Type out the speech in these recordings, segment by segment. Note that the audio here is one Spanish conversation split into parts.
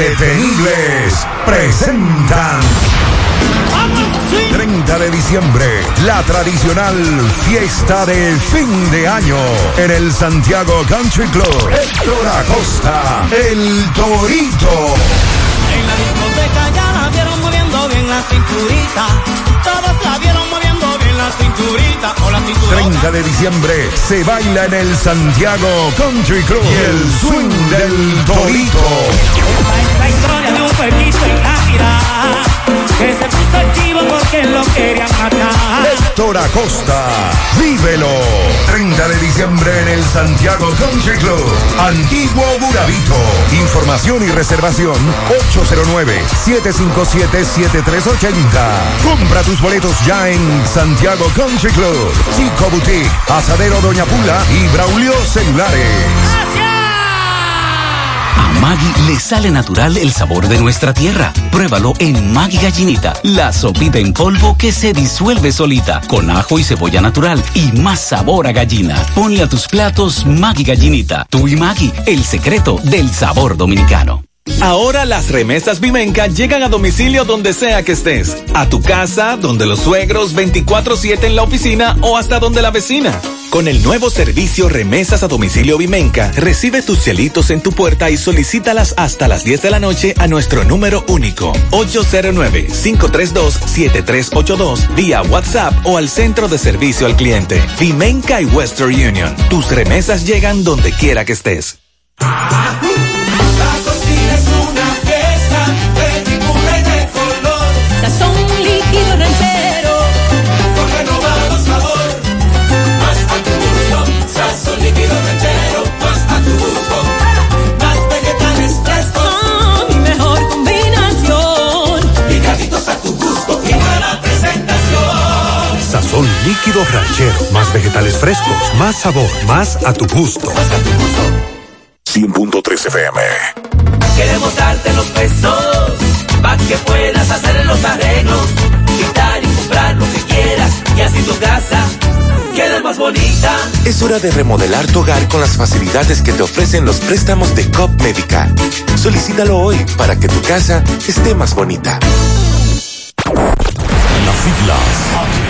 Indetenibles presentan 30 de diciembre, la tradicional fiesta de fin de año en el Santiago Country Club. Héctor Acosta, el Torito. En la discoteca ya la vieron moviendo bien la cinturita. Todos la vieron moviendo la cinturita o la cinturita. 30 de diciembre se baila en el Santiago Country Club. Y el swing del Torito. La historia de un pueblito en Cáceres que se puso activo porque lo querían matar. Héctor Acosta, vívelo. 30 de diciembre en el Santiago Country Club. Antiguo Burabito. Información y reservación 809-757-7380. Compra tus boletos ya en Santiago Country Club. Chico Boutique, Asadero Doña Pula y Braulio Celulares. A Maggie le sale natural el sabor de nuestra tierra. Pruébalo en Maggie Gallinita, la sopita en polvo que se disuelve solita, con ajo y cebolla natural y más sabor a gallina. Ponle a tus platos Maggie Gallinita. Tú y Maggie, el secreto del sabor dominicano. Ahora las remesas Vimenca llegan a domicilio donde sea que estés. A tu casa, donde los suegros, 24-7 en la oficina o hasta donde la vecina. Con el nuevo servicio Remesas a domicilio Vimenca, recibe tus celitos en tu puerta y solicítalas hasta las 10 de la noche a nuestro número único, 809-532-7382, vía WhatsApp o al centro de servicio al cliente. Vimenca y Western Union. Tus remesas llegan donde quiera que estés. Sazón líquido ranchero. Con renovado sabor. Más a tu gusto. Sazón líquido ranchero. Más a tu gusto. Más vegetales frescos. Mi mejor combinación. Picaditos a tu gusto. Y buena presentación. Sazón líquido ranchero, más vegetales frescos, más sabor, más a tu gusto. 100.3 FM. Queremos darte los pesos. Para que puedas hacer los arreglos. Quitar y comprar lo que quieras. Y así tu casa quede más bonita. Es hora de remodelar tu hogar con las facilidades que te ofrecen los préstamos de COP Médica. Solicítalo hoy para que tu casa esté más bonita. Las siglas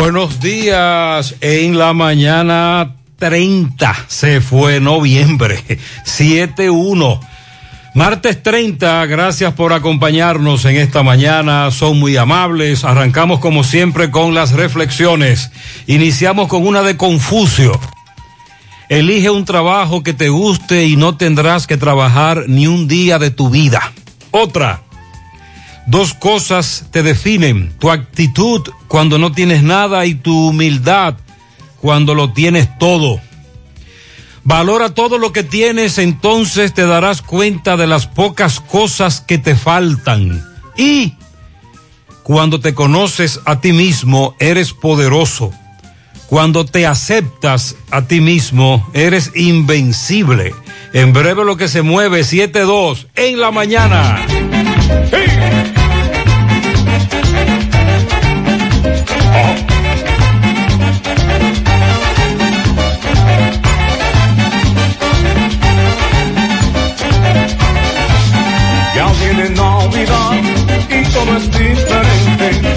Buenos días. En la mañana 30 se fue noviembre 7-1. Martes 30, gracias por acompañarnos en esta mañana, son muy amables. Arrancamos como siempre con las reflexiones. Iniciamos con una de Confucio. Elige un trabajo que te guste y no tendrás que trabajar ni un día de tu vida. Otra. Dos cosas te definen, tu actitud cuando no tienes nada y tu humildad cuando lo tienes todo. Valora todo lo que tienes, entonces te darás cuenta de las pocas cosas que te faltan. Y cuando te conoces a ti mismo, eres poderoso. Cuando te aceptas a ti mismo, eres invencible. En breve lo que se mueve, 7-2 en la mañana.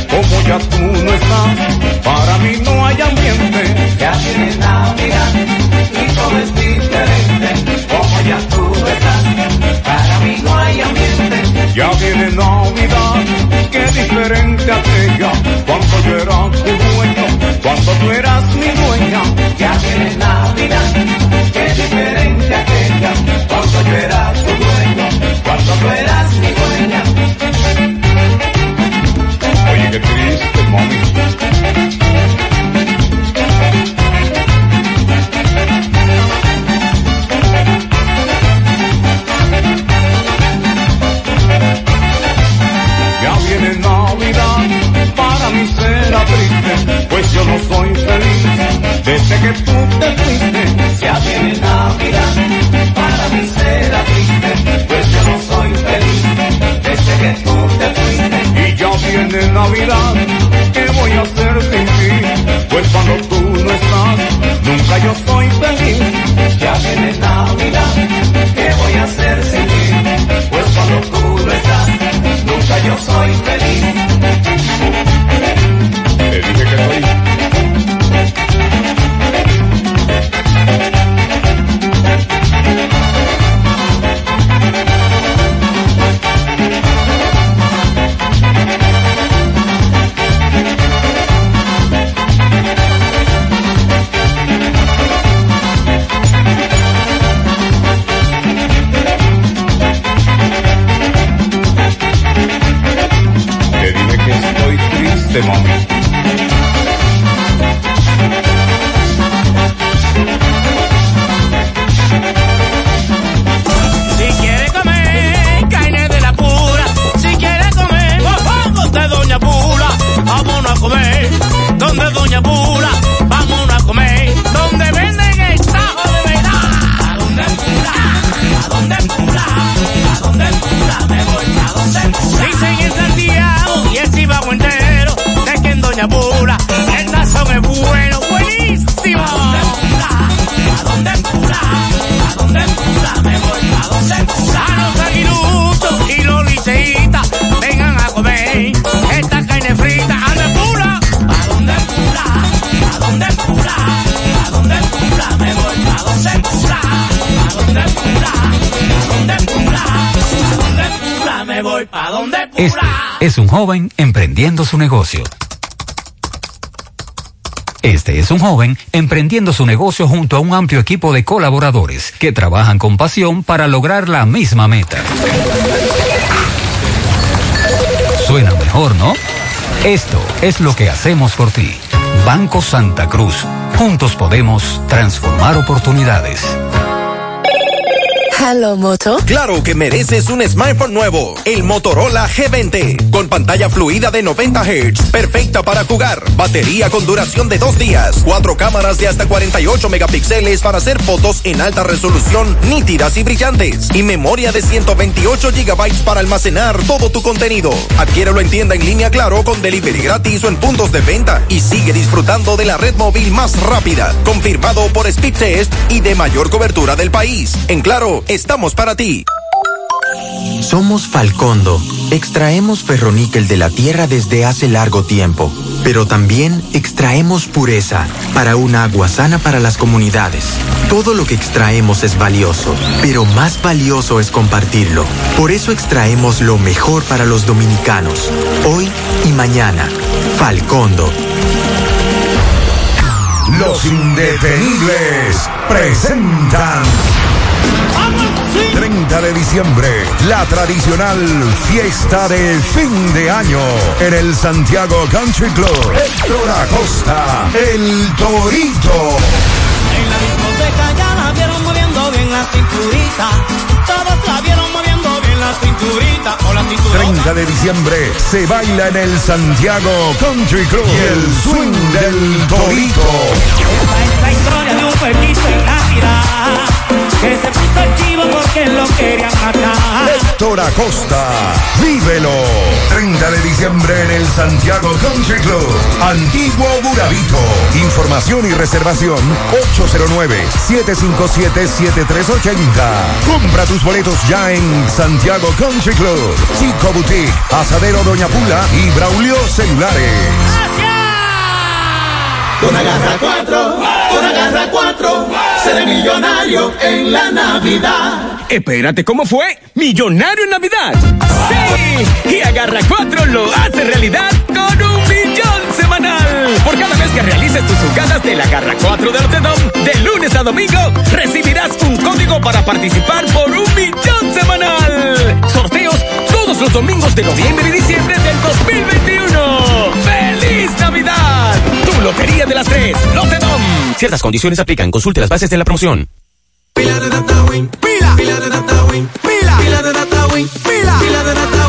como ya tú no estás, para mí no hay ambiente. Ya viene Navidad y todo es diferente, como ya tú no estás, para mí no hay ambiente. Ya viene Navidad, qué diferente aquella, cuando yo era tu dueño, cuando tú eras mi dueña. Ya viene Navidad, qué diferente aquella, cuando yo era tu dueño, cuando tú eras mi dueña mega triste momento. pues yo no soy feliz desde que tú te fuiste. Ya viene Navidad, para mí será triste, pues yo no soy feliz desde que tú te fuiste voy a hacer sin ti? Pues cuando tú no estás, nunca yo soy feliz. Ya viene Navidad, ¿qué voy a hacer sin ti? Pues cuando tú no estás, nunca yo soy feliz. Joven emprendiendo su negocio. Este es un joven emprendiendo su negocio junto a un amplio equipo de colaboradores que trabajan con pasión para lograr la misma meta. Suena mejor, ¿no? Esto es lo que hacemos por ti. Banco Santa Cruz. Juntos podemos transformar oportunidades. Claro que mereces un smartphone nuevo, el Motorola G20, con pantalla fluida de 90 Hz, perfecta para jugar, batería con duración de dos días, cuatro cámaras de hasta 48 megapíxeles para hacer fotos en alta resolución, nítidas y brillantes, y memoria de 128 gigabytes para almacenar todo tu contenido. Adquiérelo en tienda en línea Claro con delivery gratis o en puntos de venta y sigue disfrutando de la red móvil más rápida, confirmado por Speedtest y de mayor cobertura del país. En Claro, estamos para ti. Somos Falcondo. Extraemos ferroníquel de la tierra desde hace largo tiempo, pero también extraemos pureza para un agua sana para las comunidades. Todo lo que extraemos es valioso, pero más valioso es compartirlo. Por eso extraemos lo mejor para los dominicanos, hoy y mañana. Falcondo. Los indetenibles presentan 30 de diciembre, la tradicional fiesta de fin de año en el Santiago Country Club. Héctor Acosta, el Torito. En la discoteca ya la vieron moviendo bien la cinturita. Todos la vieron moviendo bien la cinturita. O la cinturita. 30 de diciembre se baila en el Santiago Country Club. Y el swing del Torito. Esta es la historia de un pueblito en la ciudad. Que se porque lo querían matar. Héctor Acosta, vívelo. 30 de diciembre en el Santiago Country Club. Antiguo Burabito. Información y reservación 809-757-7380. Compra tus boletos ya en Santiago Country Club. Chico Boutique, Asadero Doña Pula y Braulio Celulares. Con agarra cuatro, con agarra cuatro, seré millonario en la Navidad. Espérate, ¿cómo fue? ¿Millonario en Navidad? ¡Sí! Y Agarra 4 lo hace realidad con un millón semanal. Por cada vez que realices tus jugadas de la Agarra 4 de Rotedom, de lunes a domingo, recibirás un código para participar por un millón semanal. Sorteos todos los domingos de noviembre y diciembre del 2021. ¡Feliz Navidad! Lotería de las Tres, Lotedom. Ciertas condiciones aplican. Consulte las bases de la promoción. Pila de data win, pila, pila de data win, pila, pila de data win, pila, pila de data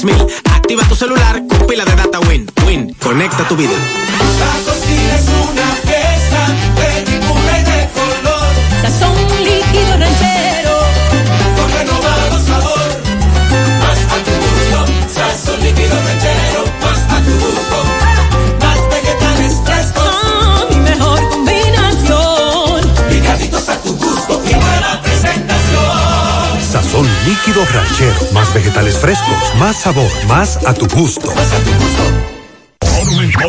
productos 3000. Activa tu celular con pila de data Win. Win, conecta tu vida. Líquido ranchero. Más vegetales frescos. Más sabor. Más a tu gusto.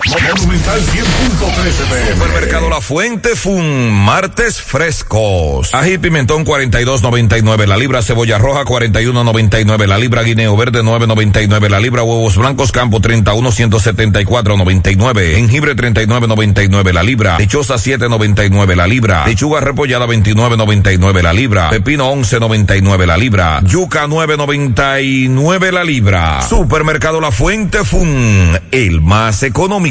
Monumental 100.13 pm. Supermercado La Fuente Fun, martes frescos. Ají pimentón 42.99 la libra, cebolla roja 41.99 la libra, guineo verde 9.99 la libra, huevos blancos campo 31 174.99, jengibre 39.99 la libra, lechosa 7.99 la libra, lechuga repollada 29.99 la libra, pepino 11.99 la libra, yuca 9.99 la libra. Supermercado La Fuente Fun, el más económico.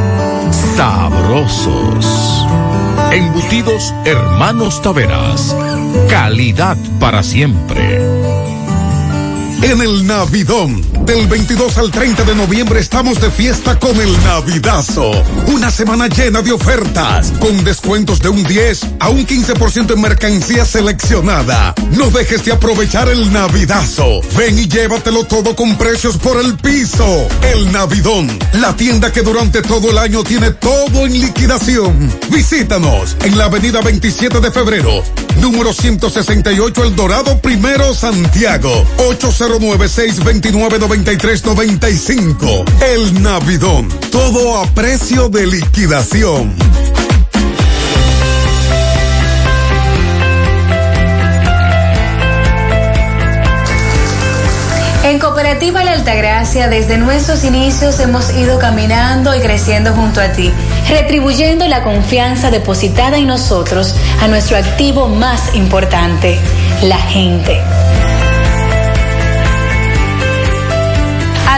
sabrosos. Embutidos Hermanos Taveras. Calidad para siempre. En el Navidón, del 22 al 30 de noviembre estamos de fiesta con el Navidazo. Una semana llena de ofertas, con descuentos de un 10 a un 15% en mercancía seleccionada. No dejes de aprovechar el Navidazo. Ven y llévatelo todo con precios por el piso. El Navidón, la tienda que durante todo el año tiene todo en liquidación. Visítanos en la avenida 27 de febrero, número 168 El Dorado Primero Santiago, 809-629-9395. El Navidón, todo a precio de liquidación. En Cooperativa La Altagracia, desde nuestros inicios hemos ido caminando y creciendo junto a ti, retribuyendo la confianza depositada en nosotros a nuestro activo más importante, la gente.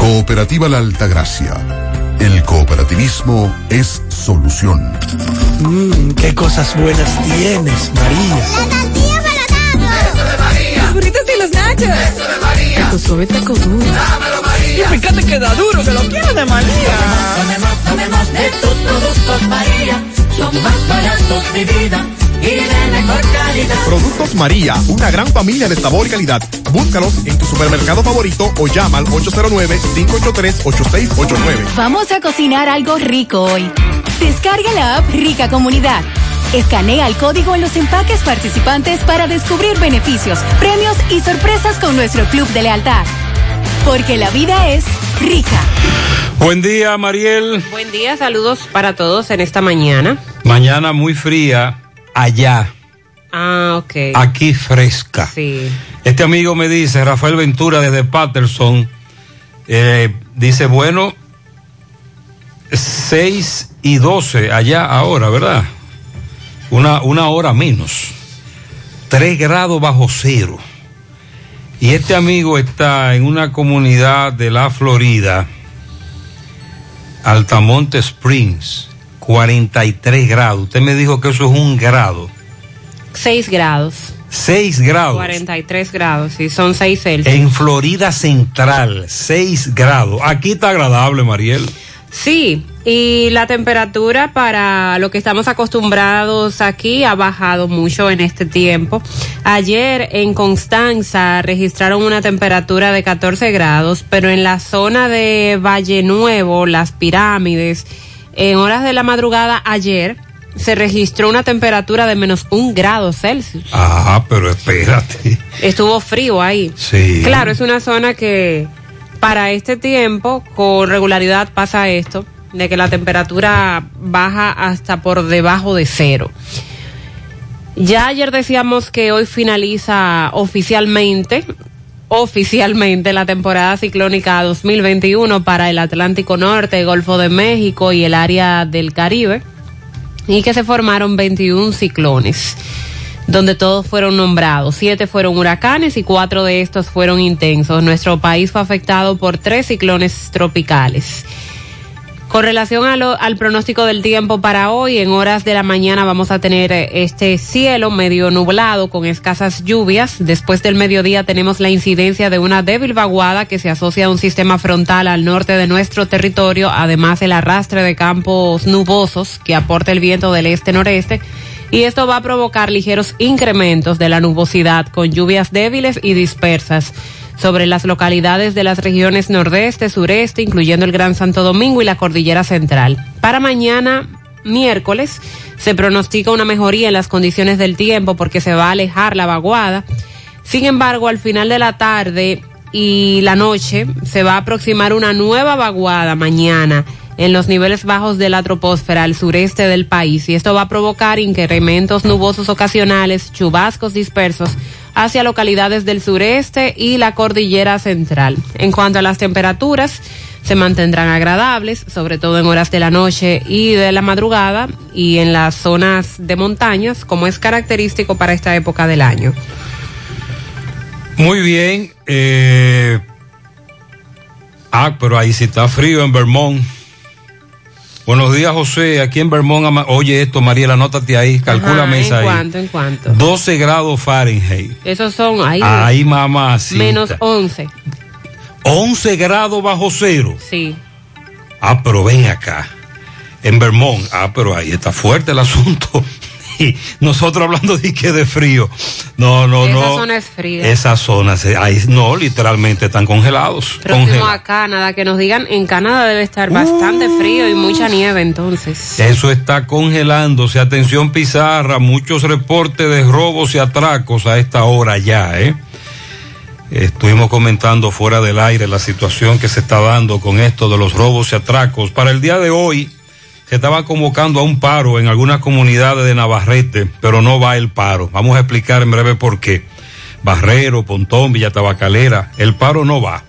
Cooperativa La Altagracia. El cooperativismo es solución. Mmm, qué cosas buenas tienes, María. La tortilla para Eso de María. Los burritos y los nachos. Eso de María. Tu suave taco duro. Dámelo, María. Y fíjate que da duro, que lo quiero de María. Tomemos, tomemos de tus productos, María. Son más baratos de vida y de mejor calidad. Productos María, una gran familia de sabor y calidad. Búscalos en tu supermercado favorito o llama al 809-583-8689. Vamos a cocinar algo rico hoy. Descarga la app Rica Comunidad. Escanea el código en los empaques participantes para descubrir beneficios, premios y sorpresas con nuestro club de lealtad. Porque la vida es rica. Buen día, Mariel. Buen día, saludos para todos en esta mañana. Mañana muy fría allá. Ah, ok. Aquí fresca. Sí. Este amigo me dice, Rafael Ventura desde Patterson, eh, dice, bueno, 6 y 12 allá ahora, ¿verdad? Una, una hora menos. 3 grados bajo cero. Y este amigo está en una comunidad de la Florida, Altamonte Springs, 43 grados. Usted me dijo que eso es un grado. 6 grados. 6 grados. 43 grados, sí, son 6 Celsius. En Florida Central, 6 grados. Aquí está agradable, Mariel. Sí, Y la temperatura para lo que estamos acostumbrados aquí ha bajado mucho en este tiempo. Ayer en Constanza registraron una temperatura de 14 grados, pero en la zona de Valle Nuevo, las pirámides, en horas de la madrugada ayer se registró una temperatura de menos un grado Celsius. Ah, pero espérate. Estuvo frío ahí. Sí. Claro, es una zona que para este tiempo con regularidad pasa esto, de que la temperatura baja hasta por debajo de cero. Ya ayer decíamos que hoy finaliza oficialmente, oficialmente la temporada ciclónica 2021 para el Atlántico Norte, Golfo de México y el área del Caribe, y que se formaron 21 ciclones donde todos fueron nombrados. Siete fueron huracanes y cuatro de estos fueron intensos. Nuestro país fue afectado por tres ciclones tropicales. Con relación a lo- al pronóstico del tiempo para hoy, en horas de la mañana vamos a tener eh, este cielo medio nublado con escasas lluvias. Después del mediodía tenemos la incidencia de una débil vaguada que se asocia a un sistema frontal al norte de nuestro territorio, además el arrastre de campos nubosos que aporta el viento del este-noreste. Y esto va a provocar ligeros incrementos de la nubosidad con lluvias débiles y dispersas sobre las localidades de las regiones nordeste, sureste, incluyendo el Gran Santo Domingo y la Cordillera Central. Para mañana, miércoles, se pronostica una mejoría en las condiciones del tiempo porque se va a alejar la vaguada. Sin embargo, al final de la tarde y la noche se va a aproximar una nueva vaguada mañana en los niveles bajos de la troposfera al sureste del país y esto va a provocar incrementos nubosos ocasionales, chubascos dispersos hacia localidades del sureste y la cordillera central. En cuanto a las temperaturas, se mantendrán agradables, sobre todo en horas de la noche y de la madrugada y en las zonas de montañas, como es característico para esta época del año. Muy bien. eh, Ah, pero ahí sí está frío en Vermont. Buenos días, José. Aquí en Vermont, oye esto, Mariela, anótate ahí, calcúlame esa ¿En ahí. cuánto? ¿En cuánto? 12 grados Fahrenheit. Esos son ahí. Ahí, mamá, menos 11. 11 grados bajo cero. Sí. Ah, pero ven acá. En Vermont. Ah, pero ahí está fuerte el asunto. Y nosotros hablando de que de frío. No, no, Esa no. zona es fría. Esa zona, se- ahí no, literalmente están congelados. Próximo Congelados. a Canadá, que nos digan, en Canadá debe estar bastante frío y mucha nieve entonces. Eso está congelándose. Atención Pizarra, muchos reportes de robos y atracos a esta hora ya, ¿eh? Estuvimos comentando fuera del aire la situación que se está dando con esto de los robos y atracos. Para el día de hoy se estaba convocando a un paro en algunas comunidades de Navarrete, pero no va el paro. Vamos a explicar en breve por qué. Barrero, Pontón, Villa Tabacalera, el paro no va.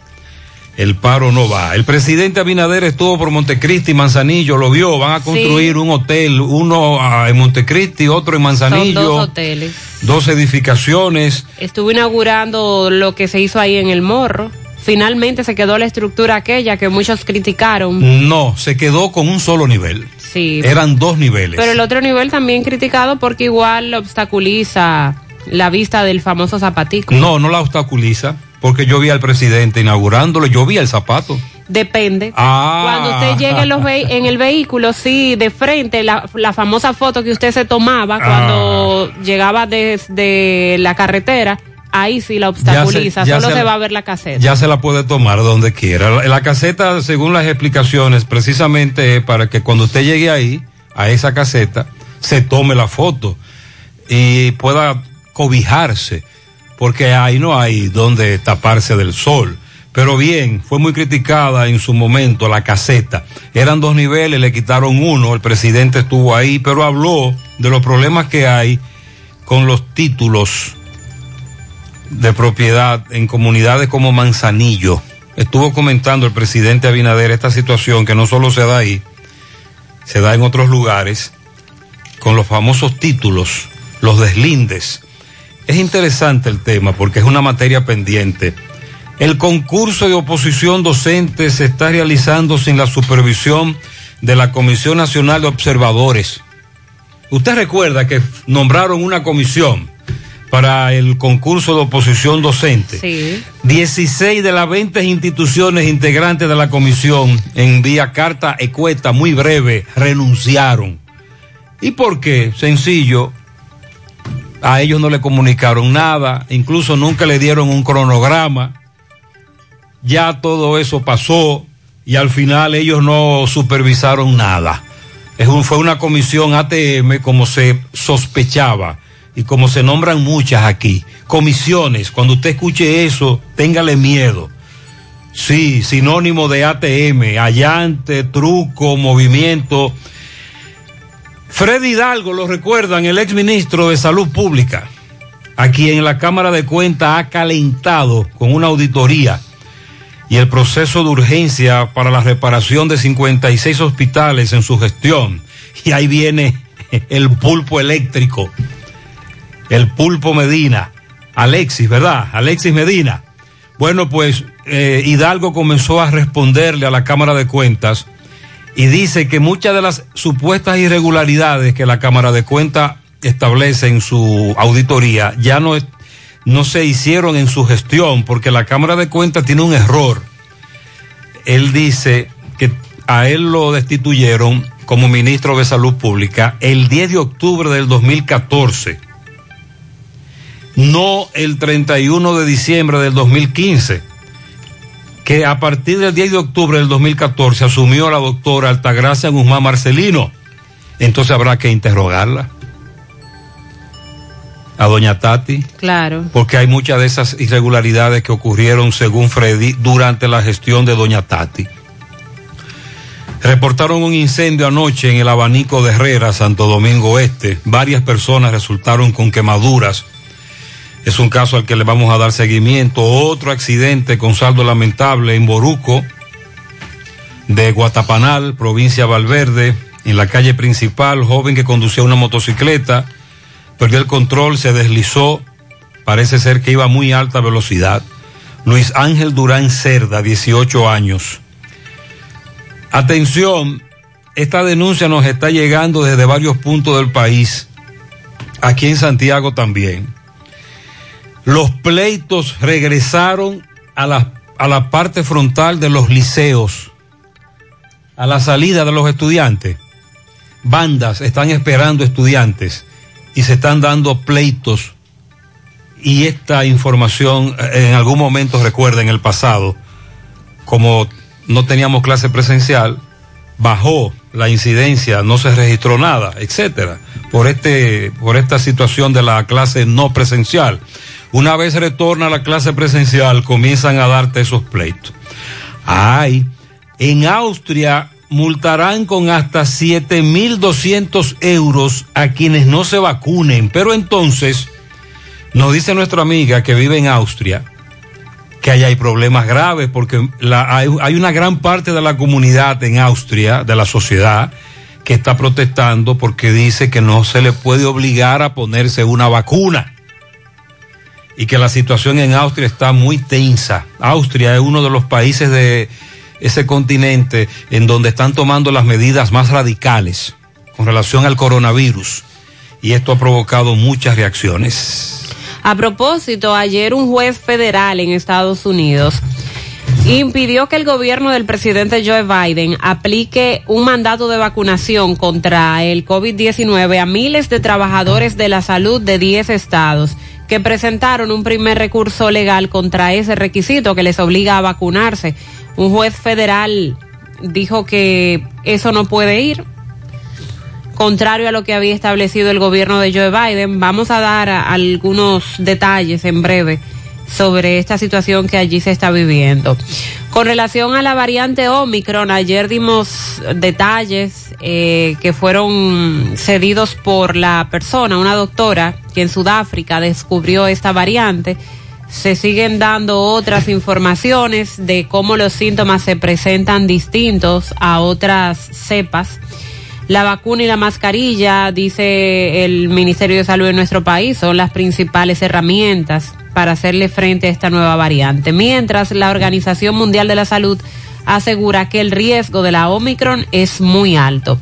El paro no va. El presidente Abinader estuvo por Montecristi, Manzanillo, lo vio. Van a construir un hotel, uno ah, en Montecristi, otro en Son Manzanillo. dos hoteles. dos edificaciones. Estuvo inaugurando lo que se hizo ahí en el Morro. Finalmente se quedó la estructura aquella que muchos criticaron. No, se quedó con un solo nivel. Sí. Eran dos niveles. Pero el otro nivel también criticado porque igual obstaculiza la vista del famoso zapatico. No, no la obstaculiza, porque yo vi al presidente inaugurándolo, yo vi el zapato. Depende. Ah. Cuando usted llegue en, los vehi- en el vehículo, sí, de frente, la, la famosa foto que usted se tomaba cuando llegaba desde la carretera, ahí sí la obstaculiza, ya solo se va a ver la caseta. Ya se la puede tomar donde quiera. La, la caseta, según las explicaciones, precisamente es para que cuando usted llegue ahí, a esa caseta, se tome la foto y pueda cobijarse, porque ahí no hay donde taparse del sol. Pero bien, fue muy criticada en su momento la caseta. Eran dos niveles, le quitaron uno, el presidente estuvo ahí, pero habló de los problemas que hay con los títulos de propiedad en comunidades como Manzanillo. Estuvo comentando el presidente Abinader esta situación que no solo se da ahí, se da en otros lugares, con los famosos títulos, los deslindes. Es interesante el tema porque es una materia pendiente. El concurso de oposición docente se está realizando sin la supervisión de la Comisión Nacional de Observadores. Usted recuerda que nombraron una comisión para el concurso de oposición docente. Sí. 16 de las 20 instituciones integrantes de la comisión en vía carta ecueta muy breve renunciaron. ¿Y por qué? Sencillo. A ellos no le comunicaron nada, incluso nunca le dieron un cronograma. Ya todo eso pasó y al final ellos no supervisaron nada. Es un- fue una comisión ATM como se sospechaba y como se nombran muchas aquí. Comisiones, cuando usted escuche eso, téngale miedo. Sí, sinónimo de ATM, allante, truco, movimiento. Freddy Hidalgo, lo recuerdan, el exministro de Salud Pública, a quien la Cámara de Cuentas ha calentado con una auditoría y el proceso de urgencia para la reparación de 56 hospitales en su gestión. Y ahí viene el pulpo eléctrico, el pulpo Medina, Alexis, ¿verdad? Alexis Medina. Bueno, pues eh, Hidalgo comenzó a responderle a la Cámara de Cuentas y dice que muchas de las supuestas irregularidades que la Cámara de Cuentas establece en su auditoría ya no, no se hicieron en su gestión porque la Cámara de Cuentas tiene un error. Él dice que a él lo destituyeron como ministro de Salud Pública el 10 de octubre del 2014, no el 31 de diciembre del 2015 que a partir del 10 de octubre del 2014 asumió la doctora Altagracia Guzmán Marcelino. Entonces habrá que interrogarla. A doña Tati, Claro. porque hay muchas de esas irregularidades que ocurrieron, según Freddy, durante la gestión de doña Tati. Reportaron un incendio anoche en el abanico de Herrera, Santo Domingo Este. Varias personas resultaron con quemaduras. Es un caso al que le vamos a dar seguimiento. Otro accidente con saldo lamentable en Boruco, de Guatapanal, provincia Valverde, en la calle principal, joven que conducía una motocicleta, perdió el control, se deslizó, parece ser que iba a muy alta velocidad. Luis Ángel Durán Cerda, 18 años. Atención, esta denuncia nos está llegando desde varios puntos del país, aquí en Santiago también. Los pleitos regresaron a la, a la parte frontal de los liceos, a la salida de los estudiantes. Bandas están esperando estudiantes y se están dando pleitos. Y esta información, eh, en algún momento, recuerda, en el pasado, como no teníamos clase presencial, bajó la incidencia, no se registró nada, etcétera, por este, por esta situación de la clase no presencial. Una vez retorna la clase presencial, comienzan a darte esos pleitos. Ay, en Austria multarán con hasta 7.200 euros a quienes no se vacunen. Pero entonces, nos dice nuestra amiga que vive en Austria, que allá hay problemas graves porque hay una gran parte de la comunidad en Austria, de la sociedad, que está protestando porque dice que no se le puede obligar a ponerse una vacuna y que la situación en Austria está muy tensa. Austria es uno de los países de ese continente en donde están tomando las medidas más radicales con relación al coronavirus y esto ha provocado muchas reacciones. A propósito, ayer un juez federal en Estados Unidos impidió que el gobierno del presidente Joe Biden aplique un mandato de vacunación contra el COVID-19 a miles de trabajadores de la salud de 10 estados que presentaron un primer recurso legal contra ese requisito que les obliga a vacunarse. Un juez federal dijo que eso no puede ir, contrario a lo que había establecido el gobierno de Joe Biden. Vamos a dar algunos detalles en breve sobre esta situación que allí se está viviendo. Con relación a la variante Omicron, ayer dimos detalles eh, que fueron cedidos por la persona, una doctora que en Sudáfrica descubrió esta variante. Se siguen dando otras informaciones de cómo los síntomas se presentan distintos a otras cepas. La vacuna y la mascarilla, dice el Ministerio de Salud de nuestro país, son las principales herramientas para hacerle frente a esta nueva variante. Mientras la Organización Mundial de la Salud asegura que el riesgo de la Omicron es muy alto.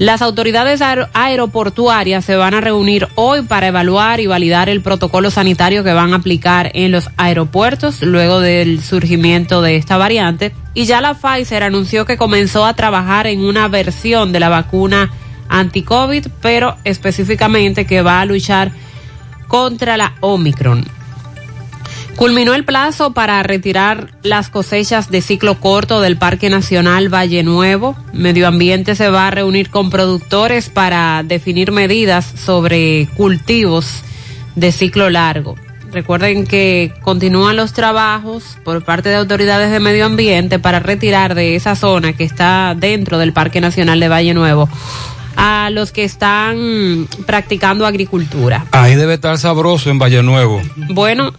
Las autoridades aer- aeroportuarias se van a reunir hoy para evaluar y validar el protocolo sanitario que van a aplicar en los aeropuertos luego del surgimiento de esta variante. Y ya la Pfizer anunció que comenzó a trabajar en una versión de la vacuna anti-COVID, pero específicamente que va a luchar contra la Omicron. Culminó el plazo para retirar las cosechas de ciclo corto del Parque Nacional Valle Nuevo. Medio Ambiente se va a reunir con productores para definir medidas sobre cultivos de ciclo largo. Recuerden que continúan los trabajos por parte de autoridades de medio ambiente para retirar de esa zona que está dentro del Parque Nacional de Valle Nuevo a los que están practicando agricultura. Ahí debe estar sabroso en Valle Nuevo. Bueno,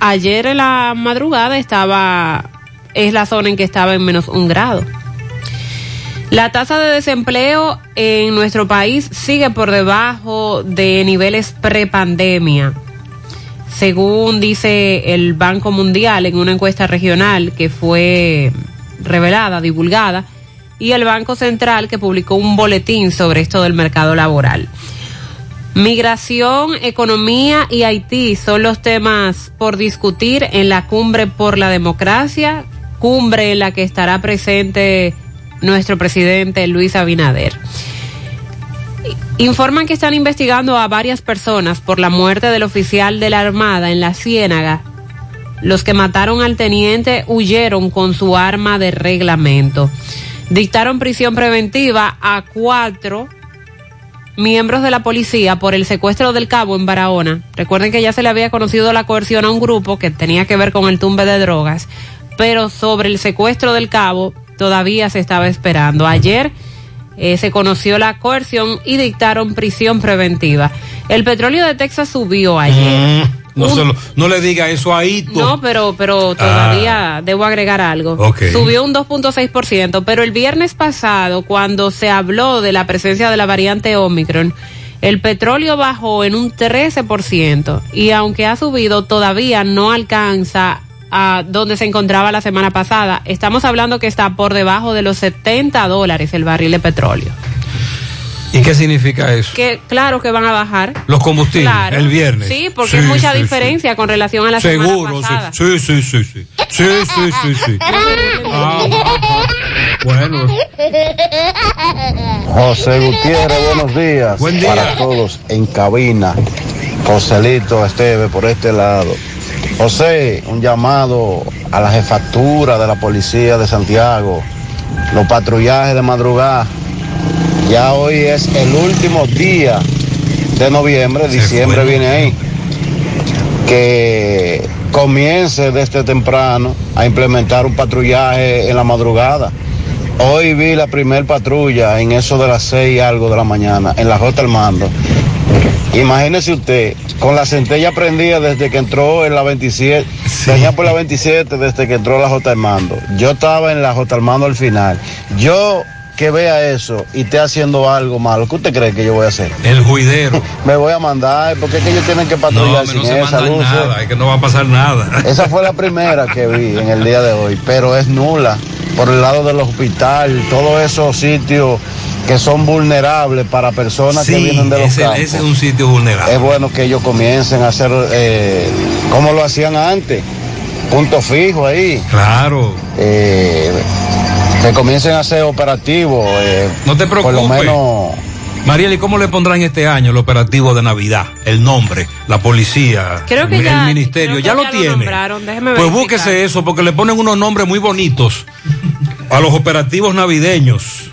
ayer en la madrugada estaba, es la zona en que estaba en menos un grado. La tasa de desempleo en nuestro país sigue por debajo de niveles prepandemia. Según dice el Banco Mundial en una encuesta regional que fue revelada, divulgada, y el Banco Central que publicó un boletín sobre esto del mercado laboral. Migración, economía y Haití son los temas por discutir en la cumbre por la democracia, cumbre en la que estará presente nuestro presidente Luis Abinader. Informan que están investigando a varias personas por la muerte del oficial de la Armada en la Ciénaga. Los que mataron al teniente huyeron con su arma de reglamento. Dictaron prisión preventiva a cuatro miembros de la policía por el secuestro del cabo en Barahona. Recuerden que ya se le había conocido la coerción a un grupo que tenía que ver con el tumbe de drogas, pero sobre el secuestro del cabo todavía se estaba esperando. Ayer eh, se conoció la coerción y dictaron prisión preventiva. El petróleo de Texas subió ayer. Mm, no, no le diga eso ahí. No, pero, pero todavía debo agregar algo. Subió un 2.6%, pero el viernes pasado, cuando se habló de la presencia de la variante Omicron, el petróleo bajó en un 13% y aunque ha subido, todavía no alcanza a donde se encontraba la semana pasada. Estamos hablando que está por debajo de los 70 dólares el barril de petróleo. ¿Y qué significa eso? Que claro que van a bajar. Los combustibles, Claro. el viernes. Sí, porque Sí, hay mucha sí, diferencia con relación a la Seguro, semana pasada. sí. Sí, sí, sí, sí. Sí, sí, sí, sí. Ah, bueno. José Gutiérrez, buenos días. Buen día. Para todos en cabina. Joselito Esteve por este lado. José, un llamado a la jefatura de la policía de Santiago. Los patrullajes de madrugada. Ya hoy es el último día de noviembre, diciembre viene ahí. Que comience desde temprano a implementar un patrullaje en la madrugada. Hoy vi la primer patrulla en eso de las seis y algo de la mañana, en la J Armando. Imagínese usted, con la centella prendida desde que entró en la 27, venía por la 27 desde que entró la J Armando. Yo estaba en la J Armando al final. Yo que vea eso y esté haciendo algo malo, ¿qué usted cree que yo voy a hacer? El juidero. Me voy a mandar, porque es que ellos tienen que patrullar sin no se esa luz. nada, es que no va a pasar nada. Esa fue la primera que vi en el día de hoy, pero es nula por el lado del hospital, todos esos sitios que son vulnerables para personas que vienen de los ese, campos. ese es un sitio vulnerable. Es bueno que ellos comiencen a hacer eh, como lo hacían antes, punto fijo ahí. Claro. Eh, que comiencen a ser operativos. eh, No te Por lo preocupes. menos Mariel, ¿y cómo le pondrán este año el operativo de Navidad? El nombre, la policía, Creo que el, ya- ministerio, creo que ya lo ya lo tiene. pues búsquese eso, porque le ponen unos nombres muy bonitos a los operativos navideños.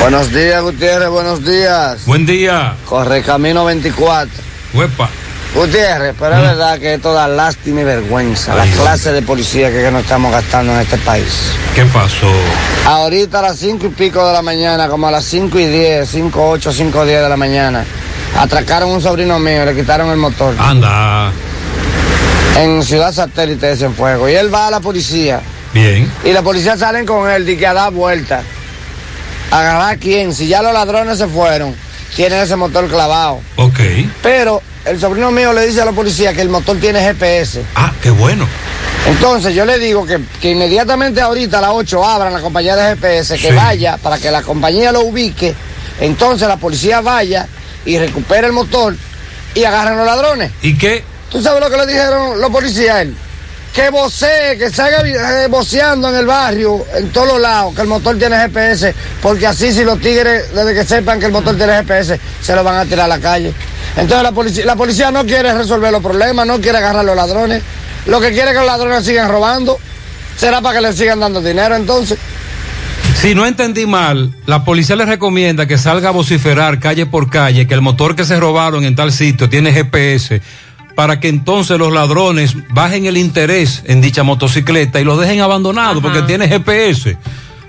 Buenos días, Gutiérrez, buenos días. Buen día. Corre camino 24. Huepa. Gutiérrez, pero es verdad que esto da lástima y vergüenza. La Ay, clase de policía que, que nos estamos gastando en este país. ¿Qué pasó? Ahorita a las cinco y pico de la mañana, como a las cinco y diez, cinco, ocho, cinco, diez de la mañana, atracaron a un sobrino mío, le quitaron el motor. Anda. En Ciudad Satélite de Cienfuegos. Y él va a la policía. Bien. Y la policía salen con él, de que a dar vuelta. Agarrar a quién. Si ya los ladrones se fueron, tienen ese motor clavado. Ok. Pero el sobrino mío le dice a la policía que el motor tiene GPS. Ah, qué bueno. Entonces yo le digo que, que inmediatamente ahorita a las 8 abran la compañía de GPS, que Sí. vaya para que la compañía lo ubique, entonces la policía vaya y recupere el motor y agarren los ladrones. ¿Y qué? ¿Tú sabes lo que le dijeron los policías a él? Que vocee, que salga eh, voceando en el barrio, en todos los lados, que el motor tiene GPS, porque así si los tigres, desde que sepan que el motor tiene GPS, se lo van a tirar a la calle. Entonces la policía, la policía no quiere resolver los problemas, no quiere agarrar a los ladrones, lo que quiere es que los ladrones sigan robando, será para que le sigan dando dinero entonces. Si no entendí mal, la policía le recomienda que salga a vociferar calle por calle que el motor que se robaron en tal sitio tiene GPS para que entonces los ladrones bajen el interés en dicha motocicleta y lo dejen abandonado porque tiene GPS.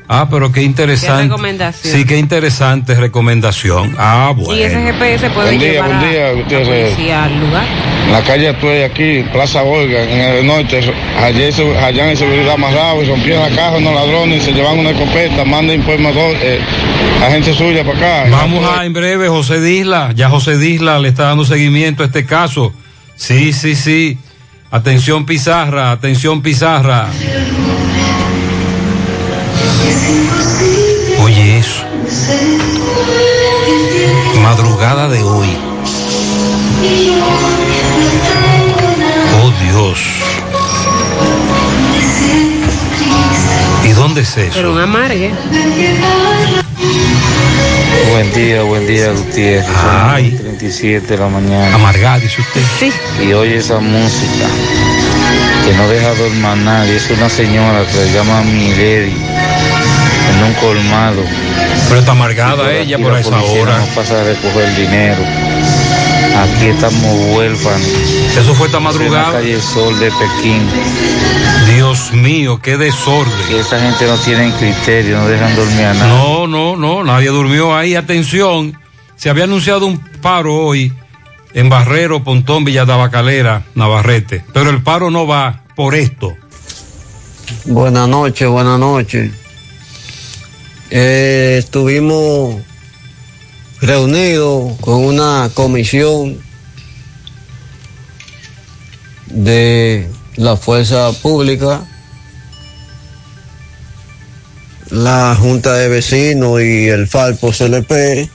Ah, pero qué interesante. Qué recomendación. Sí, qué interesante recomendación. Ah, bueno. Y ese GPS puede Buen día, llevar buen día, a policía al lugar. En la calle estoy aquí, Plaza Olga, en el norte, allá, se- allá en seguridad amarrado y rompieron la caja unos ladrones y se llevan una escopeta, manden informador, eh, agencia suya para acá. Vamos a en breve, José Disla. Ya José Disla le está dando seguimiento a este caso. Sí, sí, sí. Atención Pizarra, atención Pizarra. Oye eso. Madrugada de hoy. Oh Dios. ¿Y dónde es eso? Pero un amargue. Buen día, buen día, Gutiérrez. Son 37 de la mañana. Amargada, dice usted. Sí. Y oye esa música que no deja dormir a nadie. Es una señora que le llama Milady en un colmado. Pero está amargada Y ella por esa hora. No pasa a recoger el dinero. Aquí estamos huérfanos. Eso fue esta En madrugada. la calle Sol de Pekín. Dios mío, qué desorden. Que esa gente no tiene criterio, no dejan dormir a nadie. No, no, no, nadie durmió ahí. Atención, se había anunciado un paro hoy en Barrero, Pontón, Villa Tabacalera, Navarrete. Pero el paro no va por esto. Buenas noches, buenas noches. Eh, estuvimos reunidos con una comisión de la fuerza pública, la Junta de Vecinos y el Falpo CLP,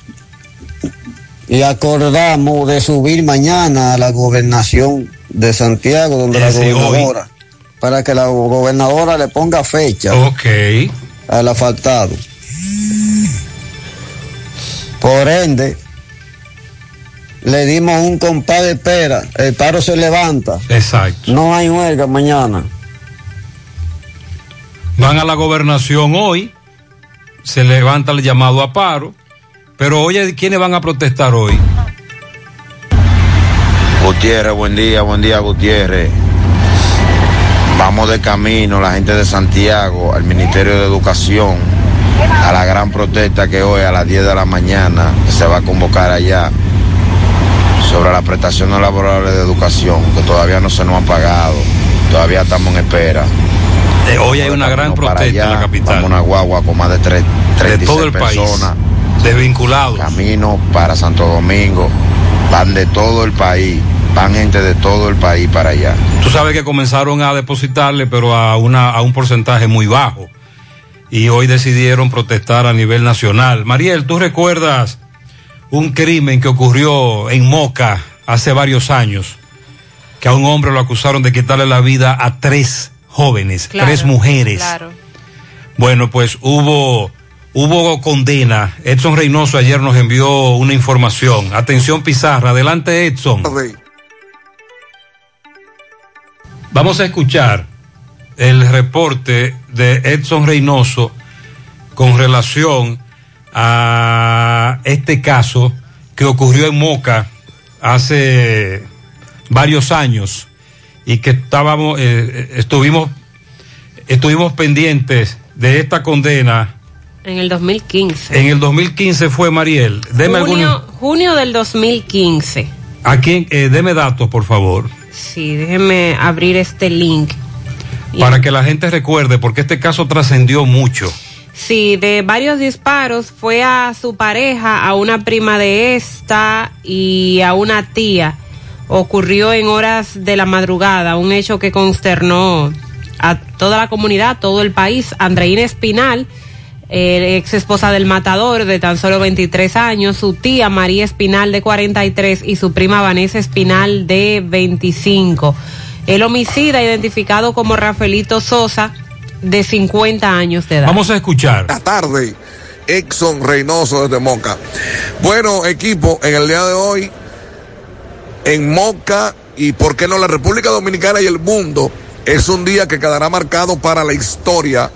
y acordamos de subir mañana a la gobernación de Santiago, donde la hoy. gobernadora, para que la gobernadora le ponga fecha al asfaltado. Por ende, le dimos un compás de espera, el paro se levanta. Exacto. No hay huelga mañana. Van a la gobernación hoy, se levanta el llamado a paro. Pero oye, ¿quiénes van a protestar hoy? Gutiérrez, buen día, buen día, Gutiérrez. Vamos de camino, la gente de Santiago, al Ministerio de Educación, a la gran protesta que hoy a las 10 de la mañana se va a convocar allá sobre las prestaciones laborales de educación, que todavía no se nos han pagado, todavía estamos en espera. Eh, hoy hay una gran protesta en la capital. Vamos una guagua con más de tres, De 36 todo el país. personas. Desvinculados. Camino para Santo Domingo. Van de todo el país. Van gente de todo el país para allá. Tú sabes que comenzaron a depositarle, pero a, una, a un porcentaje muy bajo. Y hoy decidieron protestar a nivel nacional. Mariel, ¿tú recuerdas un crimen que ocurrió en Moca hace varios años? Que a un hombre lo acusaron de quitarle la vida a tres jóvenes, Claro, tres mujeres. Claro. Bueno, pues hubo, hubo condena. Edson Reynoso ayer nos envió una información. Atención Pizarra, adelante Edson. Vamos a escuchar el reporte de Edson Reynoso con relación a este caso que ocurrió en Moca hace varios años y que estábamos, eh, estuvimos, estuvimos pendientes de esta condena. En el 2015. En el 2015 fue Mariel. Deme junio, algunos, junio del 2015. aquí, eh, deme datos, por favor, Sí, déjenme abrir este link. Para que la gente recuerde, porque este caso trascendió mucho. Sí, de varios disparos fue a su pareja, a una prima de esta y a una tía. Ocurrió en horas de la madrugada, un hecho que consternó a toda la comunidad, a todo el país. Andreina Espinal, eh, ex esposa del matador de tan solo 23 años, su tía María Espinal de 43 y su prima Vanessa Espinal de 25. El homicida identificado como Rafaelito Sosa de 50 años de edad. Vamos a escuchar. La tarde, Exxon Reynoso desde Moca. Bueno, equipo, en el día de hoy, en Moca y por qué no la República Dominicana y el mundo, es un día que quedará marcado para la historia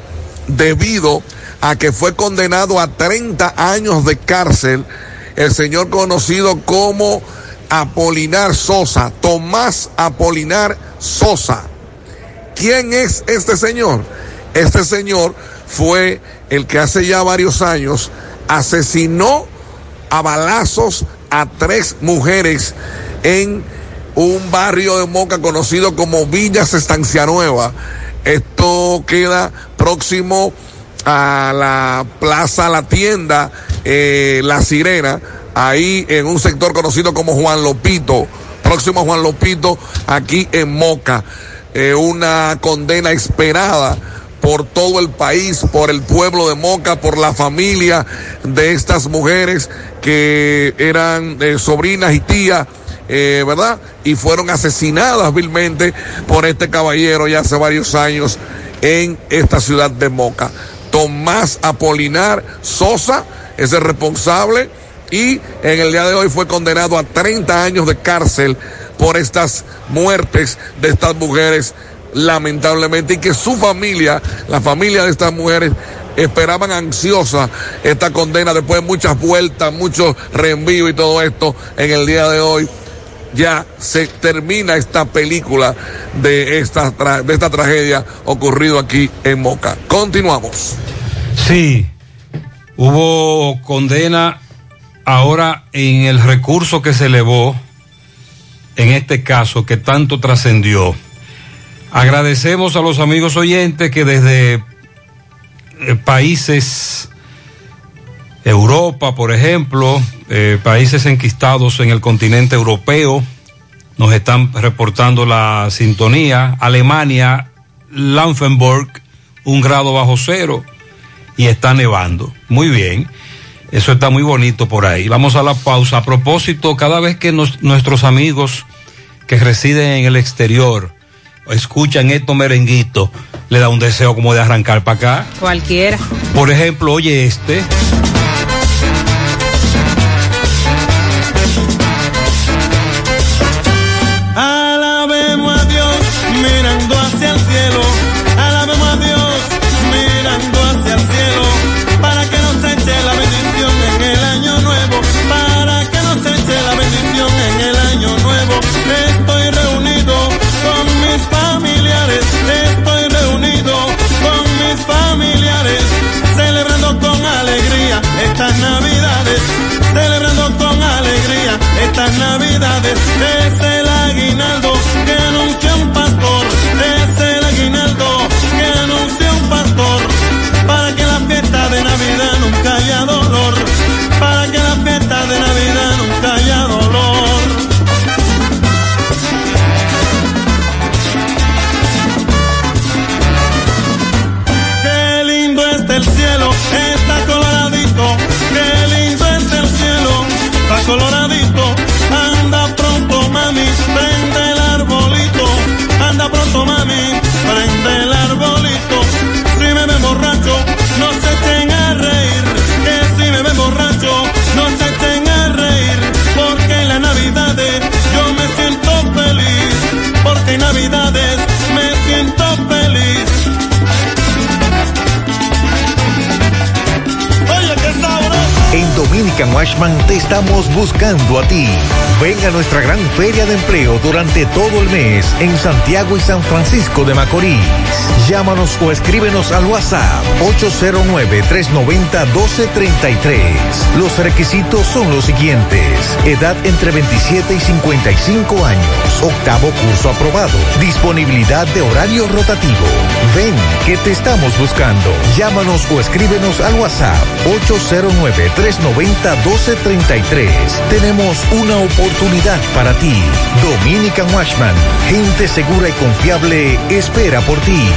debido a que fue condenado a 30 años de cárcel el señor conocido como Apolinar Sosa, Tomás Apolinar Sosa. ¿Quién es este señor? Este señor fue el que hace ya varios años asesinó a balazos a tres mujeres en un barrio de Moca conocido como Villas Estancia Nueva. Esto queda próximo a la Plaza La Tienda, eh, La Sirena, ahí en un sector conocido como Juan Lopito, próximo Juan Lopito, aquí en Moca. Eh, una condena esperada por todo el país, por el pueblo de Moca, por la familia de estas mujeres que eran eh, sobrinas y tías, eh, ¿verdad? Y fueron asesinadas vilmente por este caballero ya hace varios años en esta ciudad de Moca. Tomás Apolinar Sosa es el responsable y en el día de hoy fue condenado a 30 años de cárcel por estas muertes de estas mujeres lamentablemente y que su familia, la familia de estas mujeres esperaban ansiosa esta condena después de muchas vueltas, muchos reenvíos y todo esto en el día de hoy ya se termina esta película de esta, de esta tragedia ocurrido aquí en Moca. Continuamos. Sí, hubo condena ahora en el recurso que se elevó en este caso que tanto trascendió. Agradecemos a los amigos oyentes que desde eh, países, Europa, por ejemplo, eh, países enquistados en el continente europeo, nos están reportando la sintonía. Alemania, Lanfenburg, un grado bajo cero y está nevando. Muy bien. Eso está muy bonito por ahí. Vamos a la pausa. A propósito, cada vez que nos- nuestros amigos que residen en el exterior escuchan estos merenguitos, le da un deseo como de arrancar para acá. Cualquiera. Por ejemplo, oye este. Estas navidades. Es el aguinaldo que anuncia un pastor. Es el aguinaldo que anuncia un pastor. Para que la fiesta de Navidad nunca haya dolor. Para que la fiesta de Navidad nunca haya dolor. Qué lindo está el cielo, está coloradito. Qué lindo está el cielo, está coloradito. En Dominican Washman te estamos buscando a ti. Ven a nuestra gran feria de empleo durante todo el mes en Santiago y San Francisco de Macorís. Llámanos o escríbenos al WhatsApp 809-390-1233. Los requisitos son los siguientes. Edad entre 27 y 55 años. Octavo curso aprobado. Disponibilidad de horario rotativo. Ven, que te estamos buscando. Llámanos o escríbenos al WhatsApp 809-390-1233. Tenemos una oportunidad para ti. Dominican Washman. Gente segura y confiable espera por ti.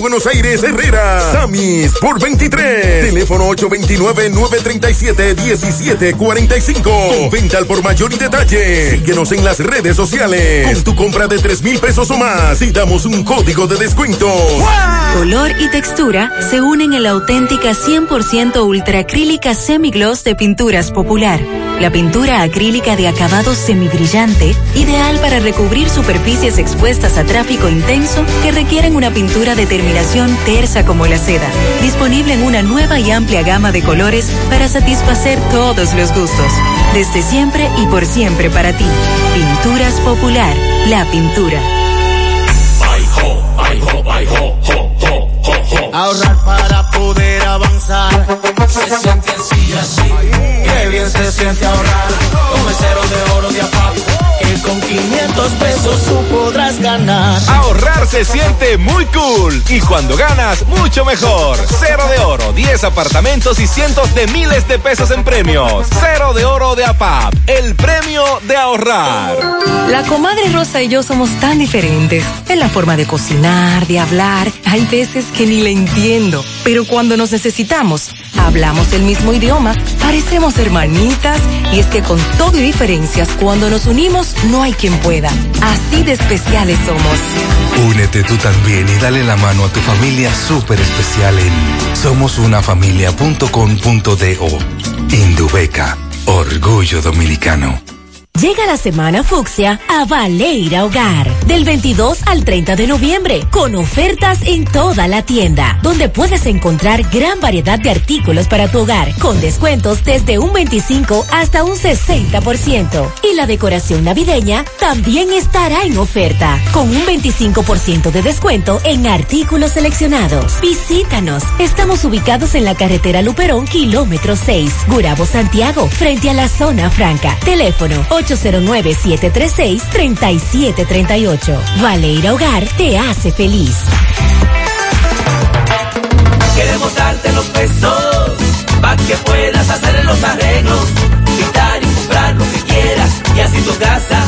Buenos Aires Herrera. Sammy Sport 23. Teléfono 829-937-1745. Con venta al por mayor y detalle. Síguenos en las redes sociales. Con tu compra de 3 mil pesos o más y damos un código de descuento. Color y textura se unen en la auténtica 100% ultracrílica semigloss de Pinturas Popular. La pintura acrílica de acabado semibrillante, ideal para recubrir superficies expuestas a tráfico intenso que requieren una pintura de terminación tersa como la seda. Disponible en una nueva y amplia gama de colores para satisfacer todos los gustos. Desde siempre y por siempre para ti. Pinturas Popular, la pintura. Ahorrar para poder avanzar. Se siente así, así. Bien se siente ahorrar. Con cero de oro de pesos tú podrás ganar. Ahorrar se siente muy cool y cuando ganas, mucho mejor. Cero de oro, 10 apartamentos y cientos de miles de pesos en premios. Cero de oro de APAP, el premio de ahorrar. La comadre Rosa y yo somos tan diferentes en la forma de cocinar, de hablar. Hay veces que ni le entiendo, pero cuando nos necesitamos, hablamos el mismo idioma, parecemos hermanitas y es que con todo y diferencias, cuando nos unimos, no hay quien pueda Así de especiales somos. Únete tú también y dale la mano a tu familia súper especial en somosunafamilia.com.do. Indubeca, orgullo dominicano. Llega la semana fucsia a Valeira Hogar, del 22 al 30 de noviembre, con ofertas en toda la tienda, donde puedes encontrar gran variedad de artículos para tu hogar, con descuentos desde un 25 hasta un 60%. Y la decoración navideña también estará en oferta, con un 25% de descuento en artículos seleccionados. Visítanos, estamos ubicados en la carretera Luperón, kilómetro 6, Gurabo, Santiago, frente a la zona franca. Teléfono 809-736-3738. Valeira Hogar te hace feliz. Queremos darte los pesos para que puedas hacer los arreglos, pintar y comprar lo que quieras y así tu casa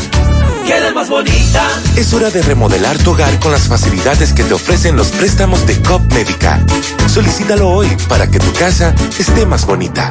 quede más bonita. Es hora de remodelar tu hogar con las facilidades que te ofrecen los préstamos de COP Médica. Solicítalo hoy para que tu casa esté más bonita.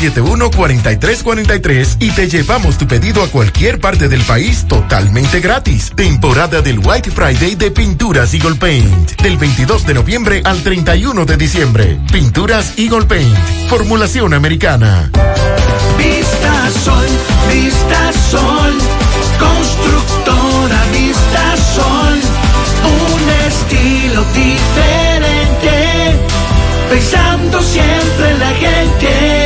809-971-4343 y te llevamos tu pedido a cualquier parte del país totalmente gratis. Temporada del White Friday de Pinturas Eagle Paint, del 22 de noviembre al 31 de diciembre. Pinturas Eagle Paint, formulación americana. Vista Sol, Vista Sol, constructora Vista Sol, un estilo diferente, pensando siempre en la gente,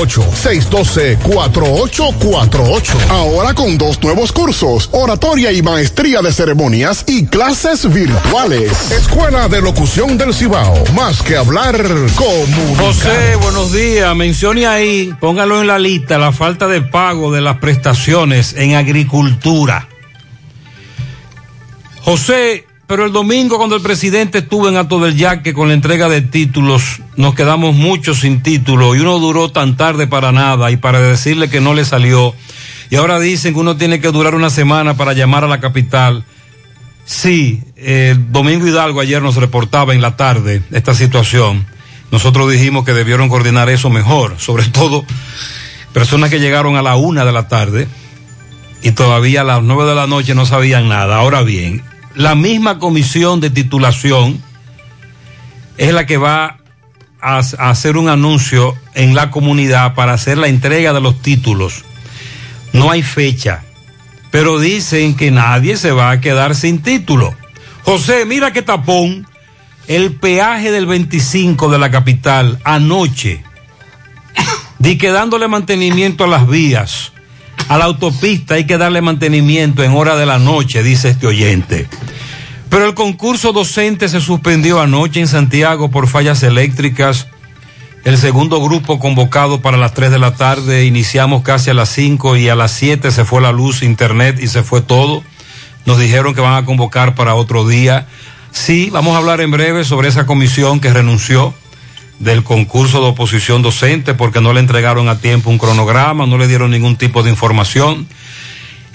612-4848. Ahora con dos nuevos cursos, oratoria y maestría de ceremonias y clases virtuales. Escuela de Locución del Cibao. Más que hablar, comunicar. José, buenos días. Mencione ahí, póngalo en la lista, la falta de pago de las prestaciones en agricultura. José, pero el domingo cuando el presidente estuvo en Alto del Yaque con la entrega de títulos, nos quedamos muchos sin título y uno duró tan tarde para nada y para decirle que no le salió. Y ahora dicen que uno tiene que durar una semana para llamar a la capital. Sí, el Domingo Hidalgo ayer nos reportaba en la tarde esta situación. Nosotros dijimos que debieron coordinar eso mejor, sobre todo personas que llegaron a la una de la tarde y todavía a las nueve de la noche no sabían nada. Ahora bien, la misma comisión de titulación es la que va a, hacer un anuncio en la comunidad para hacer la entrega de los títulos. No hay fecha, pero dicen que nadie se va a quedar sin título. José, mira qué tapón. El peaje del 25 de la capital anoche, di que dándole mantenimiento a las vías a la autopista hay que darle mantenimiento en hora de la noche, dice este oyente. Pero el concurso docente se suspendió anoche en Santiago por fallas eléctricas. El segundo grupo convocado para las 3 de la tarde, iniciamos casi a las 5 y a las 7 se fue la luz, internet y se fue todo. Nos dijeron que van a convocar para otro día. Sí, vamos a hablar en breve sobre esa comisión que renunció del concurso de oposición docente porque no le entregaron a tiempo un cronograma, no le dieron ningún tipo de información.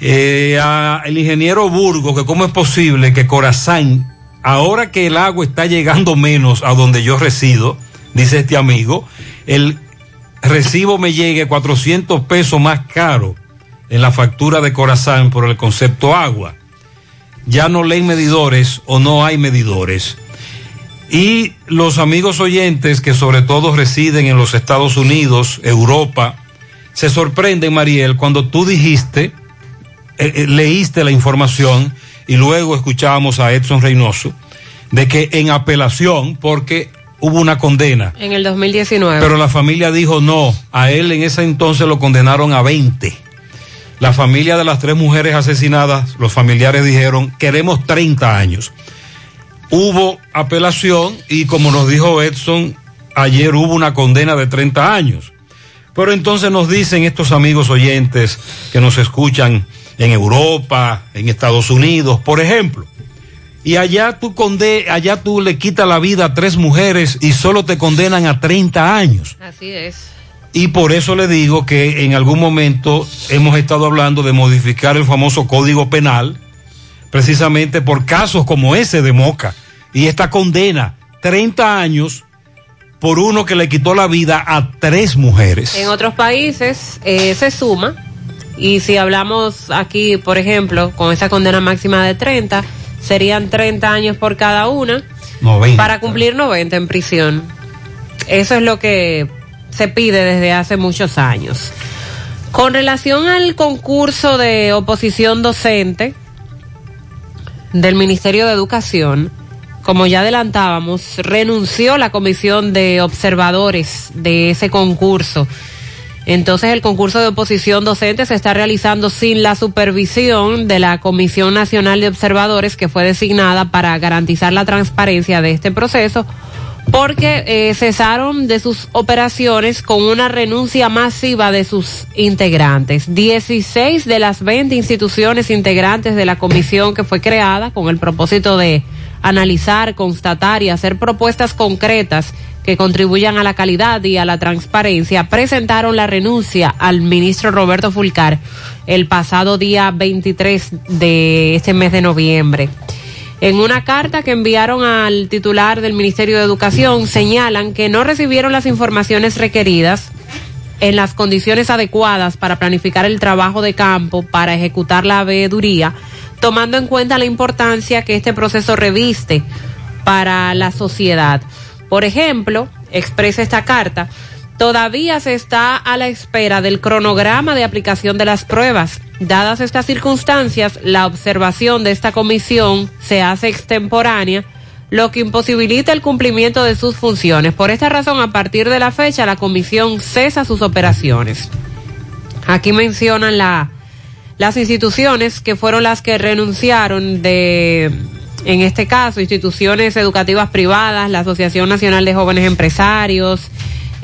Eh, a el ingeniero Burgo, que cómo es posible que Corazán, ahora que el agua está llegando menos a donde yo resido, dice este amigo, el recibo me llegue 400 pesos más caro en la factura de Corazán por el concepto agua. Ya no leen medidores o no hay medidores. Y los amigos oyentes que sobre todo residen en los Estados Unidos, Europa, se sorprenden, Mariel, cuando tú dijiste, eh, eh, leíste la información y luego escuchábamos a Edson Reynoso, de que en apelación, porque hubo una condena. En el 2019. Pero la familia dijo no, a él en ese entonces lo condenaron a 20. La familia de las tres mujeres asesinadas, los familiares dijeron, queremos 30 años hubo apelación y como nos dijo Edson, ayer hubo una condena de 30 años. Pero entonces nos dicen estos amigos oyentes que nos escuchan en Europa, en Estados Unidos, por ejemplo, y allá tú, conde allá tú le quitas la vida a tres mujeres y solo te condenan a 30 años. Así es. Y por eso le digo que en algún momento hemos estado hablando de modificar el famoso código penal precisamente por casos como ese de Moca. Y esta condena, 30 años por uno que le quitó la vida a tres mujeres. En otros países eh, se suma. Y si hablamos aquí, por ejemplo, con esa condena máxima de 30, serían 30 años por cada una 90. para cumplir 90 en prisión. Eso es lo que se pide desde hace muchos años. Con relación al concurso de oposición docente, del Ministerio de Educación, como ya adelantábamos, renunció la comisión de observadores de ese concurso. Entonces el concurso de oposición docente se está realizando sin la supervisión de la Comisión Nacional de Observadores que fue designada para garantizar la transparencia de este proceso porque eh, cesaron de sus operaciones con una renuncia masiva de sus integrantes. 16 de las 20 instituciones integrantes de la comisión que fue creada con el propósito de analizar, constatar y hacer propuestas concretas que contribuyan a la calidad y a la transparencia, presentaron la renuncia al ministro Roberto Fulcar el pasado día 23 de este mes de noviembre. En una carta que enviaron al titular del Ministerio de Educación señalan que no recibieron las informaciones requeridas en las condiciones adecuadas para planificar el trabajo de campo para ejecutar la veeduría, tomando en cuenta la importancia que este proceso reviste para la sociedad. Por ejemplo, expresa esta carta, todavía se está a la espera del cronograma de aplicación de las pruebas. Dadas estas circunstancias, la observación de esta comisión se hace extemporánea, lo que imposibilita el cumplimiento de sus funciones. Por esta razón, a partir de la fecha, la comisión cesa sus operaciones. Aquí mencionan la, las instituciones que fueron las que renunciaron de, en este caso, instituciones educativas privadas, la Asociación Nacional de Jóvenes Empresarios,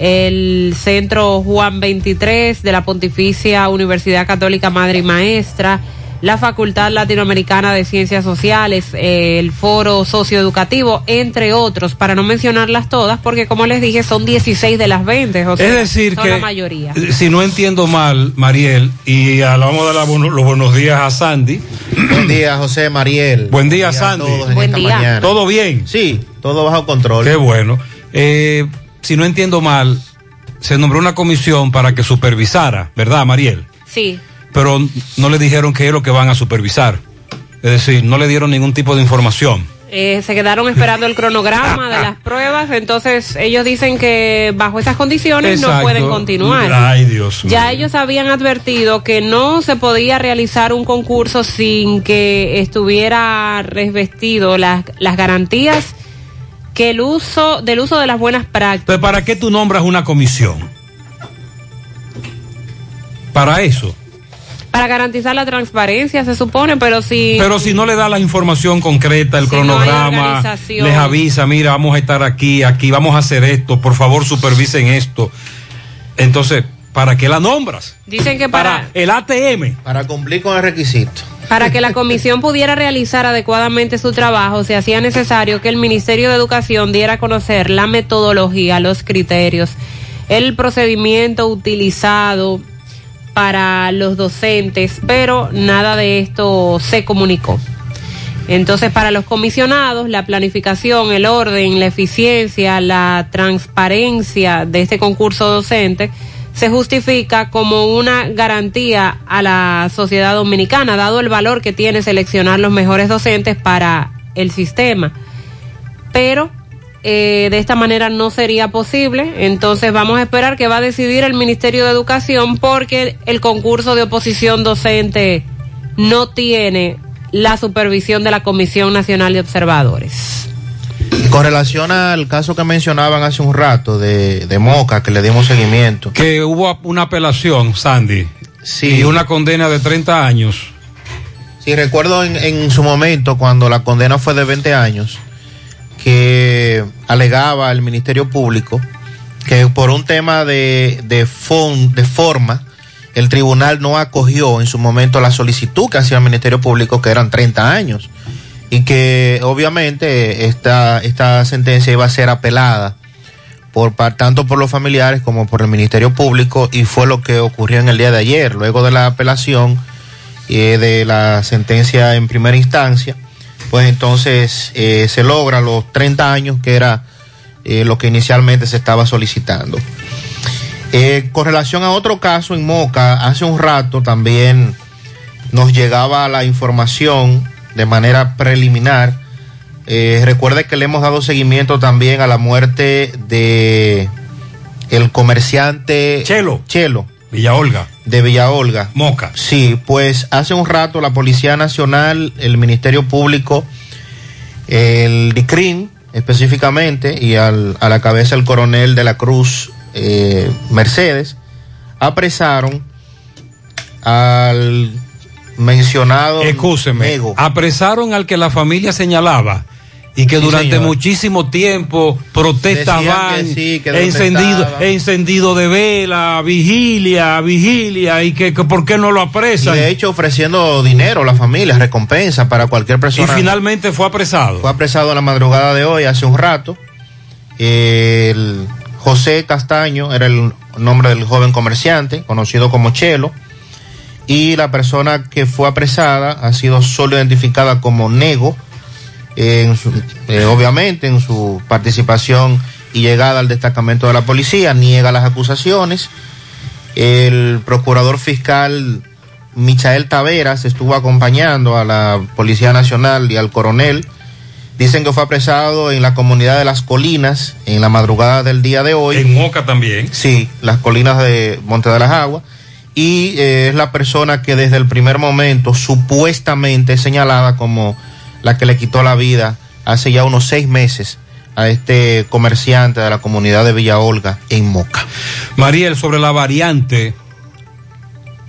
el Centro Juan 23 de la Pontificia Universidad Católica Madre y Maestra, la Facultad Latinoamericana de Ciencias Sociales, el Foro Socioeducativo, entre otros, para no mencionarlas todas, porque como les dije, son 16 de las 20, o sea, es decir, son que la mayoría. si no entiendo mal, Mariel, y a- vamos a dar la los buenos días a Sandy. Buen día, José Mariel. Buen día, Sandy. Buen día. mañana. ¿Todo bien? Sí, todo bajo control. Qué bueno. Eh, si no entiendo mal, se nombró una comisión para que supervisara, ¿verdad, Mariel? Sí, Pero no le dijeron qué es lo que van a supervisar. Es decir, no le dieron ningún tipo de información. eh, se quedaron esperando el cronograma de las pruebas, entonces ellos dicen que bajo esas condiciones no pueden continuar. Ay, Dios mío. Ya ellos habían advertido que no se podía realizar un concurso sin que estuviera revestido las, las garantías que el uso del uso de las buenas prácticas. Entonces, ¿para qué tú nombras una comisión? Para eso. Para garantizar la transparencia, se supone, pero si... Pero si no le da la información concreta, el Si cronograma, les avisa, mira, vamos a estar aquí, aquí, vamos a hacer esto, por favor supervisen esto. Entonces, ¿para qué la nombras? Dicen que para, El ATM. Para cumplir con el requisito. Para que la comisión pudiera realizar adecuadamente su trabajo, se hacía necesario que el Ministerio de Educación diera a conocer la metodología, los criterios, el procedimiento utilizado para los docentes, pero nada de esto se comunicó. Entonces, para los comisionados, la planificación, el orden, la eficiencia, la transparencia de este concurso docente se justifica como una garantía a la sociedad dominicana, dado el valor que tiene seleccionar los mejores docentes para el sistema. Pero eh, de esta manera no sería posible, entonces vamos a esperar que va a decidir el Ministerio de Educación porque el concurso de oposición docente no tiene la supervisión de la Comisión Nacional de Observadores. Y con relación al caso que mencionaban hace un rato de, de Moca, que le dimos seguimiento. Que hubo una apelación, Sandy. Sí. Y una condena de 30 años. Sí, recuerdo en, en su momento cuando la condena fue de 20 años, que alegaba el Ministerio Público que por un tema de, de, fon- de forma, el tribunal no acogió en su momento la solicitud que hacía el Ministerio Público, que eran 30 años, y que obviamente esta, esta sentencia iba a ser apelada por tanto por los familiares como por el Ministerio Público, y fue lo que ocurrió en el día de ayer, luego de la apelación eh, de la sentencia en primera instancia, pues entonces eh, se logra los 30 años que era eh, lo que inicialmente se estaba solicitando. Eh, con relación a otro caso en Moca, hace un rato también nos llegaba la información de manera preliminar. Eh, recuerde que le hemos dado seguimiento también a la muerte de el comerciante Chelo. Chelo Villa Olga. de Villa Olga. Moca. Sí, pues hace un rato la Policía Nacional, el Ministerio Público, el DICRIN específicamente, y al- a la cabeza el coronel de la Cruz, eh, Mercedes, apresaron al mencionado Escúcheme, apresaron al que la familia señalaba y que Sí, durante señor. muchísimo tiempo protestaban, que sí, que dónde encendido, encendido de vela, vigilia, vigilia, y que, que por qué no lo Y apresan. de hecho ofreciendo dinero a la familia, recompensa para cualquier Y persona. finalmente fue apresado. Fue apresado en la madrugada de hoy, hace un rato. El José Castaño era el nombre del joven comerciante, conocido como Chelo. Y la persona que fue apresada ha sido solo identificada como Nego, en su- eh, obviamente en su participación y llegada al destacamento de la policía, niega las acusaciones. El procurador fiscal Michael Taveras estuvo acompañando a la Policía Nacional y al coronel. Dicen que fue apresado en la comunidad de Las Colinas en la madrugada del día de hoy. En Moca también. Sí, las colinas de Monte de las Aguas. Y eh, es la persona que desde el primer momento supuestamente es señalada como la que le quitó la vida hace ya unos seis meses a este comerciante de la comunidad de Villa Olga en Moca. Mariel, sobre la variante,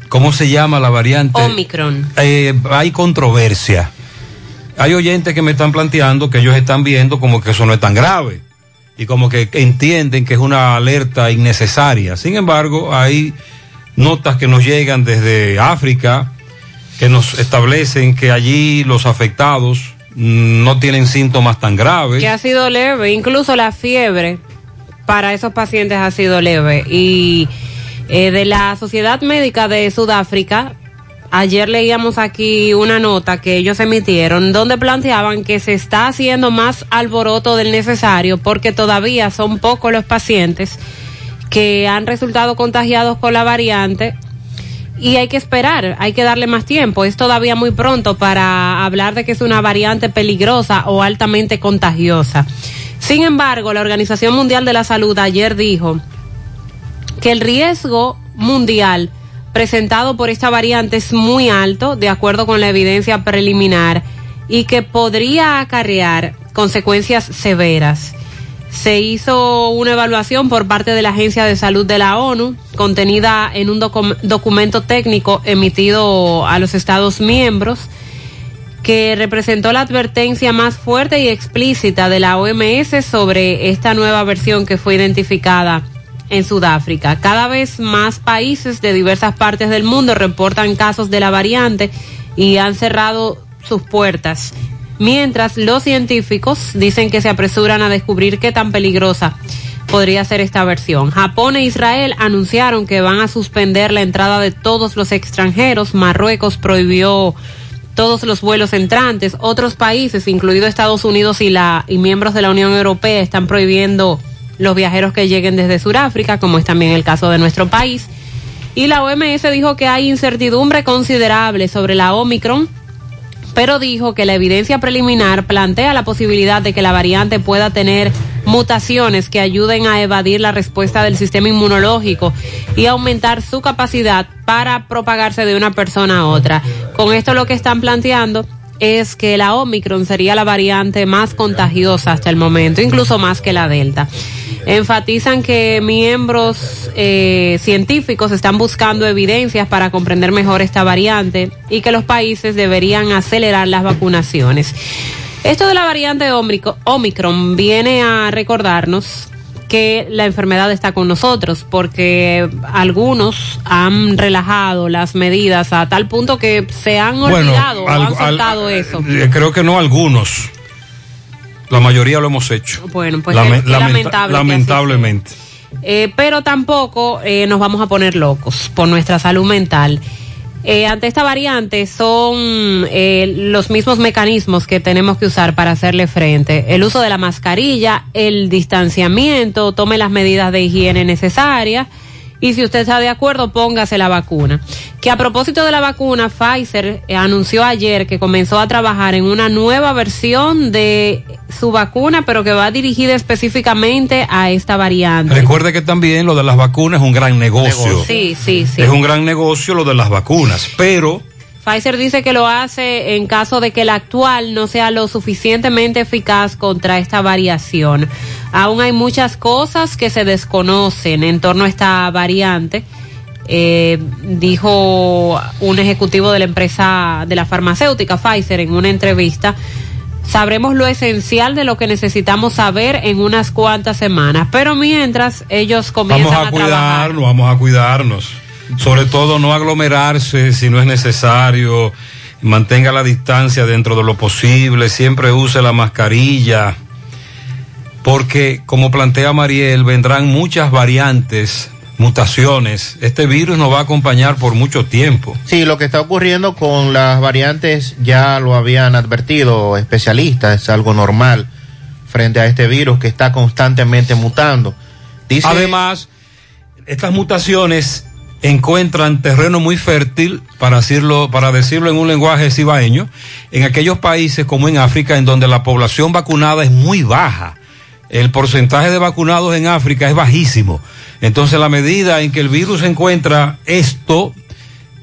¿cómo se llama la variante? Omicron. Eh, hay controversia. Hay oyentes que me están planteando que ellos están viendo como que eso no es tan grave y como que entienden que es una alerta innecesaria. Sin embargo, hay notas que nos llegan desde África que nos establecen que allí los afectados no tienen síntomas tan graves. Que ha sido leve, incluso la fiebre para esos pacientes ha sido leve. Y eh, de la Sociedad Médica de Sudáfrica, ayer leíamos aquí una nota que ellos emitieron donde planteaban que se está haciendo más alboroto del necesario porque todavía son pocos los pacientes que han resultado contagiados con la variante y hay que esperar, hay que darle más tiempo. Es todavía muy pronto para hablar de que es una variante peligrosa o altamente contagiosa. Sin embargo, la Organización Mundial de la Salud ayer dijo que el riesgo mundial presentado por esta variante es muy alto, de acuerdo con la evidencia preliminar, y que podría acarrear consecuencias severas. Se hizo una evaluación por parte de la Agencia de Salud de la ONU, contenida en un docu- documento técnico emitido a los Estados miembros, que representó la advertencia más fuerte y explícita de la OMS sobre esta nueva versión que fue identificada en Sudáfrica. Cada vez más países de diversas partes del mundo reportan casos de la variante y han cerrado sus puertas. Mientras los científicos dicen que se apresuran a descubrir qué tan peligrosa podría ser esta versión. Japón e Israel anunciaron que van a suspender la entrada de todos los extranjeros. Marruecos prohibió todos los vuelos entrantes. Otros países, incluido Estados Unidos y, la, y miembros de la Unión Europea, están prohibiendo los viajeros que lleguen desde Sudáfrica, como es también el caso de nuestro país. Y la OMS dijo que hay incertidumbre considerable sobre la Omicron, pero dijo que la evidencia preliminar plantea la posibilidad de que la variante pueda tener mutaciones que ayuden a evadir la respuesta del sistema inmunológico y aumentar su capacidad para propagarse de una persona a otra. Con esto lo que están planteando es que la Omicron sería la variante más contagiosa hasta el momento, incluso más que la Delta. Enfatizan que miembros eh, científicos están buscando evidencias para comprender mejor esta variante y que los países deberían acelerar las vacunaciones. Esto de la variante Omicro- Omicron viene a recordarnos que la enfermedad está con nosotros, porque algunos han relajado las medidas a tal punto que se han olvidado o al- han al- soltado eso. eh, creo que no algunos. La mayoría lo hemos hecho. Bueno, pues Lame- lamentable lamentablemente. Eh, pero tampoco eh, nos vamos a poner locos por nuestra salud mental. Eh, ante esta variante son eh, los mismos mecanismos que tenemos que usar para hacerle frente. El uso de la mascarilla, el distanciamiento, tome las medidas de higiene necesarias y si usted está de acuerdo, póngase la vacuna. Que a propósito de la vacuna, Pfizer eh, anunció ayer que comenzó a trabajar en una nueva versión de su vacuna, pero que va dirigida específicamente a esta variante. Recuerde que también lo de las vacunas es un gran negocio. Sí, sí, sí. Es un gran negocio lo de las vacunas, pero Pfizer dice que lo hace en caso de que la actual no sea lo suficientemente eficaz contra esta variación. Aún hay muchas cosas que se desconocen en torno a esta variante, Eh, dijo un ejecutivo de la empresa de la farmacéutica Pfizer en una entrevista, sabremos lo esencial de lo que necesitamos saber en unas cuantas semanas. Pero mientras ellos comienzan Vamos a, a, trabajar. cuidarnos, vamos a cuidarnos. Sobre todo no aglomerarse si no es necesario. Mantenga la distancia dentro de lo posible. Siempre use la mascarilla. Porque, como plantea Mariel, vendrán muchas variantes, mutaciones. Este virus nos va a acompañar por mucho tiempo. Sí, lo que está ocurriendo con las variantes ya lo habían advertido especialistas, es algo normal frente a este virus que está constantemente mutando. Dice, Además, estas mutaciones encuentran terreno muy fértil, para decirlo, para decirlo en un lenguaje cibaeño, en aquellos países como en África, en donde la población vacunada es muy baja. El porcentaje de vacunados en África es bajísimo. Entonces, la medida en que el virus encuentra esto,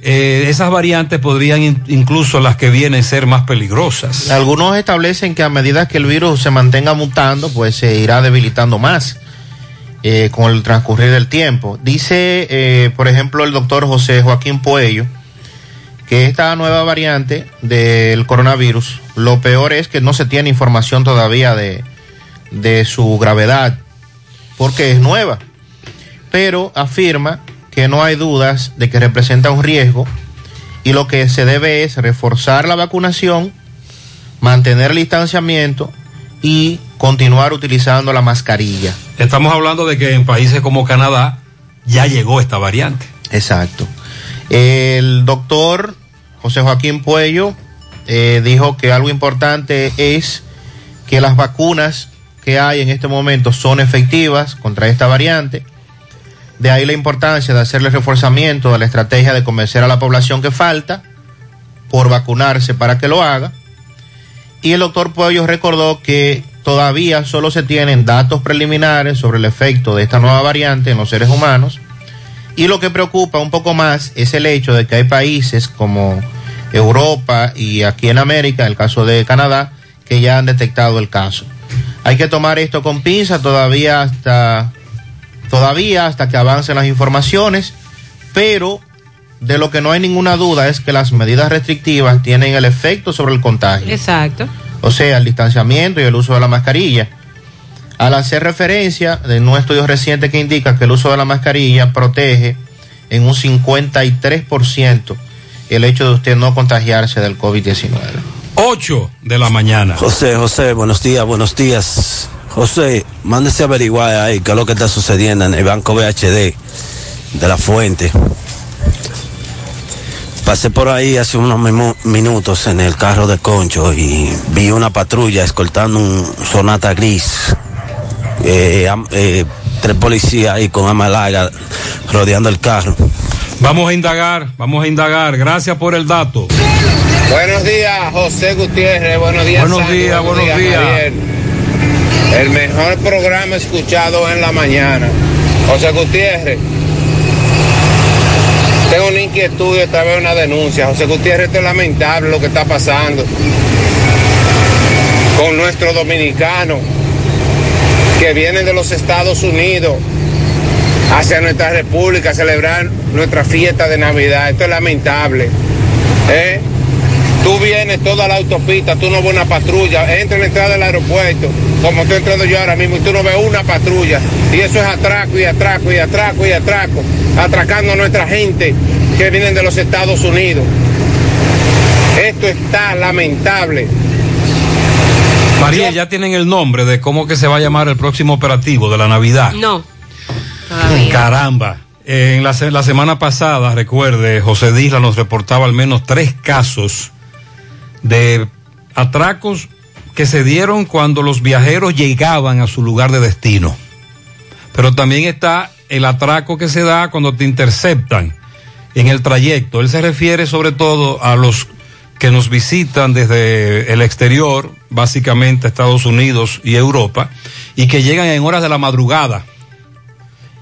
eh, esas variantes podrían in- incluso las que vienen ser más peligrosas. algunos establecen que a medida que el virus se mantenga mutando, pues se irá debilitando más eh, con el transcurrir del tiempo. Dice, eh, por ejemplo, el doctor José Joaquín Puello, que esta nueva variante del coronavirus, lo peor es que no se tiene información todavía de, de su gravedad, porque es nueva, pero afirma que no hay dudas de que representa un riesgo y lo que se debe es reforzar la vacunación, mantener el distanciamiento y continuar utilizando la mascarilla. Estamos hablando de que en países como Canadá ya llegó esta variante. Exacto. El doctor José Joaquín Puello eh, dijo que algo importante es que las vacunas que hay en este momento son efectivas contra esta variante. De ahí la importancia de hacerle reforzamiento a la estrategia de convencer a la población que falta por vacunarse para que lo haga. Y el doctor Puello recordó que todavía solo se tienen datos preliminares sobre el efecto de esta nueva variante en los seres humanos. Y lo que preocupa un poco más es el hecho de que hay países como Europa y aquí en América, el caso de Canadá, que ya han detectado el caso. Hay que tomar esto con pinza todavía hasta todavía hasta que avancen las informaciones, pero de lo que no hay ninguna duda es que las medidas restrictivas tienen el efecto sobre el contagio. Exacto. O sea, el distanciamiento y el uso de la mascarilla. Al hacer referencia de un estudio reciente que indica que el uso de la mascarilla protege en un 53% el hecho de usted no contagiarse del COVID-19. 8 de la mañana. José, José, buenos días, buenos días. José, mándese a averiguar ahí qué es lo que está sucediendo en el banco VHD de la fuente. Pasé por ahí hace unos minutos en el carro de Concho y vi una patrulla escoltando un sonata gris. Eh, eh, tres policías ahí con arma larga rodeando el carro. Vamos a indagar, vamos a indagar. Gracias por el dato. Buenos días, José Gutiérrez. Buenos días, Buenos Sandy. días, buenos días. El mejor programa escuchado en la mañana. José Gutiérrez. Tengo una inquietud y esta vez una denuncia. José Gutiérrez, esto es lamentable lo que está pasando con nuestros dominicanos que vienen de los Estados Unidos hacia nuestra república a celebrar nuestra fiesta de Navidad. Esto es lamentable. ¿eh? Tú vienes toda la autopista, tú no ves una patrulla, entra en la entrada del aeropuerto, como estoy entrando yo ahora mismo, y tú no ves una patrulla. Y eso es atraco y atraco y atraco y atraco, atracando a nuestra gente que vienen de los Estados Unidos. Esto está lamentable. María, ya tienen el nombre de cómo que se va a llamar el próximo operativo de la Navidad. No. Caramba. Eh, En la, la semana pasada, recuerde, José Disla nos reportaba al menos tres casos de atracos que se dieron cuando los viajeros llegaban a su lugar de destino. Pero también está el atraco que se da cuando te interceptan en el trayecto. Él se refiere sobre todo a los que nos visitan desde el exterior, básicamente Estados Unidos y Europa, y que llegan en horas de la madrugada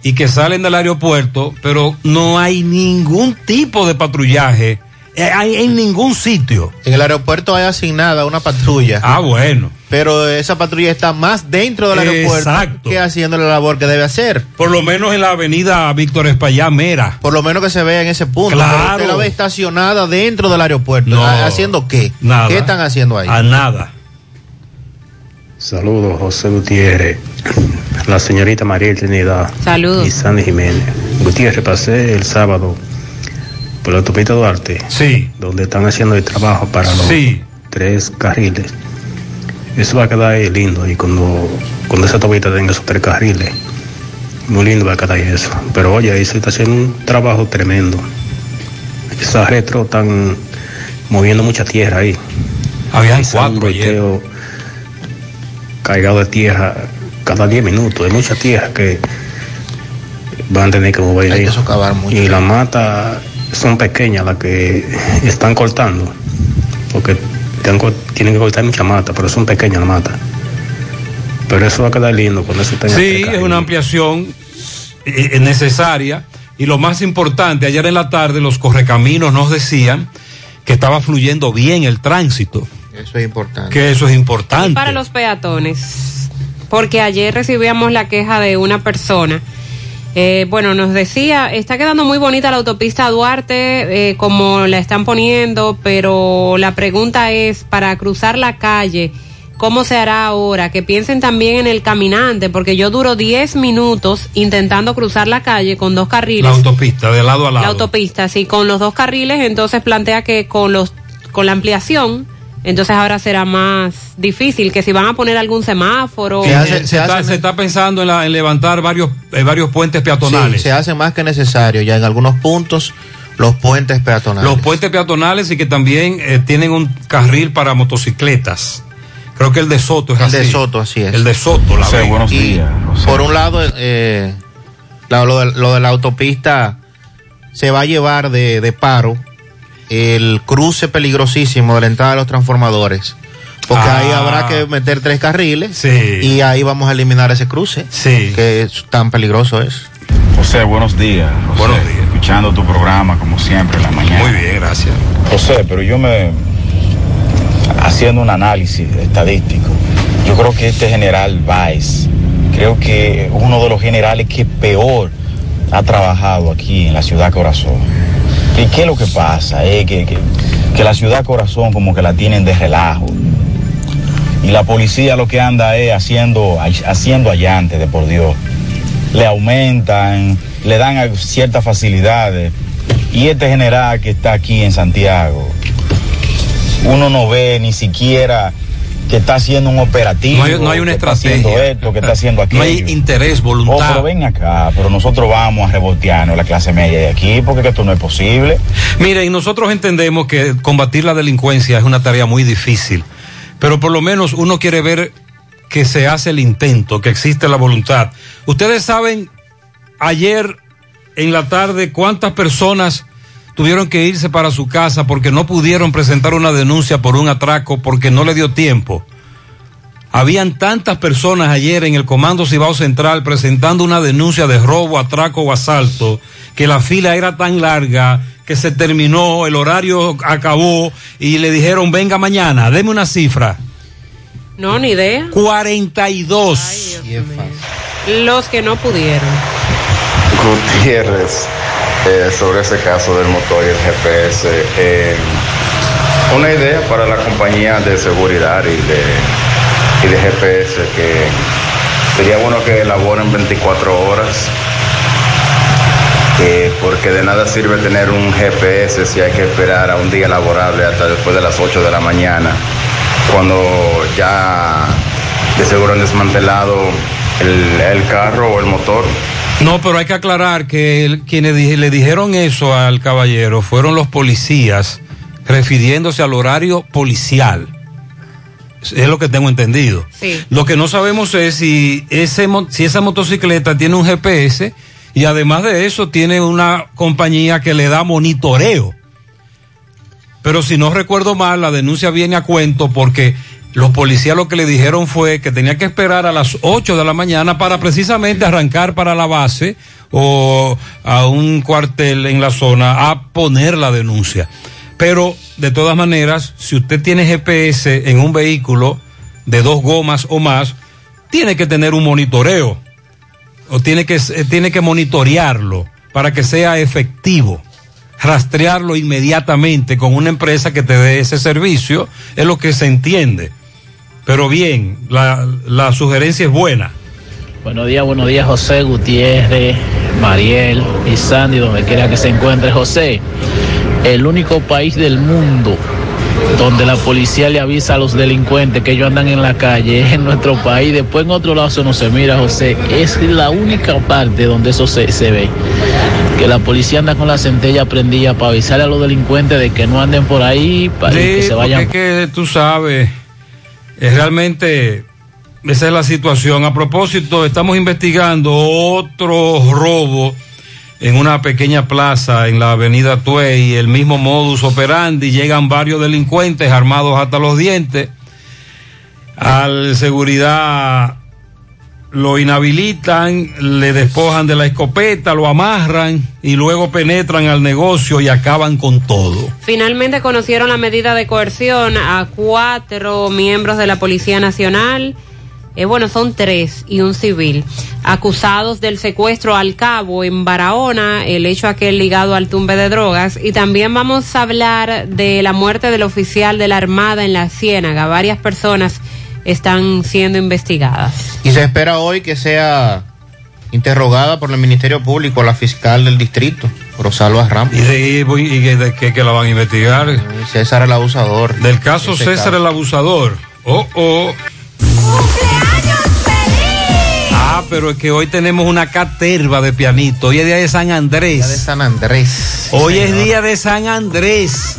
y que salen del aeropuerto, pero no hay ningún tipo de patrullaje en ningún sitio. En el aeropuerto hay asignada una patrulla. Ah, bueno. Pero esa patrulla está más dentro del aeropuerto que haciendo la labor que debe hacer. Por lo menos en la avenida Víctor Espaillá Mera. Por lo menos que se vea en ese punto. Claro. Usted la ve estacionada dentro del aeropuerto. No. ¿Haciendo qué? Nada. ¿Qué están haciendo ahí? A nada. Saludos, José Gutiérrez, la señorita María Trinidad Saludos. y Sandy Jiménez. Gutiérrez, pasé el sábado por la autopista Duarte, sí. donde están haciendo el trabajo para los Sí. tres carriles. Eso va a quedar ahí lindo y cuando, cuando esa autopista tenga esos tres carriles, muy lindo va a quedar ahí eso. Pero oye, ahí se está haciendo un trabajo tremendo. Esas retro están moviendo mucha tierra ahí. Habían cuatro ayer. volteo cargado de tierra cada 10 minutos. Hay mucha tierra que van a tener que mover Hay ahí. que socavar mucho. Y las matas son pequeñas las que están cortando. Porque tienen, que cortar mucha mata, pero son pequeñas las matas. Pero eso va a quedar lindo cuando eso tenga Sí, es una ampliación eh, eh, necesaria. Y lo más importante, ayer en la tarde los correcaminos nos decían que estaba fluyendo bien el tránsito, Eso es importante. que eso es Y importante. para los peatones, porque ayer recibíamos la queja de una persona. Eh, bueno, nos decía, está quedando muy bonita la autopista Duarte, eh, como la están poniendo, pero la pregunta es, para cruzar la calle, ¿cómo se hará ahora? Que piensen también en el caminante, porque yo duro 10 minutos intentando cruzar la calle con dos carriles. La autopista, de lado a lado. La autopista, sí, con los dos carriles, entonces plantea que con los con la ampliación, entonces ahora será más difícil, que si van a poner algún semáforo. Se, está, se está pensando en, la- en levantar varios, eh, varios puentes peatonales. Sí, se hace más que necesario ya en algunos puntos los puentes peatonales. Los puentes peatonales y que también eh, tienen un carril para motocicletas. Creo que el de Soto es El así. de Soto, así es. El de Soto, la Vega. buenos Y Por un lado, eh, lo, de, lo de la autopista se va a llevar de, de paro el cruce peligrosísimo de la entrada de los transformadores. Porque Ah. ahí habrá que meter tres carriles Sí. y ahí vamos a eliminar ese cruce. Sí. Que es tan peligroso es. José, buenos días. José, Buenos días. Escuchando tu programa como siempre en la mañana. Muy bien, gracias. José, pero yo me. Haciendo un análisis estadístico, yo creo que este general Valls, creo que uno de los generales que peor ha trabajado aquí en la ciudad Corazón. ¿Y qué es lo que pasa? Es que, que, que la ciudad Corazón como que la tienen de relajo. Y la policía lo que anda es haciendo, haciendo de por Dios. Le aumentan, le dan ciertas facilidades. Y este general que está aquí en Santiago, uno no ve ni siquiera que está haciendo un operativo. No hay- no hay una que está estrategia. haciendo esto, que está haciendo aquello. No hay interés, Oh, voluntad. pero ven acá, pero nosotros vamos a rebotearnos la clase media de aquí, porque que esto no es posible. Mire, y nosotros entendemos que combatir la delincuencia es una tarea muy difícil, pero por lo menos uno quiere ver que se hace el intento, que existe la voluntad. Ustedes saben, ayer en la tarde, cuántas personas tuvieron que irse para su casa porque no pudieron presentar una denuncia por un atraco, porque no le dio tiempo. Habían tantas personas ayer en el Comando Cibao Central presentando una denuncia de robo, atraco o asalto, que la fila era tan larga que se terminó, el horario acabó y le dijeron, venga mañana, deme una cifra. No, ni idea. 42. Los que no pudieron. Gutiérrez, eh, sobre ese caso del motor y el GPS. eh, una idea para la compañía de seguridad y de, y de GPS que sería bueno que elaboren 24 horas. porque de nada sirve tener un GPS si hay que esperar a un día laborable hasta después de las 8 de la mañana, cuando ya de seguro han desmantelado el, el carro o el motor. No, pero hay que aclarar que el- quienes le dijeron eso al caballero fueron los policías refiriéndose al horario policial. Es lo que tengo entendido. Sí. Lo que no sabemos es si, ese, si esa motocicleta tiene un GPS y además de eso tiene una compañía que le da monitoreo. Pero si no recuerdo mal, la denuncia viene a cuento porque los policías lo que le dijeron fue que tenía que esperar a las 8 de la mañana para precisamente arrancar para la base o a un cuartel en la zona a poner la denuncia. Pero de todas maneras, si usted tiene GPS en un vehículo de dos gomas o más, tiene que tener un monitoreo o tiene que, eh, tiene que monitorearlo para que sea efectivo. Rastrearlo inmediatamente con una empresa que te dé ese servicio es lo que se entiende. Pero bien, la, la sugerencia es buena. Buenos días, buenos días José Gutiérrez, Mariel y Sandy, donde quiera que se encuentre José. El único país del mundo donde la policía le avisa a los delincuentes que ellos andan en la calle es en nuestro país. Después en otro lado eso no se mira, José. Es la única parte donde eso se, se ve. Que la policía anda con la centella prendida para avisarle a los delincuentes de que no anden por ahí, para Sí, que se vayan. es que tú sabes, es realmente esa es la situación. A propósito, estamos investigando otro robo en una pequeña plaza en la avenida Tuey, el mismo modus operandi, llegan varios delincuentes armados hasta los dientes, al seguridad lo inhabilitan, le despojan de la escopeta, lo amarran y luego penetran al negocio y acaban con todo. Finalmente conocieron la medida de coerción a cuatro miembros de la Policía Nacional. Eh, bueno, son tres y un civil, acusados del secuestro al cabo en Barahona, el hecho aquel ligado al tumbe de drogas. Y también vamos a hablar de la muerte del oficial de la Armada en la Ciénaga. Varias personas están siendo investigadas. Y se espera hoy que sea interrogada por el Ministerio Público la fiscal del distrito, Rosalba Ramos. ¿Y de, y de qué que la van a investigar? César el abusador. Del caso Ese César caso. el abusador. Oh, oh. Ah, pero es que hoy tenemos una caterva de pianito. Hoy es día de San Andrés. Día de San Andrés. Hoy es día de San Andrés.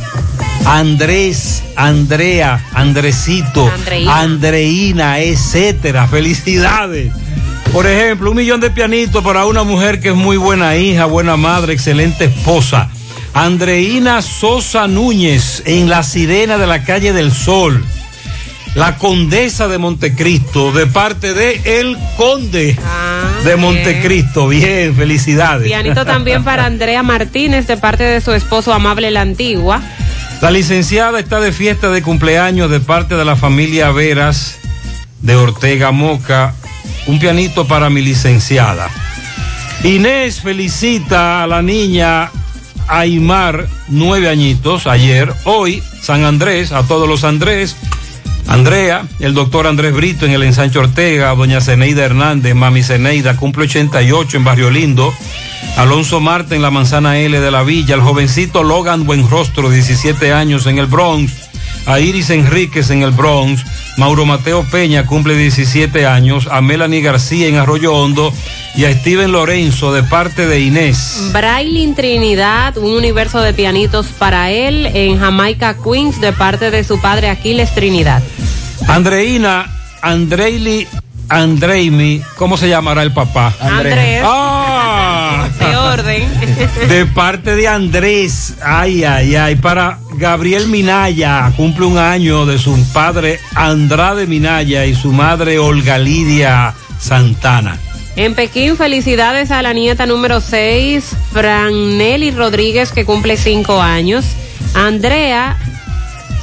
Andrés, Andrea, Andresito. Andreína, etcétera. Felicidades. Por ejemplo, un millón de pianitos para una mujer que es muy buena hija, buena madre, excelente esposa. Andreína Sosa Núñez en La Sirena de la Calle del Sol. La Condesa de Montecristo, de parte de El Conde de Montecristo. Bien, felicidades. Pianito también para Andrea Martínez de parte de su esposo amable la antigua. La licenciada está de fiesta de cumpleaños de parte de la familia Veras de Ortega Moca. Un pianito para mi licenciada. Inés felicita a la niña Aymar, nueve añitos, ayer. Hoy, San Andrés, a todos los Andrés. Andrea, el doctor Andrés Brito en el ensancho Ortega, doña Zeneida Hernández, mami Zeneida, cumple 88 en Barrio Lindo. Alonso Marte en la manzana L de la Villa, el jovencito Logan Buenrostro, 17 años en el Bronx, a Iris Enríquez en el Bronx, Mauro Mateo Peña cumple 17 años, a Melanie García en Arroyo Hondo y a Steven Lorenzo de parte de Inés. Brailin Trinidad, un universo de pianitos para él en Jamaica Queens de parte de su padre Aquiles Trinidad. Andreina, Andreili, Andreimi, ¿cómo se llamará el papá? Andrés. De parte de Andrés, ay, ay, ay, para Gabriel Minaya, cumple un año de su padre Andrade Minaya y su madre Olga Lidia Santana. En Pekín, felicidades a la nieta número 6, Franelli Rodríguez, que cumple 5 años. Andrea,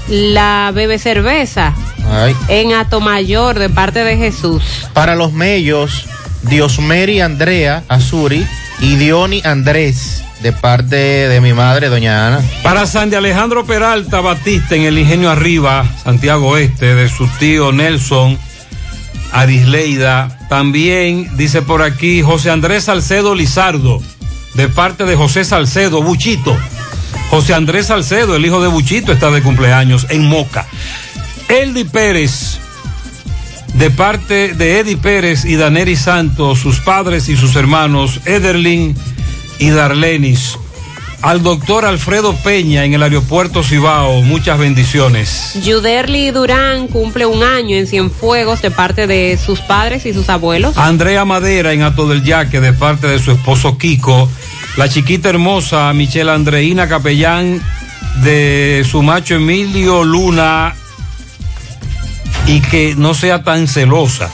la bebe cerveza. Ay. En Atomayor, de parte de Jesús. Para los mellos, Diosmeri Andrea Azuri y Diony Andrés, de parte de mi madre, doña Ana. Para Sandy Alejandro Peralta Batista en el Ingenio Arriba, Santiago Este, de su tío Nelson Arisleida. También dice por aquí José Andrés Salcedo Lizardo, de parte de José Salcedo, Buchito. José Andrés Salcedo, el hijo de Buchito, está de cumpleaños en Moca. Eldi Pérez, de parte de Eddie Pérez y Daneri Santos, sus padres y sus hermanos, Ederlin y Darlenis. Al doctor Alfredo Peña en el aeropuerto Cibao, muchas bendiciones. Yuderli Durán cumple un año en Cienfuegos de parte de sus padres y sus abuelos. Andrea Madera en Ato del Yaque de parte de su esposo Kiko. La chiquita hermosa Michelle Andreina Capellán de su macho Emilio Luna y que no sea tan celosa.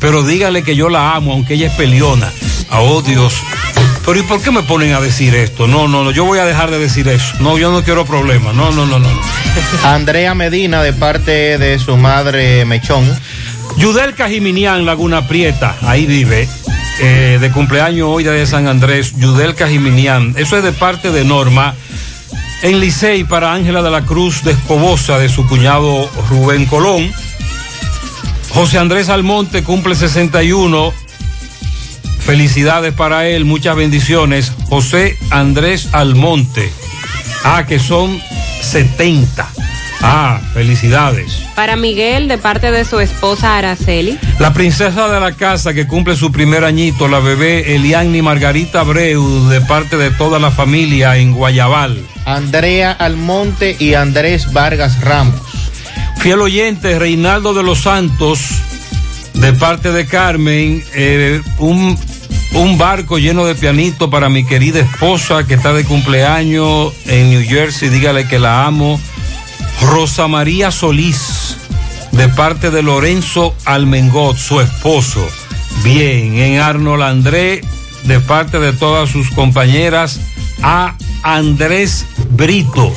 Pero dígale que yo la amo, aunque ella es peleona. A oh Dios. Pero ¿y por qué me ponen a decir esto? No, no, no, yo voy a dejar de decir eso. No, yo no quiero problemas. No, no, no, no. Andrea Medina, de parte de su madre Mechón. Yudel Cajiminián, Laguna Prieta, ahí vive. eh, de cumpleaños hoy de San Andrés, Yudel Cajiminián. Eso es de parte de Norma. En Licey para Ángela de la Cruz de Escobosa, de su cuñado Rubén Colón. José Andrés Almonte cumple 61. Felicidades para él, muchas bendiciones. José Andrés Almonte. Ah, que son 70. Ah, felicidades. Para Miguel, de parte de su esposa Araceli. La princesa de la casa que cumple su primer añito, la bebé Eliani Margarita Abreu, de parte de toda la familia en Guayabal. Andrea Almonte y Andrés Vargas Ramos. Fiel oyente, Reinaldo de los Santos, de parte de Carmen, eh, un, un barco lleno de pianito para mi querida esposa que está de cumpleaños en New Jersey, dígale que la amo. Rosa María Solís, de parte de Lorenzo Almengot, su esposo. Bien, en Arnold André, de parte de todas sus compañeras, a Andrés Brito.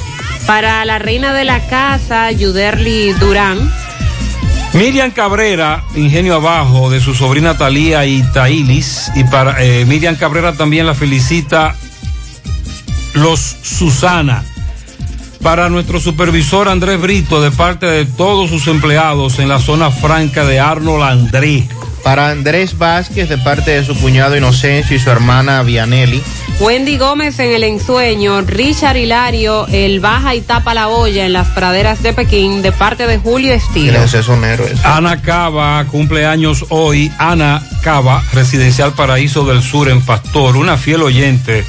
Para la reina de la casa, Yuderli Durán. Miriam Cabrera, Ingenio Abajo, de su sobrina Talía y Tailis. Y para eh, Miriam Cabrera también la felicita los Susana. Para nuestro supervisor Andrés Brito, de parte de todos sus empleados en la zona franca de Arnold André. Para Andrés Vázquez, de parte de su cuñado Inocencio y su hermana Vianelli. Wendy Gómez en el ensueño, Richard Hilario, el baja y tapa la olla en las praderas de Pekín, de parte de Julio Estilo. Ana Cava, cumpleaños hoy. Ana Cava, Residencial Paraíso del Sur en Pastor, una fiel oyente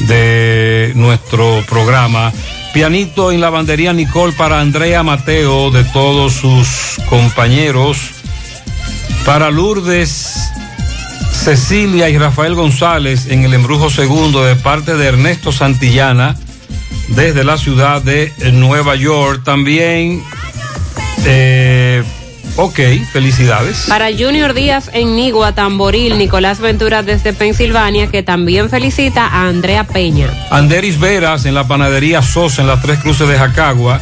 de nuestro programa. Pianito en lavandería Nicole para Andrea Mateo, de todos sus compañeros. Para Lourdes, Cecilia y Rafael González en el embrujo segundo de parte de Ernesto Santillana desde la ciudad de Nueva York. También, eh, ok, felicidades. Para Junior Díaz en Nigua, Tamboril, Nicolás Ventura desde Pensilvania, que también felicita a Andrea Peña. Anderis Veras en la panadería Sosa en las Tres Cruces de Jacagua,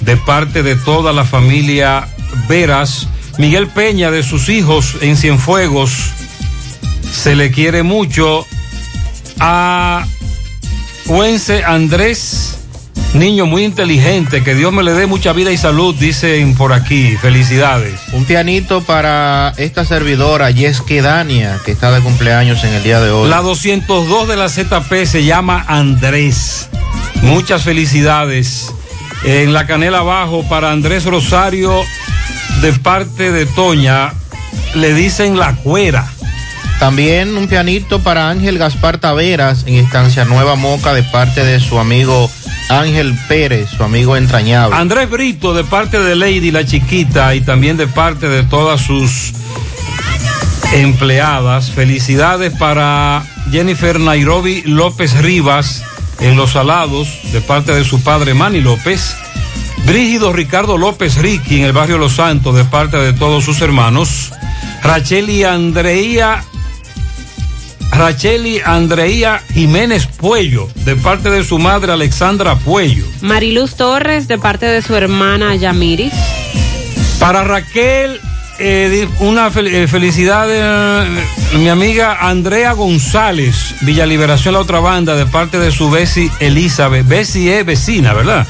de parte de toda la familia Veras. Miguel Peña de sus hijos en Cienfuegos, se le quiere mucho. A Juense Andrés, niño muy inteligente, que Dios me le dé mucha vida y salud, dicen por aquí. Felicidades. Un pianito para esta servidora, Yeske Dania, que está de cumpleaños en el día de hoy. La 202 de la ZP se llama Andrés. Muchas felicidades. En la canela abajo para Andrés Rosario, de parte de Toña, le dicen la cuera. También un pianito para Ángel Gaspar Taveras en Estancia Nueva Moca de parte de su amigo Ángel Pérez, su amigo entrañable. Andrés Brito de parte de Lady la chiquita y también de parte de todas sus empleadas. Felicidades para Jennifer Nairobi López Rivas en Los Salados de parte de su padre Manny López. Brígido Ricardo López Ricky en el barrio Los Santos de parte de todos sus hermanos. Racheli Andreía Racheli Andreía Jiménez Puello, de parte de su madre Alexandra Puello. Mariluz Torres, de parte de su hermana Yamiris. Para Raquel, eh, una fel- eh, felicidad de eh, mi amiga Andrea González, Villa Liberación, la otra banda, de parte de su Bessie Elizabeth. Bessie es vecina, ¿verdad?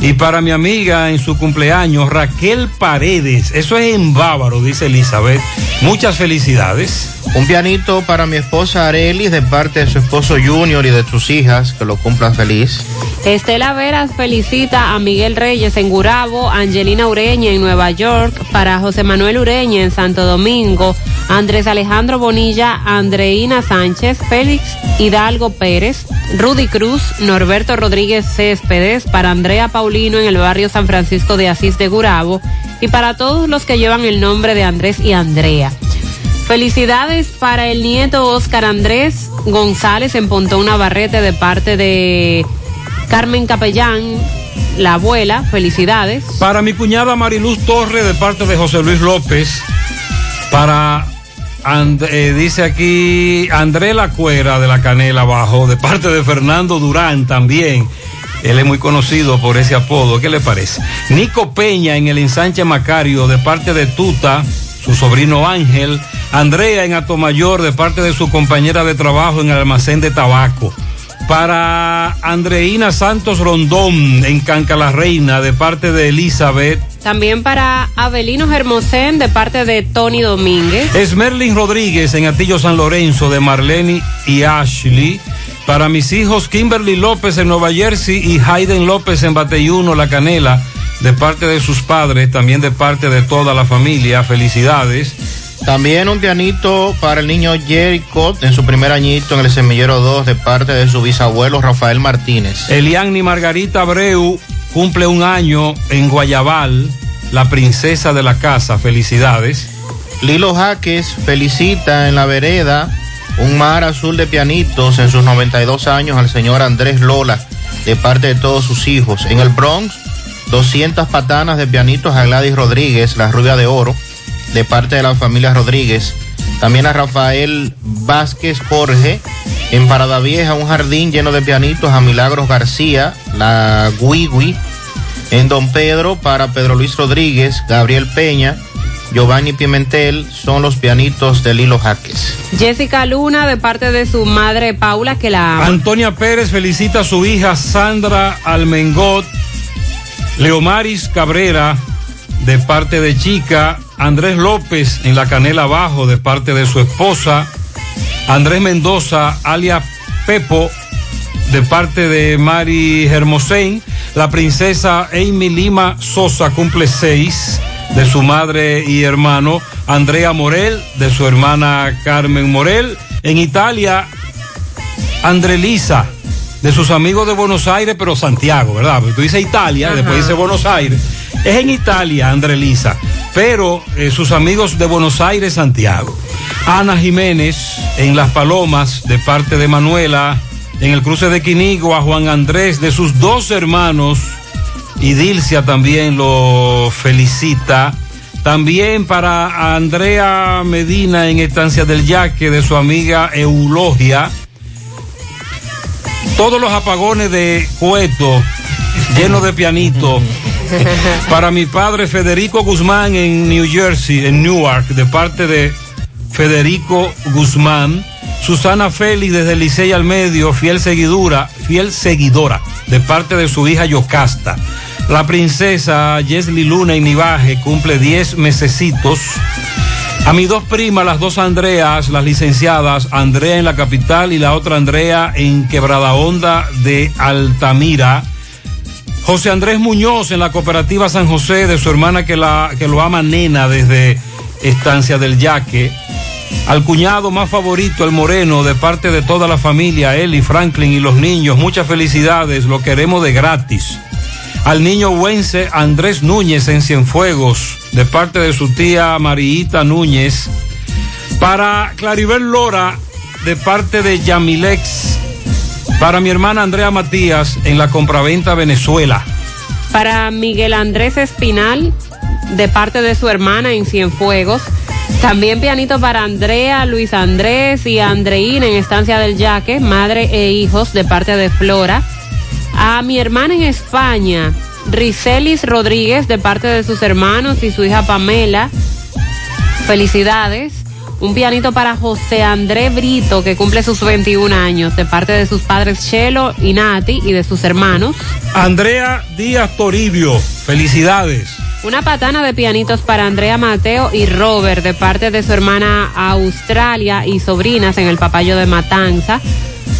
Y para mi amiga en su cumpleaños, Raquel Paredes. Eso es en bávaro, dice Elizabeth. Muchas felicidades. Un pianito para mi esposa Arelis de parte de su esposo Junior y de sus hijas, que lo cumplan feliz. Estela Veras felicita a Miguel Reyes en Gurabo, Angelina Ureña en Nueva York, para José Manuel Ureña en Santo Domingo, Andrés Alejandro Bonilla, Andreina Sánchez, Félix Hidalgo Pérez, Rudy Cruz, Norberto Rodríguez Céspedes, para Andrea Paulino en el barrio San Francisco de Asís de Gurabo y para todos los que llevan el nombre de Andrés y Andrea. Felicidades para el nieto Oscar Andrés González en Pontón Navarrete de parte de Carmen Capellán, la abuela. Felicidades. Para mi cuñada Mariluz Torres, de parte de José Luis López. Para Eh, dice aquí André La Cuera de la Canela Abajo, de parte de Fernando Durán también. Él es muy conocido por ese apodo. ¿Qué le parece? Nico Peña en el ensanche Macario, de parte de Tuta, su sobrino Ángel. Andrea en Atomayor, de parte de su compañera de trabajo en el almacén de tabaco. Para Andreina Santos Rondón en Canca la Reina, de parte de Elizabeth. También para Abelino Hermosén de parte de Tony Domínguez. Esmerlin Rodríguez en Atillo San Lorenzo de Marlene y Ashley. Para mis hijos Kimberly López en Nueva Jersey y Hayden López en Bateyuno, La Canela, de parte de sus padres, también de parte de toda la familia. Felicidades. También un pianito para el niño Jericho en su primer añito en el semillero 2 de parte de su bisabuelo Rafael Martínez. Eliani Margarita Abreu cumple un año en Guayabal, la princesa de la casa. Felicidades. Lilo Jaques felicita en la vereda un mar azul de pianitos en sus 92 años al señor Andrés Lola de parte de todos sus hijos. En el Bronx, 200 patanas de pianitos a Gladys Rodríguez, la rubia de oro, de parte de la familia Rodríguez. También a Rafael Vázquez Jorge. En Parada Vieja, un jardín lleno de pianitos a Milagros García, la Guigui. En Don Pedro, para Pedro Luis Rodríguez, Gabriel Peña, Giovanni Pimentel, son los pianitos de Lilo Jaques. Jessica Luna de parte de su madre Paula que la ama. Antonia Pérez felicita a su hija Sandra Almengot, Leomaris Cabrera de parte de Chica, Andrés López en la Canela Abajo de parte de su esposa, Andrés Mendoza, alias Pepo, de parte de Mari Hermosén, la princesa Amy Lima Sosa cumple seis de su madre y hermano, Andrea Morel, de su hermana Carmen Morel, en Italia, Andrelisa, de sus amigos de Buenos Aires, pero Santiago, ¿verdad? Porque tú dices Italia, Ajá. después dice Buenos Aires. Es en Italia, Andrelisa, pero eh, sus amigos de Buenos Aires, Santiago. Ana Jiménez en Las Palomas, de parte de Manuela, en el cruce de Quinigua, Juan Andrés, de sus dos hermanos, y Dilcia también lo felicita. También para Andrea Medina en Estancia del Yaque, de su amiga Eulogia. Todos los apagones de Cueto, llenos de pianito. Para mi padre Federico Guzmán en New Jersey, en Newark, de parte de Federico Guzmán. Susana Félix desde Licey al Medio, fiel seguidora, fiel seguidora, de parte de su hija Yocasta. La princesa Jesly Luna en Nivaje cumple 10 mesecitos. A mis dos primas, las dos Andreas, las licenciadas, Andrea en la capital y la otra Andrea en Quebrada Honda de Altamira. José Andrés Muñoz en la cooperativa San José de su hermana que, la, que lo ama nena desde Estancia del Yaque. Al cuñado más favorito, el moreno, de parte de toda la familia, él y Franklin y los niños, muchas felicidades, lo queremos de gratis. Al niño Wence Andrés Núñez en Cienfuegos, de parte de su tía Mariita Núñez. Para Claribel Lora, de parte de Yamilex. Para mi hermana Andrea Matías, en la compraventa Venezuela. Para Miguel Andrés Espinal, de parte de su hermana en Cienfuegos. También pianito para Andrea, Luis Andrés y Andreína en Estancia del Yaque, madre e hijos, de parte de Flora. A mi hermana en España, Ricelis Rodríguez, de parte de sus hermanos y su hija Pamela. Felicidades. Un pianito para José André Brito, que cumple sus 21 años, de parte de sus padres Chelo y Nati y de sus hermanos. Andrea Díaz Toribio, felicidades. Una patana de pianitos para Andrea Mateo y Robert de parte de su hermana Australia y sobrinas en el papayo de Matanza.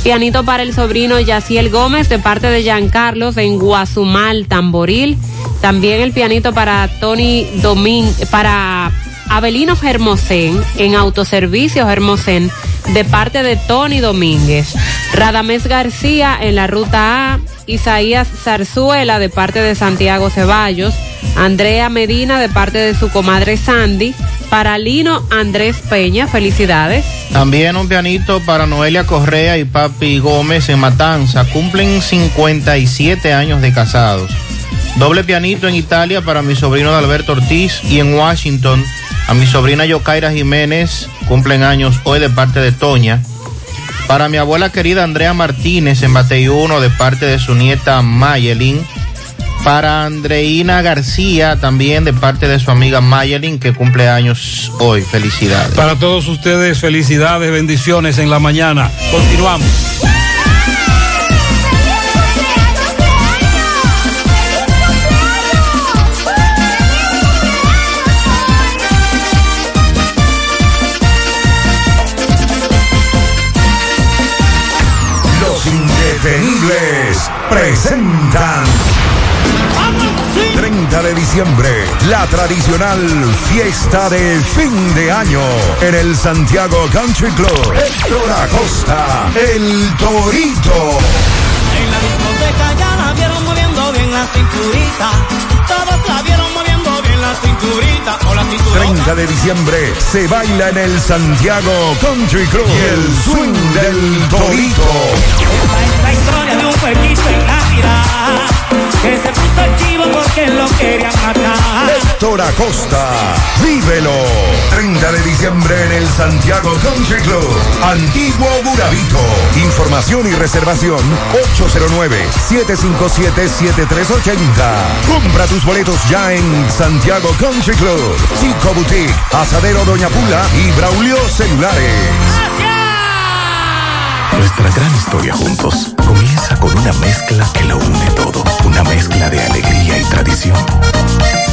Pianito para el sobrino Yaciel Gómez de parte de Giancarlos en Guazumal, Tamboril. También el pianito para Tony Domín, para Abelino Hermosén en Autoservicios Hermosén de parte de Tony Domínguez. Radamés García en la ruta A. Isaías Zarzuela de parte de Santiago Ceballos. Andrea Medina de parte de su comadre Sandy. Para Lino Andrés Peña, felicidades. También un pianito para Noelia Correa y Papi Gómez en Matanza. Cumplen 57 años de casados. Doble pianito en Italia para mi sobrino Alberto Ortiz y en Washington A mi sobrina Yokaira Jiménez, cumplen años hoy de parte de Toña. Para mi abuela querida Andrea Martínez en Bateyuno de parte de su nieta Mayelin. Para Andreina García también de parte de su amiga Mayelin que cumple años hoy. Felicidades. Para todos ustedes, felicidades, bendiciones en la mañana. Continuamos. Presentan 30 de diciembre, la tradicional fiesta de fin de año en el Santiago Country Club. Héctor Acosta, el Torito. En la discoteca ya la vieron moviendo bien la cinturita. La cinturita. O la cinturita. 30 de diciembre se baila en el Santiago Country Club y el swing del Torito. La historia de un pueblito en. Que se puso chivo porque lo querían matar. Héctor Acosta, vívelo. 30 de diciembre en el Santiago Country Club, Antiguo Burabito. Información y reservación 809-757-7380. Compra tus boletos ya en Santiago Country Club, Chico Boutique, Asadero Doña Pula y Braulio Celulares. Nuestra gran historia juntos comienza con una mezcla que lo une todo. Una mezcla de alegría y tradición,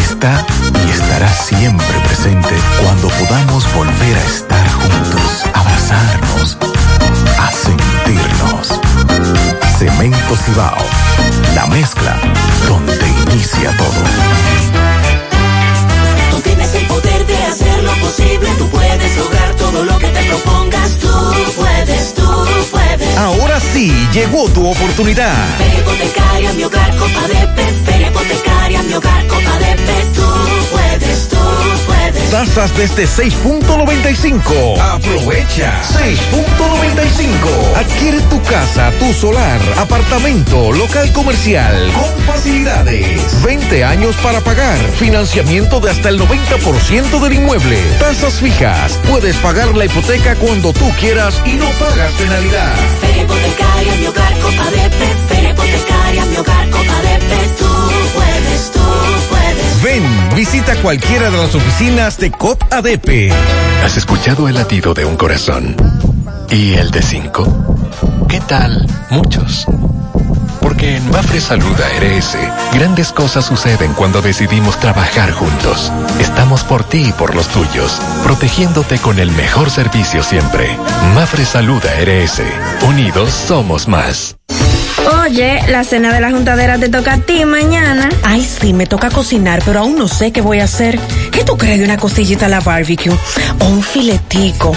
está y estará siempre presente cuando podamos volver a estar juntos, abrazarnos, a sentirnos. Cemento Cibao, la mezcla donde inicia todo. Hacer lo posible. Tú puedes lograr todo lo que te propongas. Tú puedes, tú puedes. Ahora sí, llegó tu oportunidad. Hipotecaria, mi hogar, copa de. Hipotecaria, mi hogar, copa de tú puedes. Tasas desde 6.95. Aprovecha. 6.95. Adquiere tu casa, tu solar, apartamento, local comercial con facilidades. 20 años para pagar. Financiamiento de hasta el 90% del inmueble. Tasas fijas. Puedes pagar la hipoteca cuando tú quieras y no pagas penalidad. Hipotecaria, mi hogar, copa de. Hipotecaria, mi hogar, copa de. Tú puedes, tú. Ven, visita cualquiera de las oficinas de COP ADP. ¿Has escuchado el latido de un corazón? ¿Y el de cinco? ¿Qué tal? Muchos. Porque en Mafre Salud ARS, grandes cosas suceden cuando decidimos trabajar juntos. Estamos por ti y por los tuyos, protegiéndote con el mejor servicio siempre. Mafre Salud ARS. Unidos somos más. Oye, la cena de la juntadera te toca a ti mañana. Ay, sí, me toca cocinar, pero aún no sé qué voy a hacer. ¿Qué tú crees de una costillita a la barbecue? O un filetico.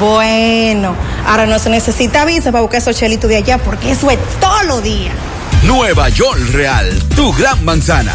Bueno, ahora no se necesita visa para buscar esos chelitos de allá porque eso es todos los días. Nueva York Real, tu gran manzana.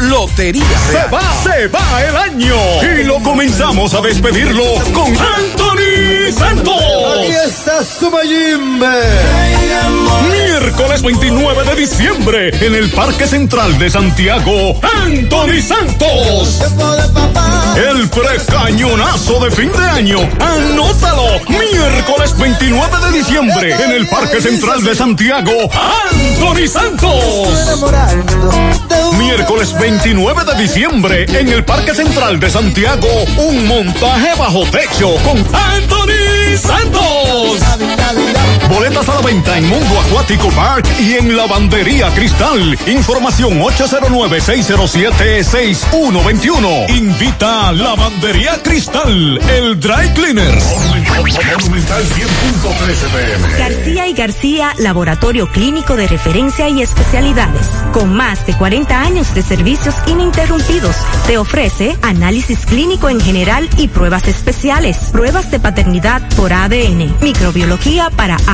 Lotería Se Real. va, se va el año y lo comenzamos a despedirlo con Anthony Santos. Aquí está su Miércoles 29 de diciembre en el Parque Central de Santiago, Anthony Santos. El precañonazo de fin de año. Anótalo. Miércoles 29 de diciembre en el Parque Central de Santiago, Anthony Santos. Miércoles 29 de diciembre en el Parque Central de Santiago, un montaje bajo techo con Anthony Santos. Boletas a la venta en Mundo Acuático Park y en Lavandería Cristal. Información 809-607-6121. Invita a Lavandería Cristal, el Dry Cleaner. García y García, laboratorio clínico de referencia y especialidades. Con más de 40 años de servicios ininterrumpidos, te ofrece análisis clínico en general y pruebas especiales, pruebas de paternidad por ADN, microbiología para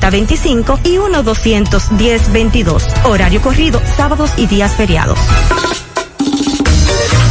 809-575-9025 y 1-210-22. Horario corrido, sábados y días feriados.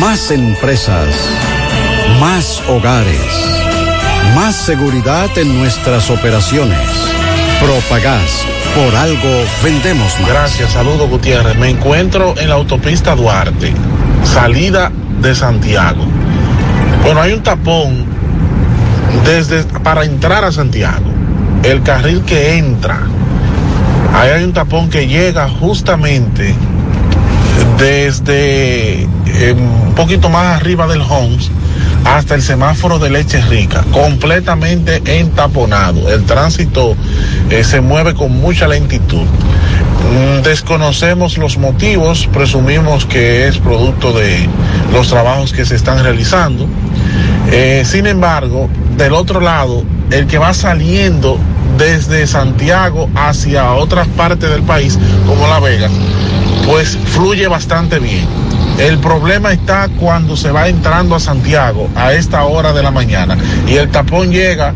Más empresas. Más hogares. Más seguridad en nuestras operaciones. Propagás. Por algo vendemos más. Gracias, saludos Gutiérrez. Me encuentro en la autopista Duarte, salida de Santiago. Bueno, hay un tapón desde para entrar a Santiago. El carril que entra, ahí hay un tapón que llega justamente desde eh, un poquito más arriba del Homes hasta el semáforo de leche rica, completamente entaponado. El tránsito eh, se mueve con mucha lentitud. Mm, Desconocemos los motivos, presumimos que es producto de los trabajos que se están realizando. Eh, sin embargo, del otro lado, el que va saliendo desde Santiago hacia otras partes del país, como La Vega, pues fluye bastante bien. El problema está cuando se va entrando a Santiago a esta hora de la mañana y el tapón llega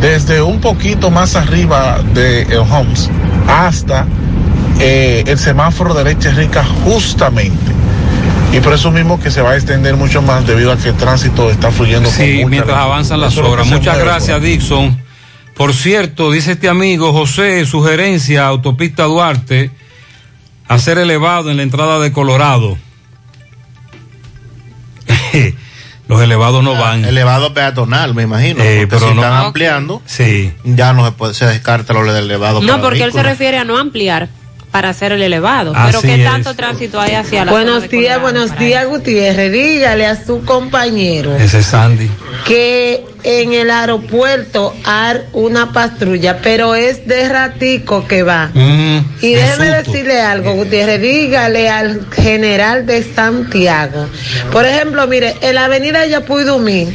desde un poquito más arriba de el Homes hasta eh, el semáforo de leche rica justamente. Y presumimos que se va a extender mucho más debido a que el tránsito está fluyendo Sí, mientras avanzan las se Muchas gracias, Dixon. Por cierto, dice este amigo José, sugerencia, autopista Duarte, hacer elevado en la entrada de Colorado. Los elevados no van. Elevado peatonal, me imagino. Eh, porque pero si no- están ampliando, sí. ya no se puede, se descarta lo del elevado. No, porque él se refiere a no ampliar. para hacer el elevado. Así Pero ¿qué es. tanto tránsito hay hacia la Buenos días, buenos días, Gutiérrez. Dígale a su compañero Ese es Sandy. que en el aeropuerto hay una patrulla, pero es de ratico que va. Mm, Y déjeme decirle algo, Gutiérrez, dígale al general de Santiago. Por ejemplo, mire, en la avenida Yapuy Dumí,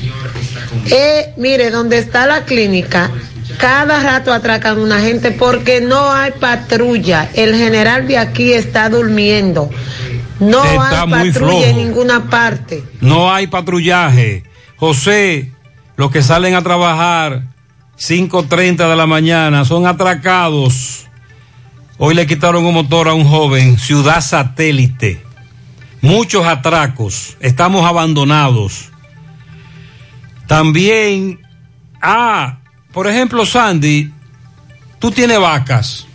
eh, mire, donde está la clínica, cada rato atracan una gente porque no hay patrulla. El general de aquí está durmiendo. No Está hay patrulla en ninguna parte. No hay patrullaje. José, los que salen a trabajar 5.30 de la mañana son atracados. Hoy le quitaron un motor a un joven, ciudad satélite. Muchos atracos. Estamos abandonados. También, ah, por ejemplo, Sandy, tú tienes vacas.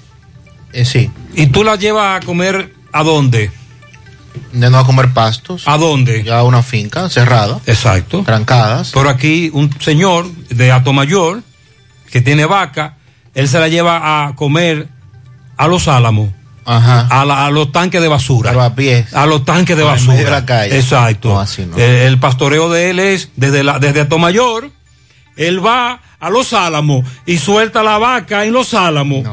Eh, sí. ¿Y tú las llevas a comer a dónde? De no a comer pastos. ¿A dónde? Ya a una finca cerrada. Exacto. Trancadas. Pero aquí un señor de Atomayor que tiene vaca, él se la lleva a comer a los álamos. A, la- a los tanques de basura. a pie. A los tanques de basura. de la calle. Exacto. No, así no. El, el pastoreo de él es desde, la, desde Atomayor, él va a los álamos y suelta la vaca en los álamos.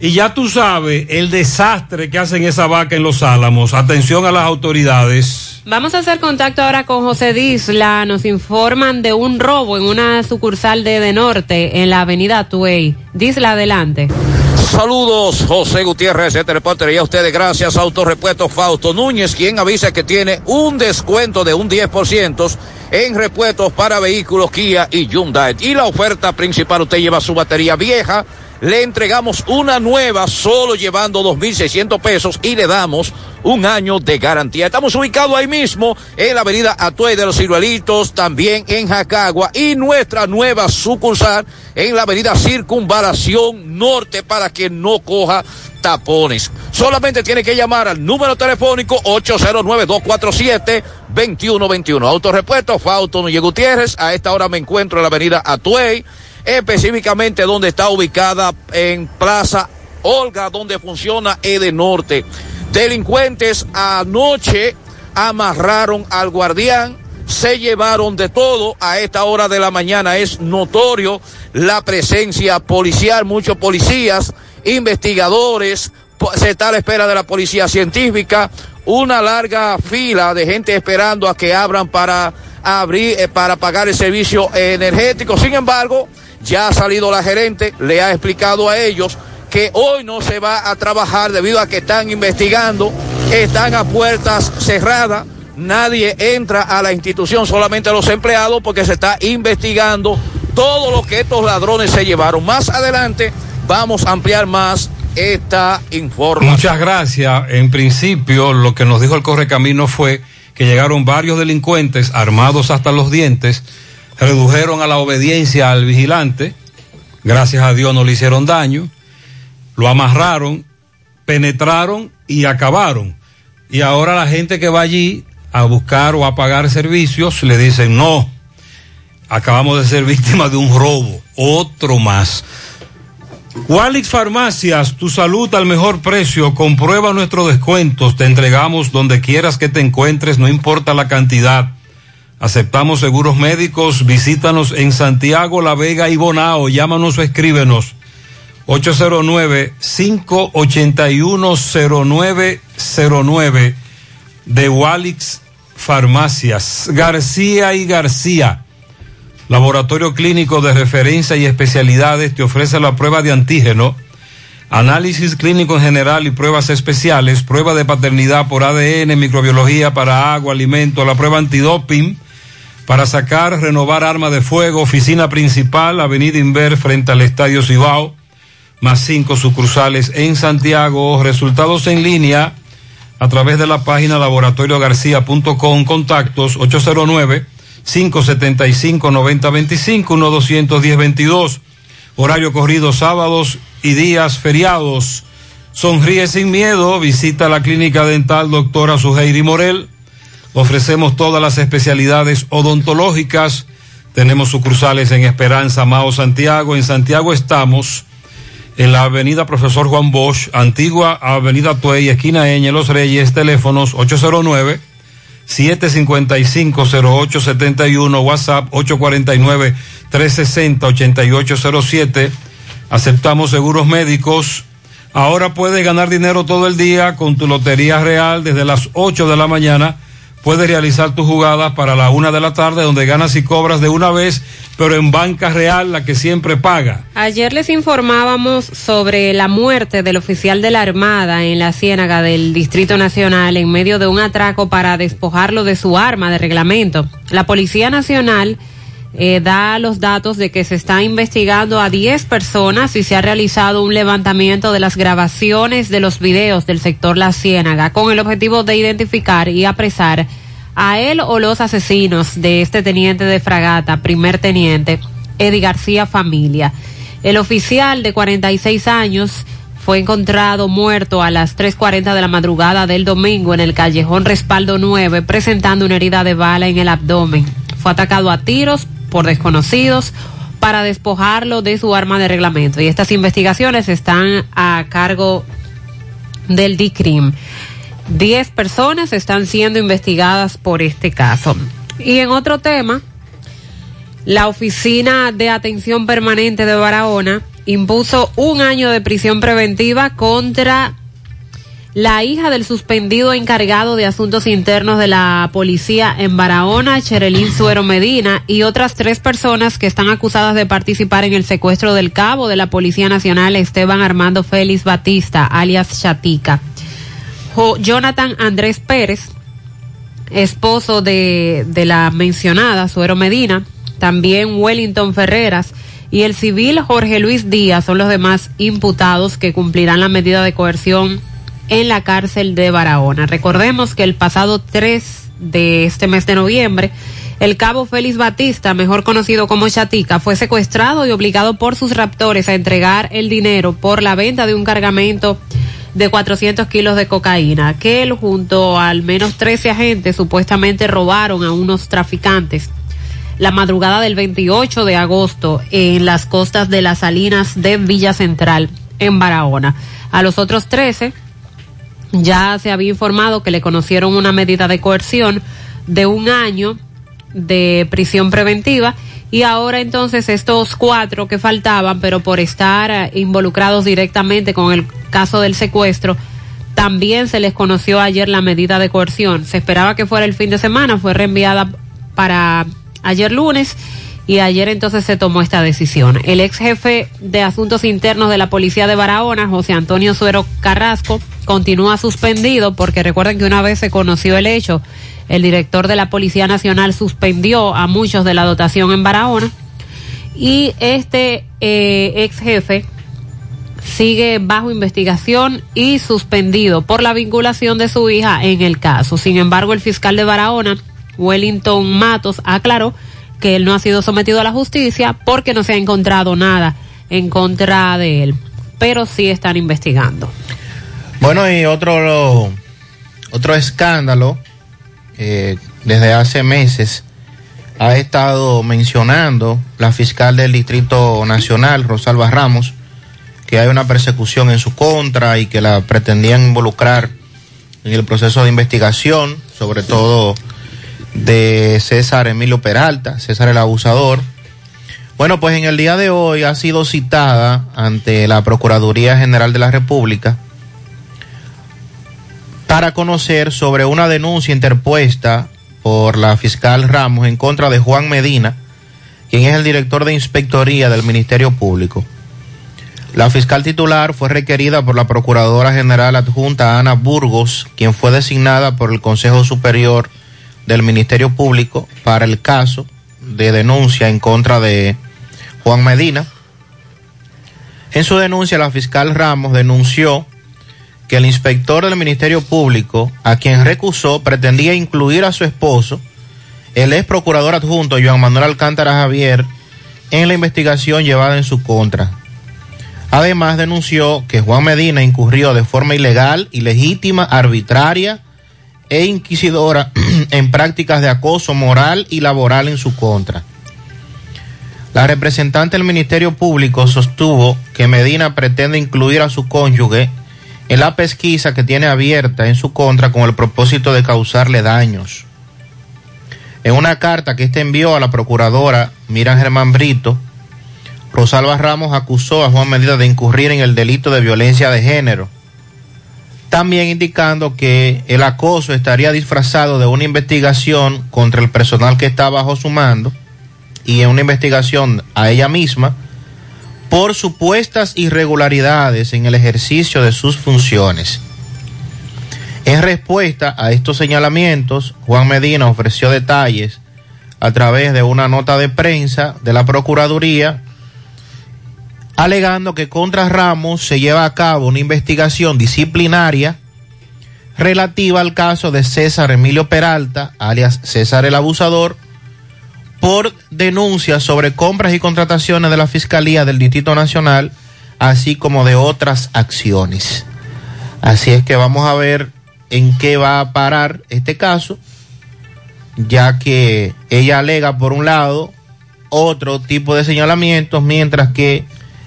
Y ya tú sabes el desastre que hacen esa vaca en los álamos. Atención a las autoridades. Vamos a hacer contacto ahora con José Disla. Nos informan de un robo en una sucursal de De Norte en la avenida Tuey. Disla, adelante. Saludos, José Gutiérrez, este reportero y a ustedes gracias Autorepuesto Fausto Núñez, quien avisa que tiene un descuento de un 10% en repuestos para vehículos Kia y Hyundai. Y la oferta principal, usted lleva su batería vieja, le entregamos una nueva solo llevando 2.600 pesos y le damos un año de garantía. Estamos ubicados ahí mismo en la avenida Atuey de los Ciruelitos, también en Jacagua y nuestra nueva sucursal en la avenida Circunvalación Norte para que no coja tapones. Solamente tiene que llamar al número telefónico 809-247-2121. Autorepuesto Fausto Núñez Gutiérrez. A esta hora me encuentro en la avenida Atuey, específicamente donde está ubicada en Plaza Olga, donde funciona Ede Norte. Delincuentes anoche amarraron al guardián, se llevaron de todo. A esta hora de la mañana es notorio la presencia policial, muchos policías, investigadores, se está a la espera de la policía científica, una larga fila de gente esperando a que abran para abrir, eh, para pagar el servicio energético. Sin embargo, ya ha salido la gerente, le ha explicado a ellos que hoy no se va a trabajar debido a que están investigando, están a puertas cerradas, nadie entra a la institución, solamente los empleados, porque se está investigando todo lo que estos ladrones se llevaron. Más adelante vamos a ampliar más esta información. Muchas gracias. En principio, lo que nos dijo el correcamino fue que llegaron varios delincuentes armados hasta los dientes, redujeron a la obediencia al vigilante, gracias a Dios no le hicieron daño, lo amarraron, penetraron y acabaron. Y ahora la gente que va allí a buscar o a pagar servicios le dicen no, acabamos de ser víctimas de un robo, otro más. Walix Farmacias, tu salud al mejor precio. Comprueba nuestros descuentos. Te entregamos donde quieras que te encuentres, no importa la cantidad. Aceptamos seguros médicos. Visítanos en Santiago, La Vega y Bonao. Llámanos o escríbenos. 809-581-0909 de Walix Farmacias. García y García. Laboratorio Clínico de Referencia y Especialidades te ofrece la prueba de antígeno, análisis clínico en general y pruebas especiales, prueba de paternidad por ADN, microbiología para agua, alimento, la prueba antidoping para sacar, renovar arma de fuego, oficina principal, Avenida Inver frente al Estadio Cibao, más cinco sucursales en Santiago, resultados en línea a través de la página laboratoriogarcía.com, contactos 809 575-9025, 1-210-22. Horario corrido sábados y días feriados. Sonríe sin miedo. Visita la clínica dental doctora Suheiri Morel. Ofrecemos todas las especialidades odontológicas. Tenemos sucursales en Esperanza, Mao, Santiago. En Santiago estamos en la avenida Profesor Juan Bosch, antigua avenida Tuey, esquina Eñe, Los Reyes, teléfonos 809 755-0871, WhatsApp 849-360-8807. Aceptamos seguros médicos. Ahora puedes ganar dinero todo el día con tu Lotería Real desde las 8 de la mañana. Puedes realizar tus jugadas para la una de la tarde donde ganas y cobras de una vez, pero en banca real, la que siempre paga. Ayer les informábamos sobre la muerte del oficial de la Armada en la Ciénaga del Distrito Nacional en medio de un atraco para despojarlo de su arma de reglamento. La Policía Nacional eh, da los datos de que se está investigando a 10 personas y se ha realizado un levantamiento de las grabaciones de los videos del sector La Ciénaga con el objetivo de identificar y apresar a él o los asesinos de este teniente de fragata, primer teniente, Eddie García Familia. El oficial de 46 años fue encontrado muerto a las 3.40 de la madrugada del domingo en el callejón Respaldo 9 presentando una herida de bala en el abdomen. Fue atacado a tiros por desconocidos para despojarlo de su arma de reglamento. Y estas investigaciones están a cargo del DICRIM. Diez personas están siendo investigadas por este caso. Y en otro tema, la Oficina de Atención Permanente de Barahona impuso un año de prisión preventiva contra la hija del suspendido encargado de asuntos internos de la policía en Barahona, Cherelín Suero Medina, y otras tres personas que están acusadas de participar en el secuestro del cabo de la Policía Nacional, Esteban Armando Félix Batista, alias Chatica. Jo- Jonathan Andrés Pérez, esposo de la mencionada Suero Medina, también Wellington Ferreras y el civil Jorge Luis Díaz son los demás imputados que cumplirán la medida de coerción en la cárcel de Barahona. Recordemos que el pasado 3 de este mes de noviembre, el cabo Félix Batista, mejor conocido como Chatica, fue secuestrado y obligado por sus raptores a entregar el dinero por la venta de un cargamento de 400 kilos de cocaína, que él junto a al menos 13 agentes supuestamente robaron a unos traficantes la madrugada del 28 de agosto en las costas de las Salinas de Villa Central, en Barahona. A los otros 13 ya se había informado que le conocieron una medida de coerción de un año de prisión preventiva y ahora entonces estos cuatro que faltaban, pero por estar eh, involucrados directamente con el caso del secuestro, también se les conoció ayer la medida de coerción. Se esperaba que fuera el fin de semana, fue reenviada para ayer lunes y ayer entonces se tomó esta decisión. El ex jefe de asuntos internos de la policía de Barahona, José Antonio Suero Carrasco, continúa suspendido porque recuerden que una vez se conoció el hecho, el director de la Policía Nacional suspendió a muchos de la dotación en Barahona y este eh, ex jefe sigue bajo investigación y suspendido por la vinculación de su hija en el caso. Sin embargo, el fiscal de Barahona, Wellington Matos, aclaró que él no ha sido sometido a la justicia porque no se ha encontrado nada en contra de él, pero sí están investigando. Bueno, y otro, otro escándalo, eh, desde hace meses, ha estado mencionando la fiscal del Distrito Nacional, Rosalba Ramos, que hay una persecución en su contra y que la pretendían involucrar en el proceso de investigación, sobre todo de César Emilio Peralta, César el abusador. Bueno, pues en el día de hoy ha sido citada ante la Procuraduría General de la República para conocer sobre una denuncia interpuesta por la fiscal Ramos en contra de Juan Medina, quien es el director de inspectoría del Ministerio Público. La fiscal titular fue requerida por la Procuradora General Adjunta Ana Burgos, quien fue designada por el Consejo Superior del Ministerio Público para el caso de denuncia en contra de Juan Medina. En su denuncia, la fiscal Ramos denunció que el inspector del Ministerio Público, a quien recusó, pretendía incluir a su esposo, el ex procurador adjunto Joan Manuel Alcántara Javier, en la investigación llevada en su contra. Además, denunció que Juan Medina incurrió de forma ilegal, ilegítima, arbitraria e inquisidora en prácticas de acoso moral y laboral en su contra. La representante del Ministerio Público sostuvo que Medina pretende incluir a su cónyuge en la pesquisa que tiene abierta en su contra con el propósito de causarle daños. En una carta que este envió a la procuradora Miran Germán Brito, Rosalba Ramos acusó a Juan Medina de incurrir en el delito de violencia de género, también indicando que el acoso estaría disfrazado de una investigación contra el personal que está bajo su mando y en una investigación a ella misma por supuestas irregularidades en el ejercicio de sus funciones. En respuesta a estos señalamientos, Juan Medina ofreció detalles a través de una nota de prensa de la Procuraduría, alegando que contra Ramos se lleva a cabo una investigación disciplinaria relativa al caso de César Emilio Peralta, alias César el Abusador, por denuncias sobre compras y contrataciones de la Fiscalía del Distrito Nacional, así como de otras acciones. Así es que vamos a ver en qué va a parar este caso, ya que ella alega, por un lado, otro tipo de señalamientos, mientras que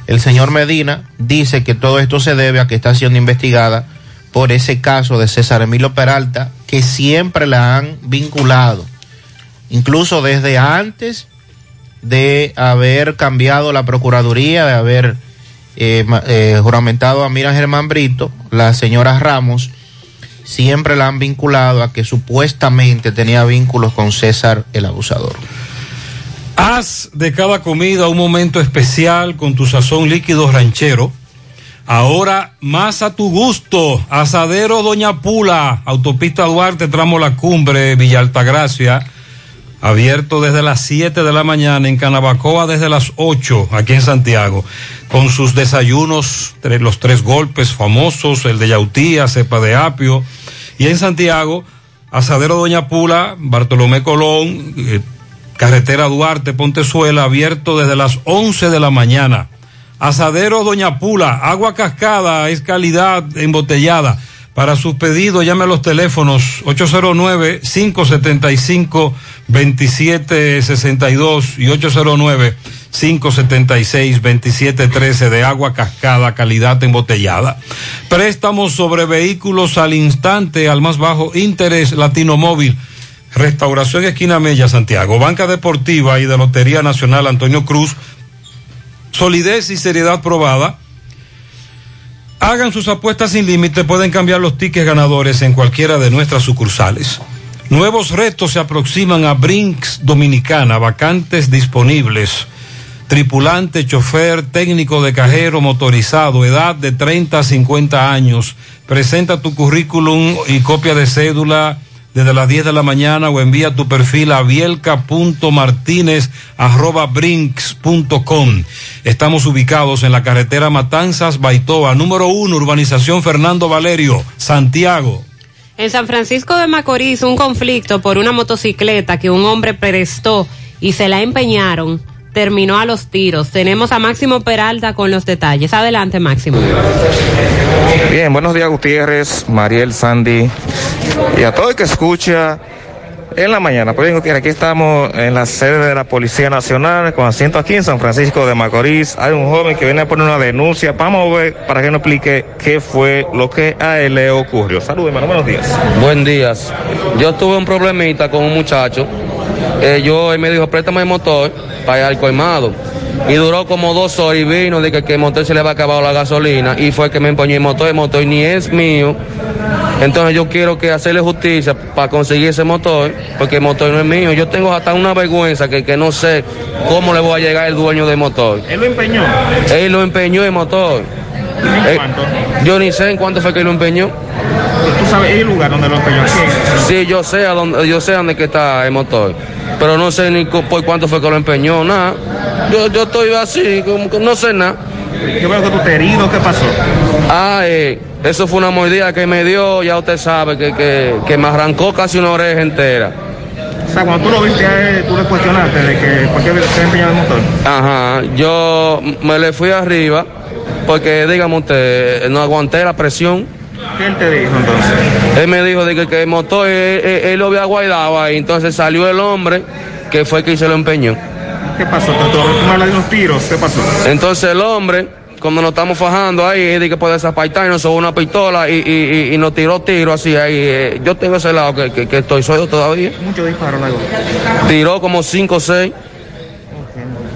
el señor Medina dice que todo esto se debe a que está siendo investigada por ese caso de César Emilio Peralta, que siempre la han vinculado, incluso desde antes de haber cambiado la Procuraduría, de haber eh, eh, juramentado a Mira Germán Brito, la señora Ramos, siempre la han vinculado a que supuestamente tenía vínculos con César el abusador. Haz de cada comida un momento especial con tu sazón líquido ranchero. Ahora más a tu gusto. Asadero Doña Pula, Autopista Duarte, tramo La Cumbre, Villa Altagracia. Abierto desde las 7 de la mañana en Canabacoa desde las 8 aquí en Santiago. Con sus desayunos, los tres golpes famosos, el de yautía, cepa de apio. Y en Santiago, Asadero Doña Pula, Bartolomé Colón, eh, Carretera Duarte, Pontezuela, abierto desde las 11 de la mañana. Asadero Doña Pula, agua cascada, es calidad embotellada. Para sus pedidos, llame a los teléfonos 809-575-2762 y 809-576-2713 de agua cascada, calidad embotellada. Préstamos sobre vehículos al instante, al más bajo interés, Latino Móvil. Restauración Esquina Mella, Santiago. Banca Deportiva y de Lotería Nacional Antonio Cruz. Solidez y seriedad probada. Hagan sus apuestas sin límite. Pueden cambiar los tickets ganadores en cualquiera de nuestras sucursales. Nuevos retos se aproximan a Brinks Dominicana. Vacantes disponibles. Tripulante, chofer, técnico de cajero motorizado, edad de 30 a 50 años. Presenta tu currículum y copia de cédula desde las 10 de la mañana o envía tu perfil a bielka.martínez.brinks.com. Estamos ubicados en la carretera Matanzas, Baitoa, número uno, urbanización Fernando Valerio, Santiago. En San Francisco de Macorís, un conflicto por una motocicleta que un hombre prestó y se la empeñaron terminó a los tiros. Tenemos a Máximo Peralta con los detalles. Adelante, Máximo. Bien, buenos días Gutiérrez, Mariel, Sandy y a todo el que escucha en la mañana. Pues bien, Gutiérrez, aquí estamos en la sede de la Policía Nacional con asiento aquí en San Francisco de Macorís. Hay un joven que viene a poner una denuncia. Vamos a ver para que nos explique qué fue lo que a él le ocurrió. Saludos, hermano, buenos días. Buen días. Yo tuve un problemita con un muchacho. Eh, yo, él me dijo, préstame el motor para ir al colmado. Y duró como dos horas y vino de que, que el motor se le va a acabar la gasolina. Y fue que me empeñó el motor. El motor ni es mío. Entonces yo quiero que hacerle justicia para conseguir ese motor, porque el motor no es mío. Yo tengo hasta una vergüenza que, que no sé cómo le voy a llegar el dueño del motor. ¿Él lo empeñó? Él lo empeñó el motor. ¿En Eh, cuánto? yo ni sé en cuánto fue que lo empeñó. ¿Tú sabes el lugar donde lo empeñó? Sí, yo sé a dónde, yo sé a dónde que está el motor, pero no sé ni por cuánto fue que lo empeñó, nada. Yo, yo estoy así, como que no sé nada. Yo veo que tú te herido, ¿qué pasó? Ah, eh, eso fue una mordida que me dio, ya usted sabe, que, que, que me arrancó casi una oreja entera. O sea, cuando tú lo viste tú le cuestionaste de que por qué se empeñó el motor. Ajá, yo me le fui arriba, porque dígame usted, no aguanté la presión. ¿Qué él te dijo entonces? Él me dijo de que, que el motor, él, él- él lo había guardado ahí, entonces salió el hombre que fue quien se lo empeñó. ¿Qué pasó? ¿Tú, tú me hablas de unos tiros? ¿Qué pasó? Entonces el hombre, cuando nos estamos fajando ahí, de que puede desapartar y nos sobó una pistola y, y, nos tiró tiro así ahí. eh, yo tengo ese lado que, que, que estoy suelto todavía. Muchos disparos luego. Tiró como 5 o 6.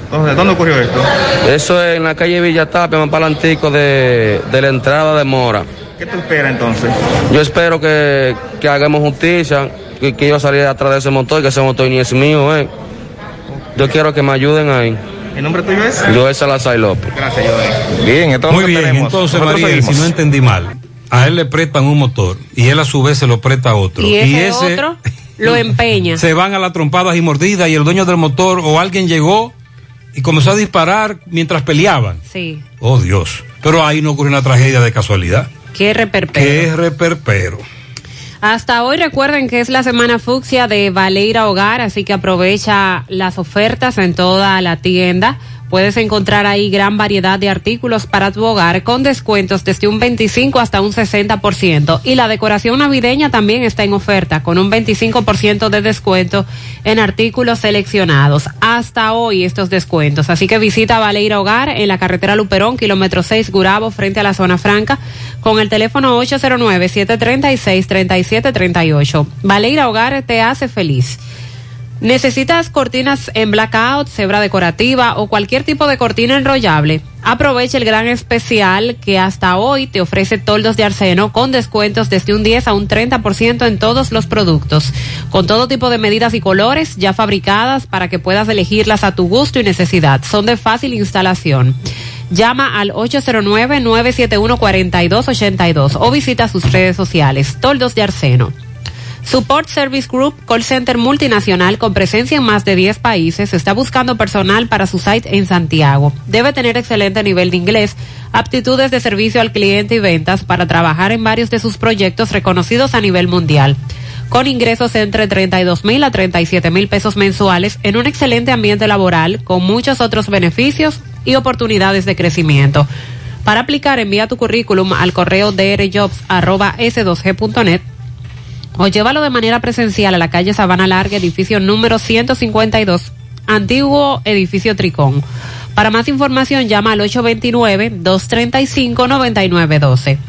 Entonces, ¿dónde ocurrió esto? Eso es en la calle Villatapia, más para el antico de, de la entrada de Mora. ¿Qué tú esperas entonces? Yo espero que, que hagamos justicia, que, que yo salga atrás de ese motor, que ese motor ni es mío, eh. Yo quiero que me ayuden ahí. ¿El nombre tuyo es? Yo es Salazar López. Gracias, Joel. Bien, Muy bien, entonces, Nosotros María, seguimos. si no entendí mal, a él le prestan un motor y él a su vez se lo presta a otro. Y ese, otro lo empeña. se van a las trompadas y mordidas y el dueño del motor o alguien llegó y comenzó a disparar mientras peleaban. Sí. Oh Dios. Pero ahí no ocurre una tragedia de casualidad. Qué reperpero. Qué reperpero. Hasta hoy recuerden que es la semana fucsia de Valeira Hogar, así que aprovecha las ofertas en toda la tienda. Puedes encontrar ahí gran variedad de artículos para tu hogar con descuentos desde un 25 hasta un 60%. Y la decoración navideña también está en oferta con un 25% de descuento en artículos seleccionados. Hasta hoy estos descuentos. Así que visita Valeira Hogar en la carretera Luperón, kilómetro 6 Gurabo, frente a la zona franca, con el teléfono 809-736-3738. Valeira Hogar te hace feliz. ¿Necesitas cortinas en blackout, cebra decorativa o cualquier tipo de cortina enrollable? Aprovecha el gran especial que hasta hoy te ofrece toldos de arseno con descuentos desde un 10 a un 30% en todos los productos, con todo tipo de medidas y colores ya fabricadas para que puedas elegirlas a tu gusto y necesidad. Son de fácil instalación. Llama al 809-971-4282 o visita sus redes sociales. Toldos de Arseno. Support Service Group, call center multinacional con presencia en más de 10 países, está buscando personal para su site en Santiago. Debe tener excelente nivel de inglés, aptitudes de servicio al cliente y ventas para trabajar en varios de sus proyectos reconocidos a nivel mundial. Con ingresos entre 32 mil a 37 mil pesos mensuales en un excelente ambiente laboral con muchos otros beneficios y oportunidades de crecimiento. Para aplicar, envía tu currículum al correo drjobs.s2g.net o llévalo de manera presencial a la calle Sabana Larga, edificio número 152, antiguo edificio Tricón. Para más información llama al 829-235-9912.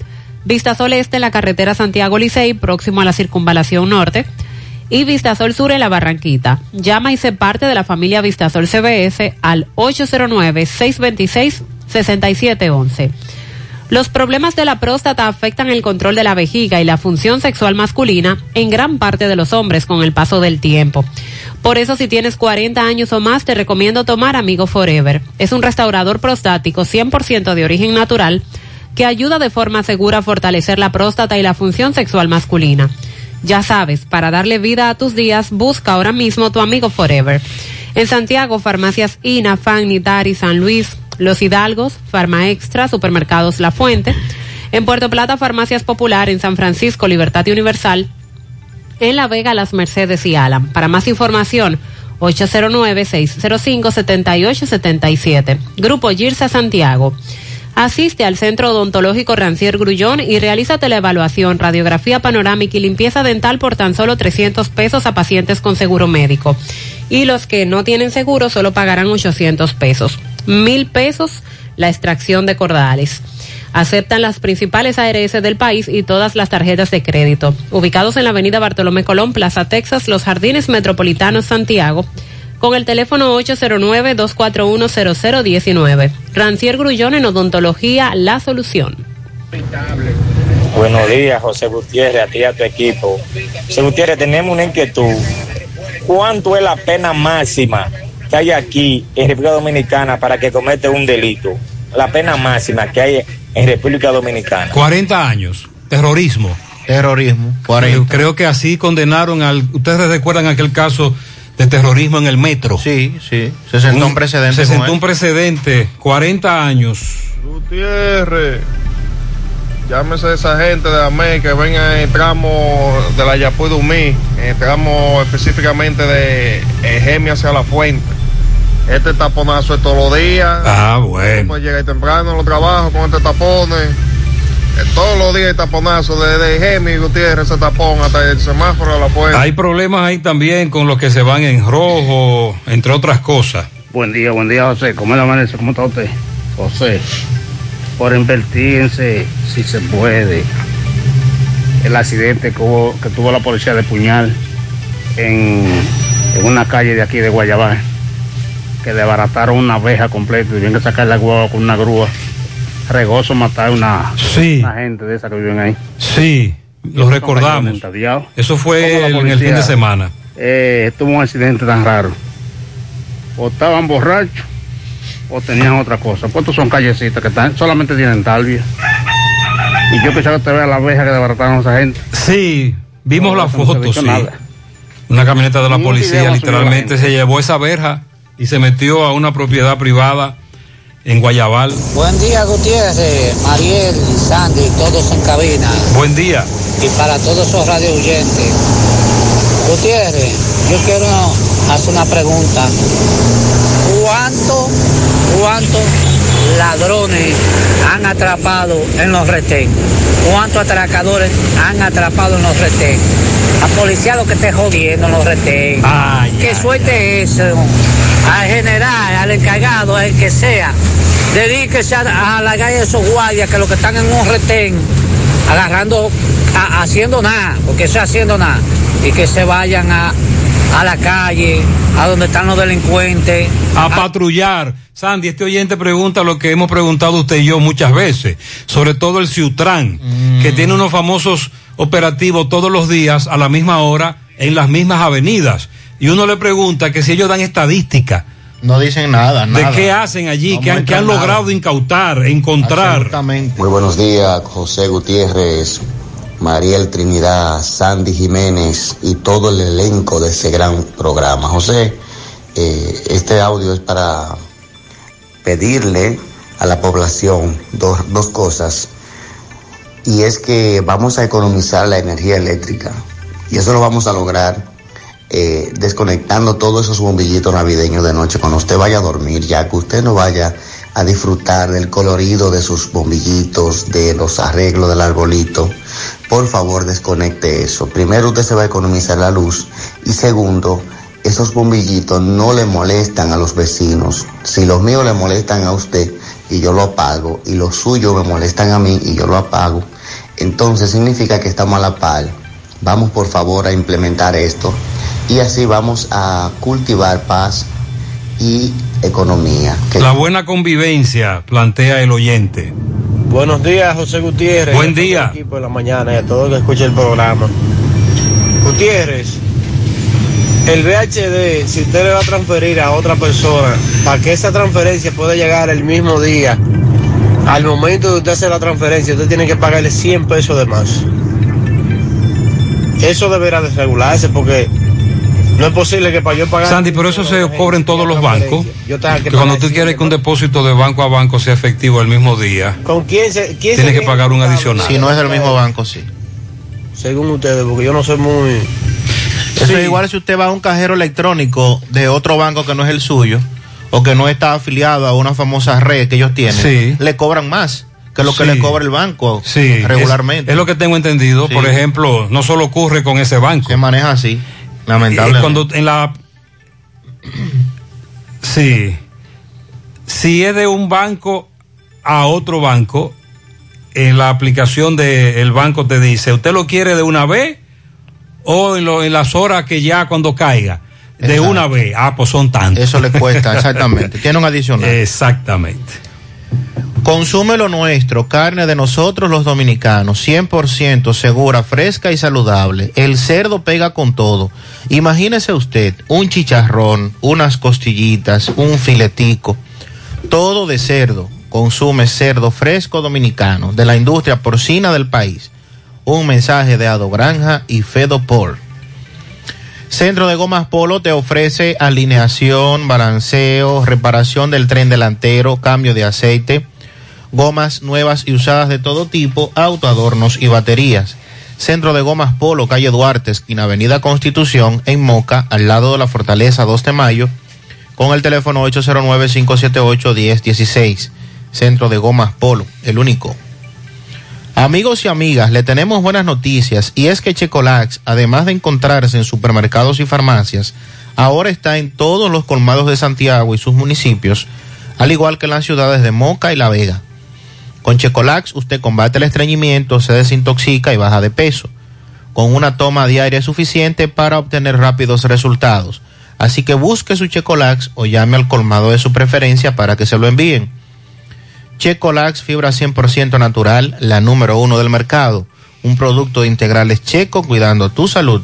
Vistasol Este en la carretera Santiago Licey, próximo a la Circunvalación Norte. Y Vistasol Sur en la Barranquita. Llama y sé parte de la familia Vistasol CBS al 809-626-6711. Los problemas de la próstata afectan el control de la vejiga y la función sexual masculina en gran parte de los hombres con el paso del tiempo. Por eso si tienes 40 años o más te recomiendo tomar Amigo Forever. Es un restaurador prostático 100% de origen natural que ayuda de forma segura a fortalecer la próstata y la función sexual masculina. Ya sabes, para darle vida a tus días, busca ahora mismo tu Amigo Forever. En Santiago, farmacias INA, FAN, Nidari, San Luis, Los Hidalgos, Farma Extra, Supermercados La Fuente. En Puerto Plata, Farmacias Popular, en San Francisco, Libertad Universal. En La Vega, Las Mercedes y Alan. Para más información, 809-605-7877. Grupo Girsa Santiago. Asiste al Centro Odontológico Rancier Grullón y realízate la evaluación, radiografía panorámica y limpieza dental por tan solo 300 pesos a pacientes con seguro médico. Y los que no tienen seguro solo pagarán 800 pesos. Mil pesos la extracción de cordales. Aceptan las principales ARS del país y todas las tarjetas de crédito. Ubicados en la avenida Bartolomé Colón, Plaza Texas, Los Jardines Metropolitanos, Santiago con el teléfono 809-241-0019. Rancier Grullón en Odontología La Solución. Buenos días, José Gutiérrez, a ti y a tu equipo. José Gutiérrez, tenemos una inquietud. ¿Cuánto es la pena máxima que hay aquí en República Dominicana para que comete un delito? La pena máxima que hay en República Dominicana. 40 años. Terrorismo. Terrorismo. Creo, creo que así condenaron al. Ustedes recuerdan aquel caso de terrorismo en el metro. Sí, sí. Se sentó un precedente Se sentó un precedente, 40 años. Gutiérrez, llámese a esa gente de AME que venga en el tramo de la Yapuy Dumí, en el tramo específicamente de Gemia hacia la fuente. Este taponazo es todos los días. Ah, bueno. Pues llega temprano a los trabajos con este tapones. Eh, Todos los días hay taponazo desde Gemi Gutiérrez ese tapón hasta el semáforo de la puerta. Hay problemas ahí también con los que se van en rojo, entre otras cosas. Buen día, buen día, José. ¿Cómo le amanece? ¿Cómo está usted? José, por invertirse, si se puede, el accidente que, hubo- que tuvo la policía de Puñal en, en una calle de aquí de Guayabá, que desbarataron una abeja completa y tuvieron que sacar la guagua con una grúa. Regoso matar una, Sí. una gente de esa que viven ahí. Sí, lo recordamos. Eso fue ¿Cómo la el- en el fin de semana. Eh, tuvo un accidente tan raro. O estaban borrachos o tenían otra cosa. Pues estos son callecitas que están, solamente tienen talvia. Y yo pensaba que te vea la abeja que desbarataron a esa gente. Sí, vimos No, la foto, sí. nada. Una camioneta de la policía la literalmente se llevó esa verja y se metió a una propiedad privada en Guayabal. Buen día, Gutiérrez, Mariel, Sandy, todos en cabina. Buen día. Y para todos esos radio oyentes. Gutiérrez, yo quiero hacer una pregunta. ¿Cuánto, cuántos ladrones han atrapado en los retén? ¿Cuántos atracadores han atrapado en los retén? La policía lo que esté jodiendo en los retén. Qué suerte es eso. Al general, al encargado, al que sea. Dedíquese a, a la calle de esos guardias que los que están en un retén agarrando, a- haciendo nada, porque eso es haciendo nada. Y que se vayan a, a la calle, a donde están los delincuentes. A patrullar. Sandy, este oyente pregunta lo que hemos preguntado usted y yo muchas veces, sobre todo el Ciutran, que tiene unos famosos operativos todos los días a la misma hora en las mismas avenidas. Y uno le pregunta que si ellos dan estadística. No dicen nada, ¿De qué hacen allí? No ¿Qué han, qué han logrado incautar, encontrar? Muy buenos días, José Gutiérrez, Mariel Trinidad, Sandy Jiménez y todo el elenco de ese gran programa. José, eh, este audio es para pedirle a la población dos, dos cosas. Y es que vamos a economizar la energía eléctrica. Y eso lo vamos a lograr eh, desconectando todos esos bombillitos navideños de noche cuando usted vaya a dormir, ya que usted no vaya a disfrutar del colorido de sus bombillitos, de los arreglos del arbolito. Por favor, desconecte eso. Primero, usted se va a economizar la luz. Y segundo, esos bombillitos no le molestan a los vecinos. Si los míos le molestan a usted y yo lo apago, y los suyos me molestan a mí y yo lo apago, entonces significa que estamos a la par. Vamos por favor a implementar esto y así vamos a cultivar paz y economía. Que- La buena convivencia, plantea el oyente. Buenos días, José Gutiérrez. Buen día. equipo de la mañana y a todo el que escucha el programa. Gutiérrez, el VHD, si usted le va a transferir a otra persona, para que esa transferencia pueda llegar el mismo día, al momento de usted hacer la transferencia, usted tiene que pagarle 100 pesos de más. Eso deberá desregularse porque no es posible que para yo pagar... Sandy, pero eso se cobra en todos los bancos. Yo que Que cuando tú quieres que un depósito de banco a banco sea efectivo el mismo día, ¿Con quién se, quién tienes se que pagar un adicional. Si no es del mismo banco, sí. Según ustedes, porque yo no soy muy... Eso es igual si usted va a un cajero electrónico de otro banco que no es el suyo o que no está afiliado a una famosa red que ellos tienen, Sí. le cobran más que lo que Sí. le cobra el banco Sí, regularmente. Es, es lo que tengo entendido. Sí. Por ejemplo, no solo ocurre con ese banco. Se maneja así, Eh, lamentablemente. Cuando en la. Sí. Si es de un banco a otro banco, en la aplicación del banco te dice, ¿usted lo quiere de una vez o en, lo- en las horas que ya cuando caiga? De Exacto. una vez. Ah, pues son tantos. Eso le cuesta, exactamente. Tiene un adicional. Exactamente. Consume lo nuestro, carne de nosotros los dominicanos, 100% segura, fresca y saludable. El cerdo pega con todo. Imagínese usted un chicharrón, unas costillitas, un filetico, todo de cerdo. Consume cerdo fresco dominicano de la industria porcina del país. Un mensaje de Ado Granja y Fedo Por. Centro de Gomas Polo te ofrece alineación, balanceo, reparación del tren delantero, cambio de aceite, gomas nuevas y usadas de todo tipo, autoadornos y baterías. Centro de Gomas Polo, calle Duarte, esquina Avenida Constitución, en Moca, al lado de la Fortaleza 2 de Mayo, con el teléfono 809-578-1016. Centro de Gomas Polo, el único. Amigos y amigas, le tenemos buenas noticias y es que Checolax, además de encontrarse en supermercados y farmacias, ahora está en todos los colmados de Santiago y sus municipios, al igual que en las ciudades de Moca y La Vega. Con Checolax usted combate el estreñimiento, se desintoxica y baja de peso, con una toma diaria suficiente para obtener rápidos resultados. Así que busque su Checolax o llame al colmado de su preferencia para que se lo envíen. Checolax, fibra 100% natural, la número uno del mercado. Un producto de integrales checo cuidando tu salud.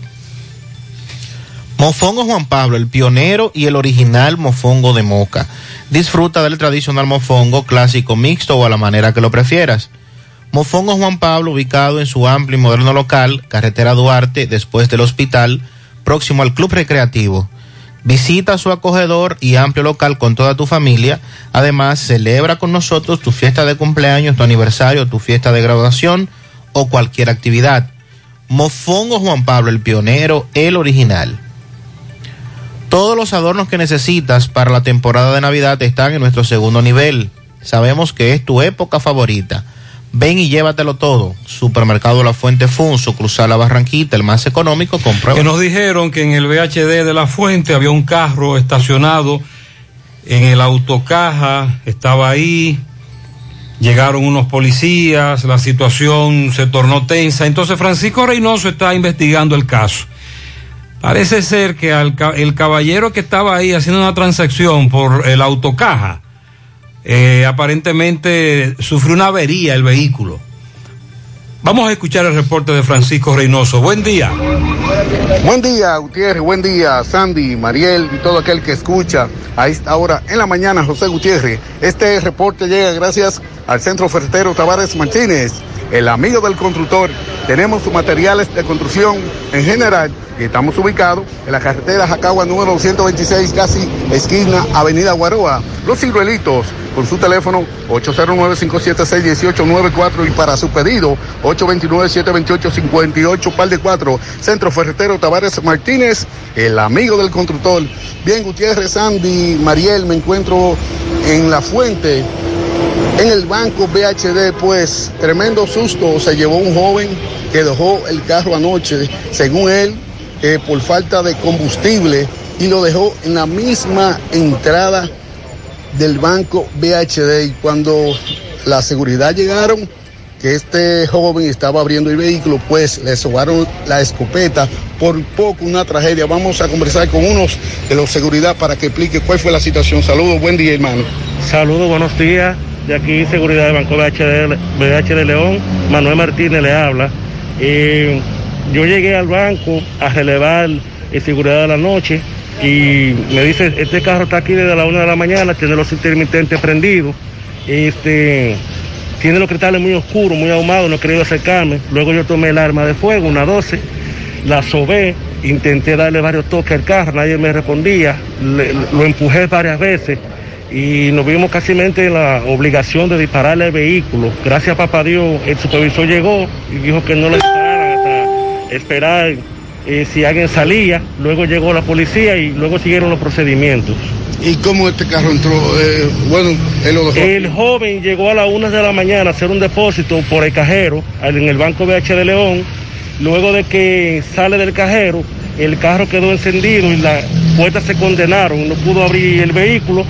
Mofongo Juan Pablo, el pionero y el original mofongo de moca. Disfruta del tradicional mofongo clásico mixto o a la manera que lo prefieras. Mofongo Juan Pablo, ubicado en su amplio y moderno local, carretera Duarte, después del hospital, próximo al Club Recreativo. Visita su acogedor y amplio local con toda tu familia. Además, celebra con nosotros tu fiesta de cumpleaños, tu aniversario, tu fiesta de graduación o cualquier actividad. Mofongo Juan Pablo, el pionero, el original. Todos los adornos que necesitas para la temporada de Navidad están en nuestro segundo nivel. Sabemos que es tu época favorita. Ven y llévatelo todo. Supermercado La Fuente Fun, cruzar La Barranquita, el más económico, compra. Que nos dijeron que en el VHD de La Fuente había un carro estacionado en el autocaja, estaba ahí, llegaron unos policías, la situación se tornó tensa. Entonces Francisco Reynoso está investigando el caso. Parece ser que el caballero que estaba ahí haciendo una transacción por el autocaja, eh, aparentemente sufrió una avería el vehículo. Vamos a escuchar el reporte de Francisco Reynoso. Buen día. Buen día, Gutiérrez. Buen día, Sandy, Mariel y todo aquel que escucha a esta hora en la mañana, José Gutiérrez. Este reporte llega gracias al Centro Ferretero Tavares Martínez, el amigo del constructor. Tenemos sus materiales de construcción en general y estamos ubicados en la carretera Jacagua número 226, casi esquina Avenida Guaroa. Los ciruelitos con su teléfono 809-576-1894 y para su pedido 829-728-58 par de 4. Centro Ferretero Tavares Martínez, el amigo del constructor. Bien, Gutiérrez, Sandy, Mariel, me encuentro en la fuente. En el banco BHD, pues tremendo susto se llevó un joven que dejó el carro anoche, según él, eh, por falta de combustible y lo dejó en la misma entrada del banco BHD y cuando la seguridad llegaron que este joven estaba abriendo el vehículo, pues le sobaron la escopeta, por poco una tragedia. Vamos a conversar con unos de los seguridad para que explique cuál fue la situación. Saludos, buen día hermano. Saludos, buenos días. De aquí Seguridad del Banco BHD, BHD León, Manuel Martínez le habla. Eh, yo llegué al banco a relevar el seguridad de la noche y me dice, este carro está aquí desde la una de la mañana, tiene los intermitentes prendidos, este, tiene los cristales muy oscuros, muy ahumados, no he querido acercarme. Luego yo tomé el arma de fuego, una 12, la sobé, intenté darle varios toques al carro, nadie me respondía, lo empujé varias veces y nos vimos casi en la obligación de dispararle al vehículo. Gracias a papá Dios, el supervisor llegó y dijo que no le dispararan hasta esperar eh, si alguien salía. Luego llegó la policía y luego siguieron los procedimientos. ¿Y cómo este carro entró? Eh, bueno, él lo dejó. El joven llegó a las una de la mañana a hacer un depósito por el cajero en el Banco BH de León. Luego de que sale del cajero, el carro quedó encendido y las puertas se condenaron, no pudo abrir el vehículo.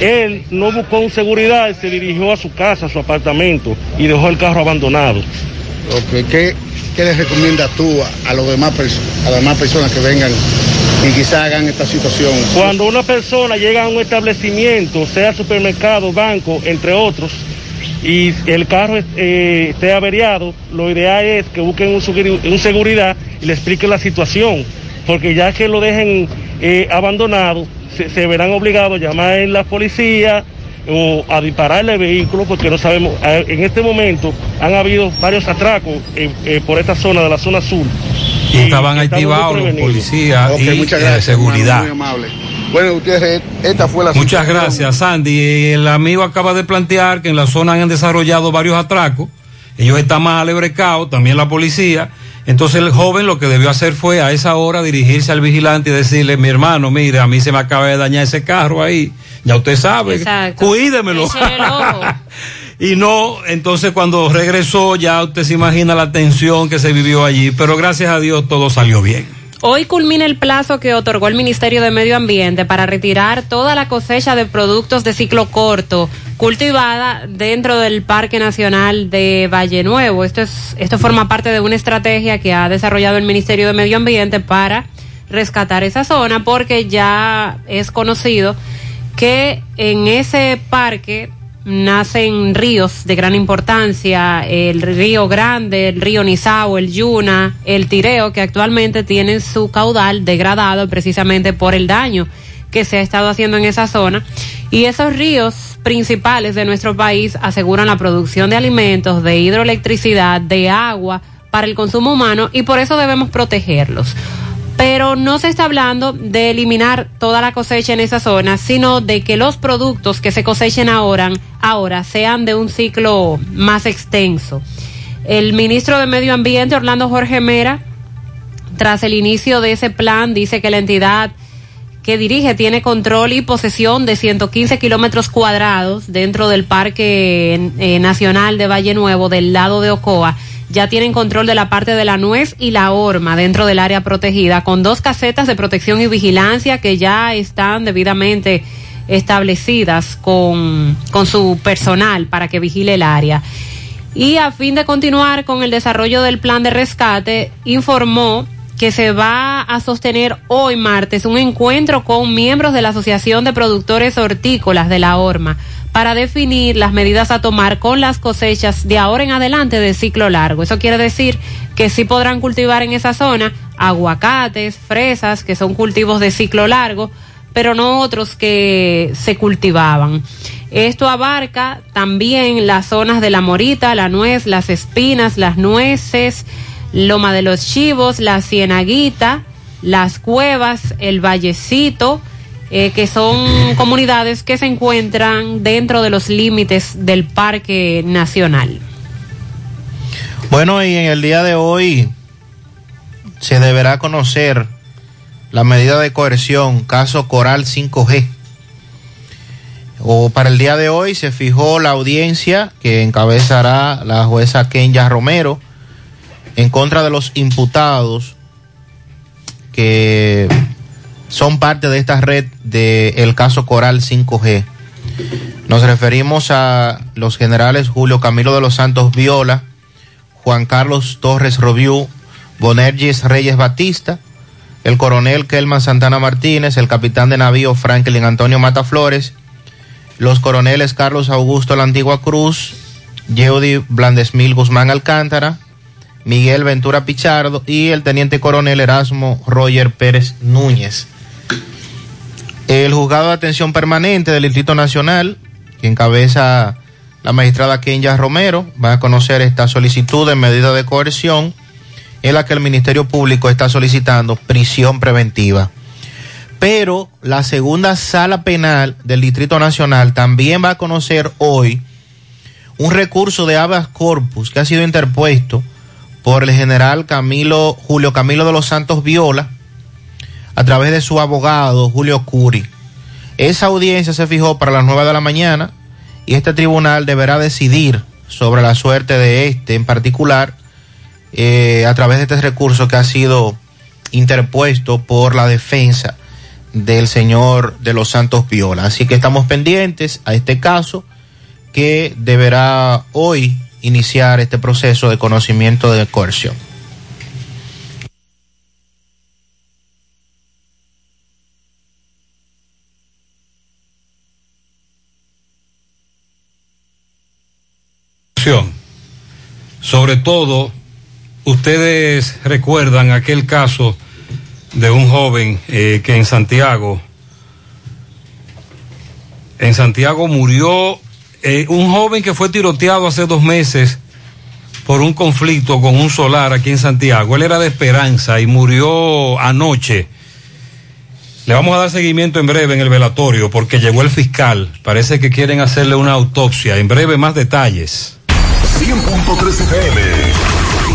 Él no buscó un seguridad se dirigió a su casa, a su apartamento y dejó el carro abandonado. ¿Qué, qué le recomiendas tú a, a los demás a las demás personas que vengan y quizás hagan esta situación? Cuando una persona llega a un establecimiento, sea supermercado, banco, entre otros, y el carro eh, esté averiado, lo ideal es que busquen un seguridad y le expliquen la situación, porque ya que lo dejen eh, abandonado, se, se verán obligados a llamar a la policía o a dispararle al vehículo, porque no sabemos, en este momento han habido varios atracos eh, eh, por esta zona, de la zona sur, Y estaban activados los policías y muchas eh, seguridad. Muy amable. Bueno, Gutiérrez, esta fue la Muchas situación. gracias, Sandy. El amigo acaba de plantear que en la zona han desarrollado varios atracos. Ellos están más alebrecados, también la policía. Entonces el joven lo que debió hacer fue a esa hora dirigirse al vigilante y decirle, mi hermano, mire, a mí se me acaba de dañar ese carro ahí. Ya usted sabe, Exacto. cuídemelo. Y no, entonces cuando regresó ya usted se imagina la tensión que se vivió allí, pero gracias a Dios todo salió bien. Hoy culmina el plazo que otorgó el Ministerio de Medio Ambiente para retirar toda la cosecha de productos de ciclo corto cultivada dentro del Parque Nacional de Valle Nuevo. Esto es esto forma parte de una estrategia que ha desarrollado el Ministerio de Medio Ambiente para rescatar esa zona porque ya es conocido que en ese parque nacen ríos de gran importancia, el río Grande, el río Nizao, el Yuna, el Tireo, que actualmente tienen su caudal degradado precisamente por el daño que se ha estado haciendo en esa zona. Y esos ríos principales de nuestro país aseguran la producción de alimentos, de hidroelectricidad, de agua para el consumo humano y por eso debemos protegerlos pero no se está hablando de eliminar toda la cosecha en esa zona, sino de que los productos que se cosechen ahora, ahora sean de un ciclo más extenso. El ministro de Medio Ambiente, Orlando Jorge Mera, tras el inicio de ese plan, dice que la entidad que dirige tiene control y posesión de 115 kilómetros cuadrados dentro del Parque eh, Nacional de Valle Nuevo, del lado de Ocoa ya tienen control de la parte de la nuez y la horma dentro del área protegida, con dos casetas de protección y vigilancia que ya están debidamente establecidas con, con su personal para que vigile el área. Y a fin de continuar con el desarrollo del plan de rescate, informó que se va a sostener hoy martes un encuentro con miembros de la Asociación de Productores Hortícolas de la Horma para definir las medidas a tomar con las cosechas de ahora en adelante de ciclo largo. Eso quiere decir que sí podrán cultivar en esa zona aguacates, fresas, que son cultivos de ciclo largo, pero no otros que se cultivaban. Esto abarca también las zonas de la morita, la nuez, las espinas, las nueces, Loma de los Chivos, la Cienaguita, las Cuevas, el Vallecito, eh, que son comunidades que se encuentran dentro de los límites del Parque Nacional. Bueno, y en el día de hoy se deberá conocer la medida de coerción, caso Coral 5G. O para el día de hoy se fijó la audiencia que encabezará la jueza Kenya Romero en contra de los imputados que son parte de esta red del caso Coral 5G. Nos referimos a los generales Julio Camilo de los Santos Viola, Juan Carlos Torres Robiú, Bonergis Reyes Batista, el coronel Kelman Santana Martínez, el capitán de navío Franklin Antonio Mataflores, los coroneles Carlos Augusto La Antigua Cruz, Yeudi Blandesmil Guzmán Alcántara, Miguel Ventura Pichardo y el teniente coronel Erasmo Roger Pérez Núñez. El juzgado de atención permanente del Distrito Nacional, que encabeza la magistrada Kenya Romero, va a conocer esta solicitud en medida de coerción en la que el Ministerio Público está solicitando prisión preventiva. Pero la segunda sala penal del Distrito Nacional también va a conocer hoy un recurso de habeas corpus que ha sido interpuesto por el general Camilo, Julio Camilo de los Santos Viola, a través de su abogado Julio Curi. Esa audiencia se fijó para las 9 de la mañana y este tribunal deberá decidir sobre la suerte de este en particular eh, a través de este recurso que ha sido interpuesto por la defensa del señor de los Santos Viola. Así que estamos pendientes a este caso que deberá hoy iniciar este proceso de conocimiento de coerción. Sobre todo, ustedes recuerdan aquel caso de un joven eh, que en Santiago, en Santiago murió eh, un joven que fue tiroteado hace dos meses por un conflicto con un solar aquí en Santiago. Él era de Esperanza y murió anoche. Le vamos a dar seguimiento en breve en el velatorio porque llegó el fiscal. Parece que quieren hacerle una autopsia. En breve más detalles. 100.3 FM,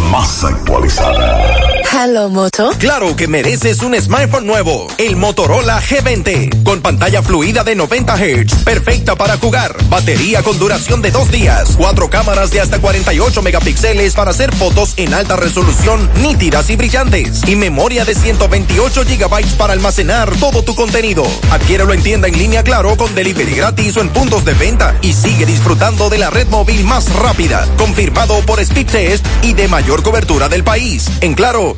más actualizada. Moto. Claro que mereces un smartphone nuevo. El Motorola G20. Con pantalla fluida de 90 Hz. Perfecta para jugar. Batería con duración de dos días. Cuatro cámaras de hasta 48 megapíxeles para hacer fotos en alta resolución, nítidas y brillantes. Y memoria de 128 gigabytes para almacenar todo tu contenido. Adquiérelo en tienda en línea Claro con delivery gratis o en puntos de venta. Y sigue disfrutando de la red móvil más rápida. Confirmado por Speedtest y de mayor cobertura del país. En Claro,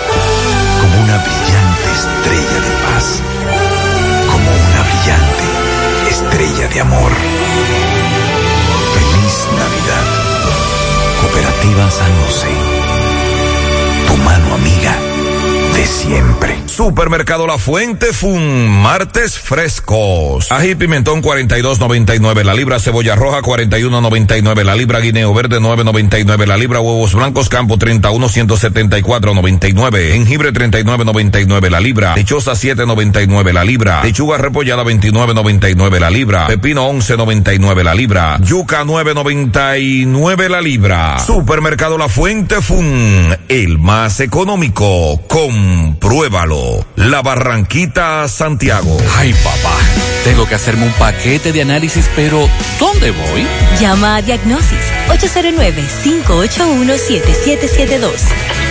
como una brillante estrella de paz, como una brillante estrella de amor. Feliz Navidad. Cooperativa San José. Tu mano amiga siempre. Supermercado La Fuente Fun, martes frescos. Ají pimentón 42.99 la libra, cebolla roja 41.99 la libra, guineo verde 9.99 la libra, huevos blancos campo 31 174.99, jengibre 39.99 la libra, lechosa 7.99 la libra, lechuga repollada 29.99 la libra, pepino 11.99 la libra, yuca 9.99 la libra. Supermercado La Fuente Fun, el más económico. Compruébalo. La Barranquita, Santiago. Ay, papá, tengo que hacerme un paquete de análisis, pero ¿dónde voy? Llama a Diagnosis 809-581-7772.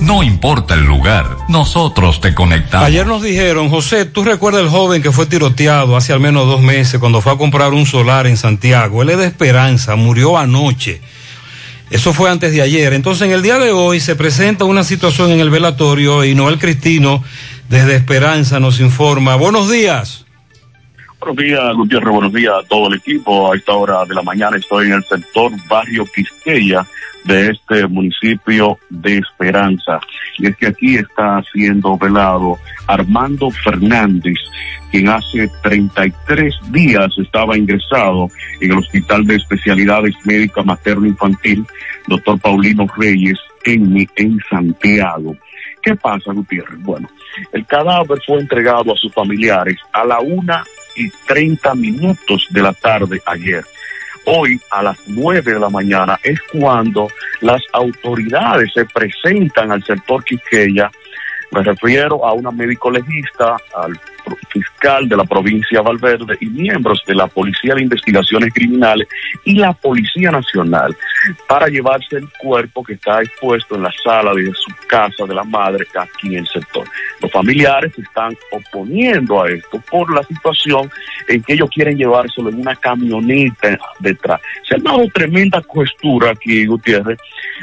No importa el lugar, nosotros te conectamos. Ayer nos dijeron, José, ¿tú recuerdas el joven que fue tiroteado hace al menos dos meses cuando fue a comprar un solar en Santiago? Él es de Esperanza, murió anoche. Eso fue antes de ayer. Entonces, en el día de hoy se presenta una situación en el velatorio y Noel Cristino, desde Esperanza, nos informa. Buenos días. Buenos días, Gutiérrez. Buenos días a todo el equipo. A esta hora de la mañana estoy en el sector Barrio Quisqueya de este municipio de Esperanza. Y es que aquí está siendo velado Armando Fernández, quien hace 33 días estaba ingresado en el Hospital de Especialidades Médicas Materno-Infantil, doctor Paulino Reyes, en, en Santiago. ¿Qué pasa, Gutiérrez? Bueno, el cadáver fue entregado a sus familiares a la una y 30 minutos de la tarde ayer. Hoy a las 9 de la mañana es cuando las autoridades se presentan al sector Quiqueya. Me refiero a una médico legista, al fiscal de la provincia de Valverde y miembros de la Policía de Investigaciones Criminales y la Policía Nacional para llevarse el cuerpo que está expuesto en la sala de su casa de la madre aquí en el sector. Los familiares se están oponiendo a esto por la situación en que ellos quieren llevárselo en una camioneta detrás. Se ha dado tremenda cuestura aquí, Gutiérrez.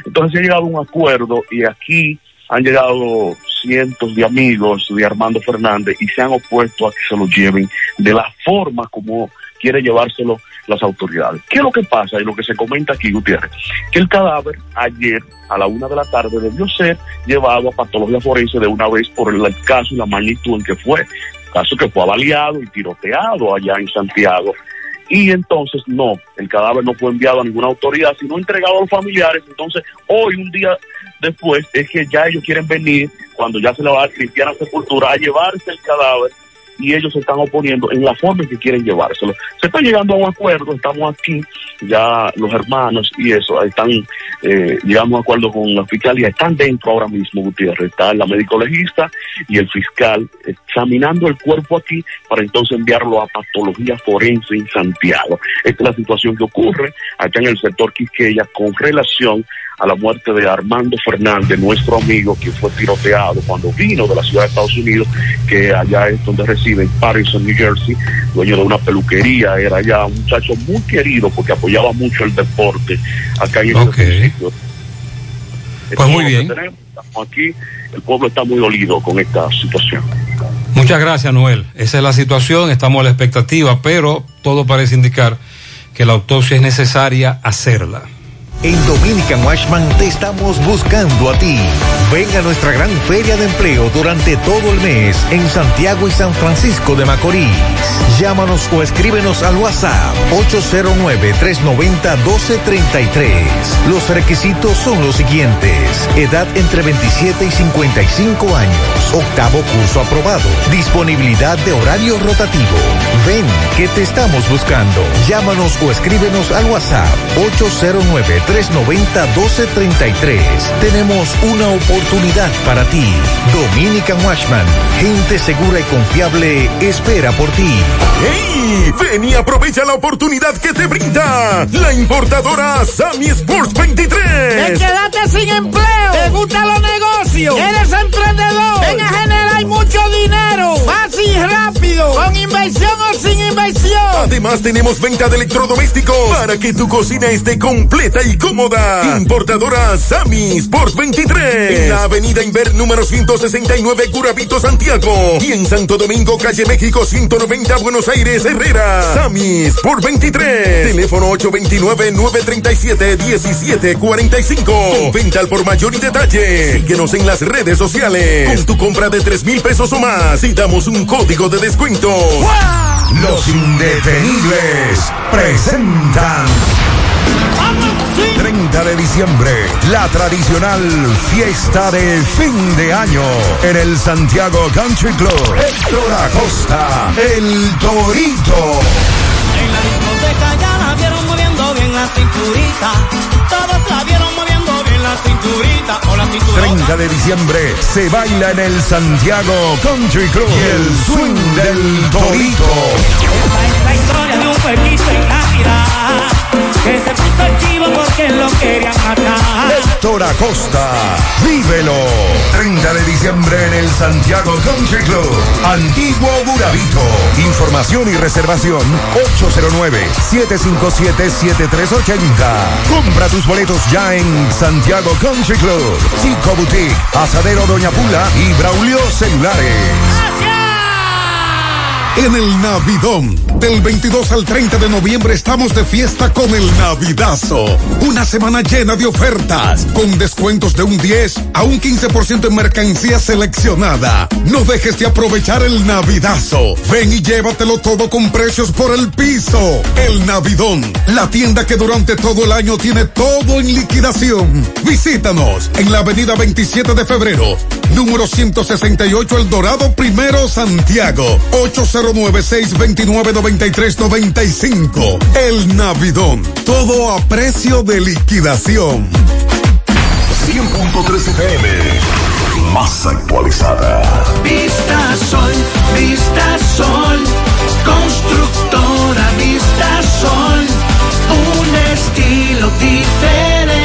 Entonces se ha llegado a un acuerdo y aquí han llegado cientos de amigos de Armando Fernández y se han opuesto a que se lo lleven de la forma como quiere llevárselo las autoridades. ¿Qué es lo que pasa y lo que se comenta aquí, Gutiérrez? Que el cadáver ayer a la una de la tarde debió ser llevado a patología forense de una vez por el caso y la magnitud en que fue. Caso que fue avaliado y tiroteado allá en Santiago. Y entonces no, el cadáver no fue enviado a ninguna autoridad, sino entregado a los familiares. Entonces, hoy, un día después, es que ya ellos quieren venir, cuando ya se le va a dar cristiana sepultura, a llevarse el cadáver y ellos se están oponiendo en la forma en que quieren llevárselo. Se está llegando a un acuerdo, estamos aquí, ya los hermanos y eso, están eh, llegando a acuerdo con la fiscalía, están dentro ahora mismo, Gutiérrez, está la médico legista y el fiscal examinando el cuerpo aquí para entonces enviarlo a patología forense en Santiago. Esta es la situación que ocurre acá en el sector Quisqueya con relación a la muerte de Armando Fernández, nuestro amigo que fue tiroteado cuando vino de la ciudad de Estados Unidos, que allá es donde reside, en Patterson, New Jersey, dueño de una peluquería, era ya un muchacho muy querido porque apoyaba mucho el deporte acá en el municipio. Pues muy bien. Estamos aquí, el pueblo está muy dolido con esta situación. Muchas gracias, Noel. Esa es la situación, estamos a la expectativa, pero todo parece indicar que la autopsia es necesaria hacerla. En Dominican Washman te estamos buscando a ti. Ven a nuestra gran feria de empleo durante todo el mes en Santiago y San Francisco de Macorís. Llámanos o escríbenos al WhatsApp 809-390-1233. Los requisitos son los siguientes. Edad entre 27 y 55 años. Octavo curso aprobado. Disponibilidad de horario rotativo. Ven que te estamos buscando. Llámanos o escríbenos al WhatsApp 809 390-1233. Tenemos una oportunidad para ti. Dominican Washman, gente segura y confiable, espera por ti. ¡Hey! Ven y aprovecha la oportunidad que te brinda la importadora Sammy Sports 23. ¿Te quedaste sin empleo? ¿Te gustan los negocios? ¿Eres emprendedor? Ven a generar mucho dinero. Fácil y rápido. Con inversión o sin inversión. Además tenemos venta de electrodomésticos para que tu cocina esté completa y cómoda. Importadora Sammy Sport 23. En la avenida Inver número 169 Curabito Santiago. Y en Santo Domingo, calle México 190 Buenos Aires Herrera. Sammy Sport 23. Teléfono 829-937-1745. Con venta al por mayor y detalle. Síguenos en las redes sociales. Con tu compra de 3 mil pesos o más y damos un código de descuento. Los indetenibles presentan 30 de diciembre, la tradicional fiesta de fin de año en el Santiago Country Club. Héctor Acosta, el Torito. En la discoteca ya la vieron moviendo bien la cinturita. Todos la cinturita o la cinturita. 30 de diciembre se baila en el Santiago Country Club y el swing del Torito. La historia de un pueblito en Navidad que se puso chivo porque lo querían matar. Héctor Acosta, vívelo. 30 de diciembre en el Santiago Country Club, Antiguo Burabito. Información y reservación 809-757-7380. Compra tus boletos ya en Santiago Country Club, Chico Boutique, Asadero Doña Pula y Braulio Celulares. En el Navidón, del 22 al 30 de noviembre estamos de fiesta con el Navidazo. Una semana llena de ofertas, con descuentos de un 10 a un 15% en mercancía seleccionada. No dejes de aprovechar el Navidazo. Ven y llévatelo todo con precios por el piso. El Navidón, la tienda que durante todo el año tiene todo en liquidación. Visítanos en la avenida 27 de febrero, número 168 El Dorado Primero Santiago, 809-629-9395. El Navidón, todo a precio de liquidación. 100.3 FM, más actualizada. Vista Sol, Vista Sol, constructora Vista Sol, un estilo diferente,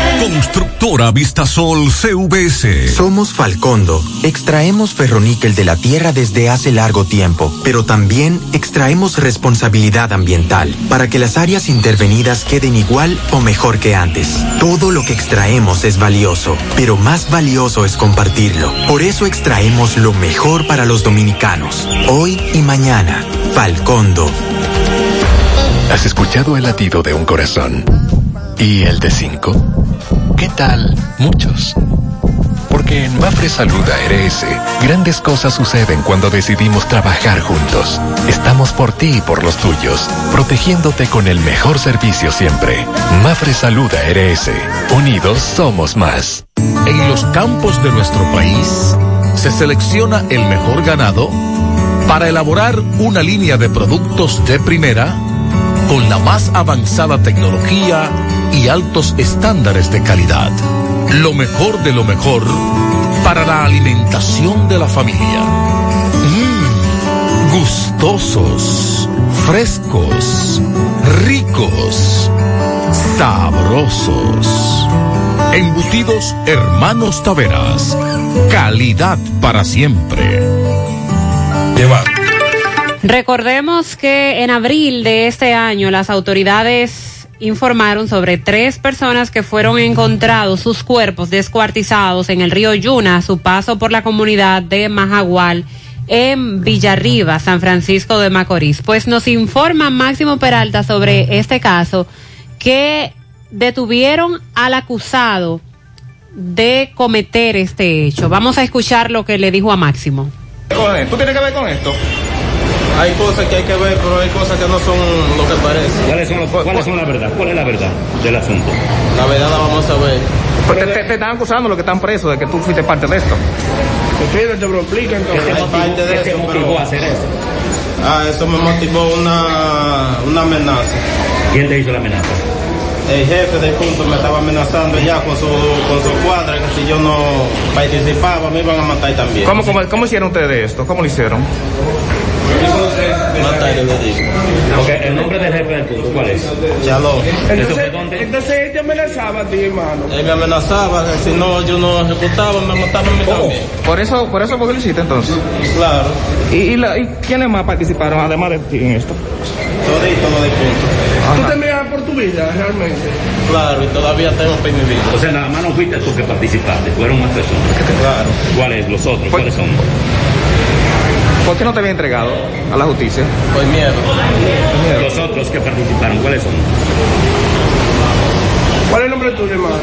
Constructora Vistasol CVS. Somos Falcondo. Extraemos ferroníquel de la tierra desde hace largo tiempo, pero también extraemos responsabilidad ambiental para que las áreas intervenidas queden igual o mejor que antes. Todo lo que extraemos es valioso, pero más valioso es compartirlo. Por eso extraemos lo mejor para los dominicanos, hoy y mañana. Falcondo. ¿Has escuchado el latido de un corazón? ¿Y el de cinco? ¿Qué tal? Muchos. Porque en Mafre Salud ARS, grandes cosas suceden cuando decidimos trabajar juntos. Estamos por ti y por los tuyos, protegiéndote con el mejor servicio siempre. Mafre Salud ARS. Unidos somos más. En los campos de nuestro país se selecciona el mejor ganado para elaborar una línea de productos de primera con la más avanzada tecnología y altos estándares de calidad. Lo mejor de lo mejor para la alimentación de la familia. Mmm, gustosos, frescos, ricos, sabrosos. Embutidos Hermanos Taveras. Calidad para siempre. Llevar. Recordemos que en abril de este año las autoridades informaron sobre tres personas que fueron encontrados sus cuerpos descuartizados en el río Yuna a su paso por la comunidad de Majagual en Villarriba, San Francisco de Macorís. Pues nos informa Máximo Peralta sobre este caso que detuvieron al acusado de cometer este hecho. Vamos a escuchar lo que le dijo a Máximo. ¿Tú tienes que ver con esto? Hay cosas que hay que ver, pero hay cosas que no son lo que parece. ¿Cuáles son, cuáles son la verdad? ¿Cuál es la verdad del asunto? La verdad la vamos a ver. Pues te, te, te están acusando los que están presos de que tú fuiste parte de esto. Bro, explica entonces. ¿Qué te motivó, ¿qué te motivó a hacer eso? Ah, eso me motivó una, una amenaza. ¿Quién te hizo la amenaza? El jefe del punto me estaba amenazando ya con su, con su cuadra, que si yo no participaba me iban a matar también. ¿Cómo, cómo, cómo hicieron ustedes esto? ¿Cómo lo hicieron? Digo. ¿El nombre del jefe del punto cuál es? Chaló. Entonces, entonces él te amenazaba a ti, hermano. Él me amenazaba que si no yo no ejecutaba, me mataban a mí también. Por eso, por eso fue que lo hiciste entonces. Claro. ¿Y, y, la, ¿Y quiénes más participaron además de ti en esto? Todito lo de punto. ¿Tú temías por tu vida realmente? Claro, y todavía tengo pe mi vida. O sea, nada más no fuiste tú que participaste, fueron más personas. Claro. ¿Cuáles? Los otros, ¿cuáles son? ¿Por qué no te había entregado a la justicia? Por miedo. Los otros que participaron, ¿cuáles son? ¿Cuál es el nombre tuyo, hermano?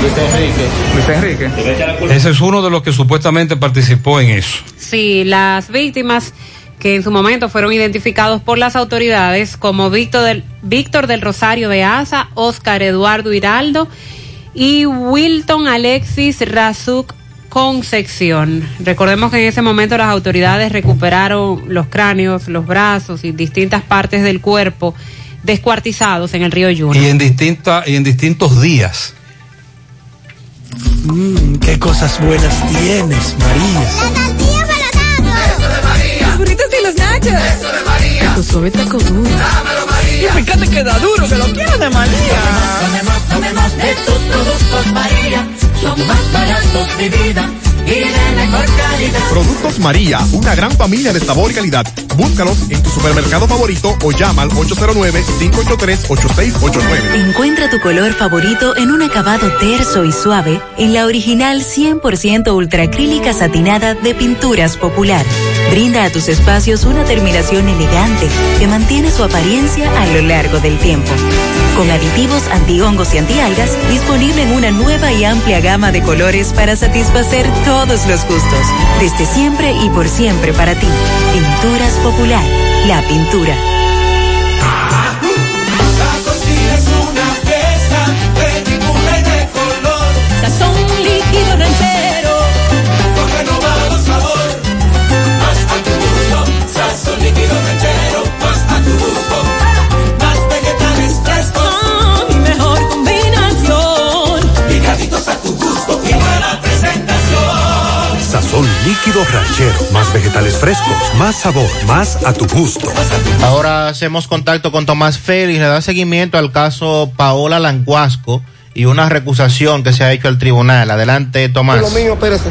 Luis Enrique. Luis Enrique. Ese es uno de los que supuestamente participó en eso. Sí, las víctimas que en su momento fueron identificados por las autoridades como Víctor del, Víctor del Rosario de Asa, Oscar Eduardo Hiraldo y Wilton Alexis Razuk Concepción. Recordemos que en ese momento las autoridades recuperaron los cráneos, los brazos y distintas partes del cuerpo descuartizados en el río Yuna. Y en, distinta, y en distintos días. Mmm, qué cosas buenas tienes, María. La tortilla para Eso de María. Los burritos y los nachos. Eso de María. Tu suave taco duro. Dámelo, María. Y fíjate que da duro, que lo quiero de María. Tomemos, tomemos de tus productos, María. Son más baratos de vida Productos María, una gran familia de sabor y calidad. Búscalos en tu supermercado favorito o llama al 809-583-8689. Encuentra tu color favorito en un acabado terso y suave en la original 100% ultracrílica satinada de Pinturas Popular. Brinda a tus espacios una terminación elegante que mantiene su apariencia a lo largo del tiempo. Con aditivos antihongos y antialgas, disponible en una nueva y amplia gama de colores para satisfacer todos los gustos. Desde siempre y por siempre para ti. Pinturas Popular, la pintura. Líquido ranchero. Más vegetales frescos, más sabor, más a tu gusto. Ahora hacemos contacto con Tomás Félix, le da seguimiento al caso Paola Languasco y una recusación que se ha hecho al tribunal. Adelante, Tomás. Lo mío, espérese.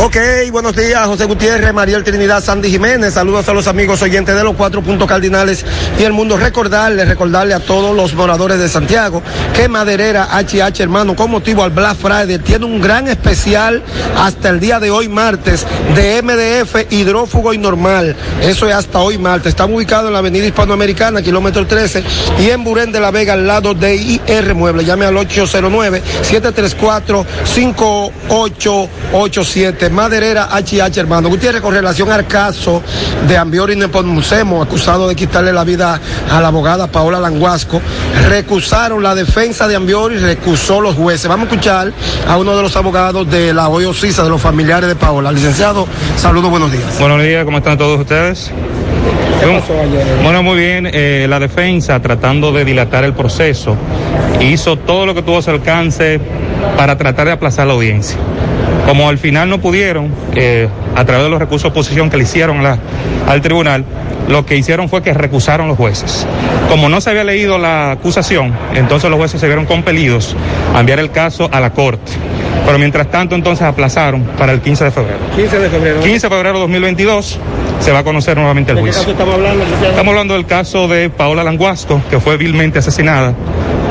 Ok, buenos días, José Gutiérrez, Mariel Trinidad, Sandy Jiménez. Saludos a los amigos oyentes de los cuatro puntos cardinales y el mundo. Recordarle, recordarle a todos los moradores de Santiago que Maderera HH, hermano, con motivo al Black Friday, tiene un gran especial hasta el día de hoy, martes, de MDF hidrófugo y normal. Eso es hasta hoy, martes. Están ubicados en la avenida hispanoamericana, kilómetro 13, y en Burén de la Vega, al lado de IR Mueble. Llame al 809-734-5887. Maderera HH, hermano. Gutiérrez, con relación al caso de Ambiori Nepomucemo, acusado de quitarle la vida a la abogada Paola Languasco, recusaron la defensa de Ambiori, recusó los jueces. Vamos a escuchar a uno de los abogados de la OIO CISA, de los familiares de Paola. Licenciado, saludos, buenos días. Buenos días, ¿cómo están todos ustedes? Bueno, muy bien. eh, la defensa, tratando de dilatar el proceso, hizo todo lo que tuvo a su alcance para tratar de aplazar la audiencia. Como al final no pudieron, eh, a través de los recursos de oposición que le hicieron la- al tribunal, lo que hicieron fue que recusaron los jueces. Como no se había leído la acusación, entonces los jueces se vieron compelidos a enviar el caso a la corte. Pero mientras tanto, entonces aplazaron para el 15 de febrero. 15 de febrero. 15 de febrero de 2022 se va a conocer nuevamente el ¿De qué juicio. caso estamos hablando? Estamos hablando del caso de Paola Languasco, que fue vilmente asesinada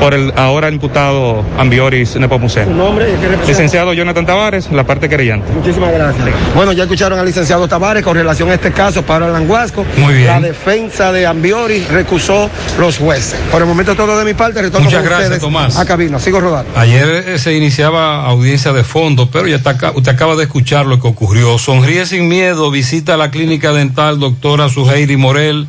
por el ahora imputado Ambioris Nepomuceno. Licenciado Jonathan Tavares, la parte querellante. Muchísimas gracias. Bueno, ya escucharon al licenciado Tavares con relación a este caso para Languasco. Muy bien. La defensa de Ambiori recusó los jueces. Por el momento todo de mi parte, retorno Muchas con gracias, ustedes Tomás. a cabina. Sigo rodando. Ayer eh, se iniciaba audiencia de fondo, pero ya está usted acaba de escuchar lo que ocurrió. Sonríe sin miedo, visita la clínica dental doctora Suheiri Morel.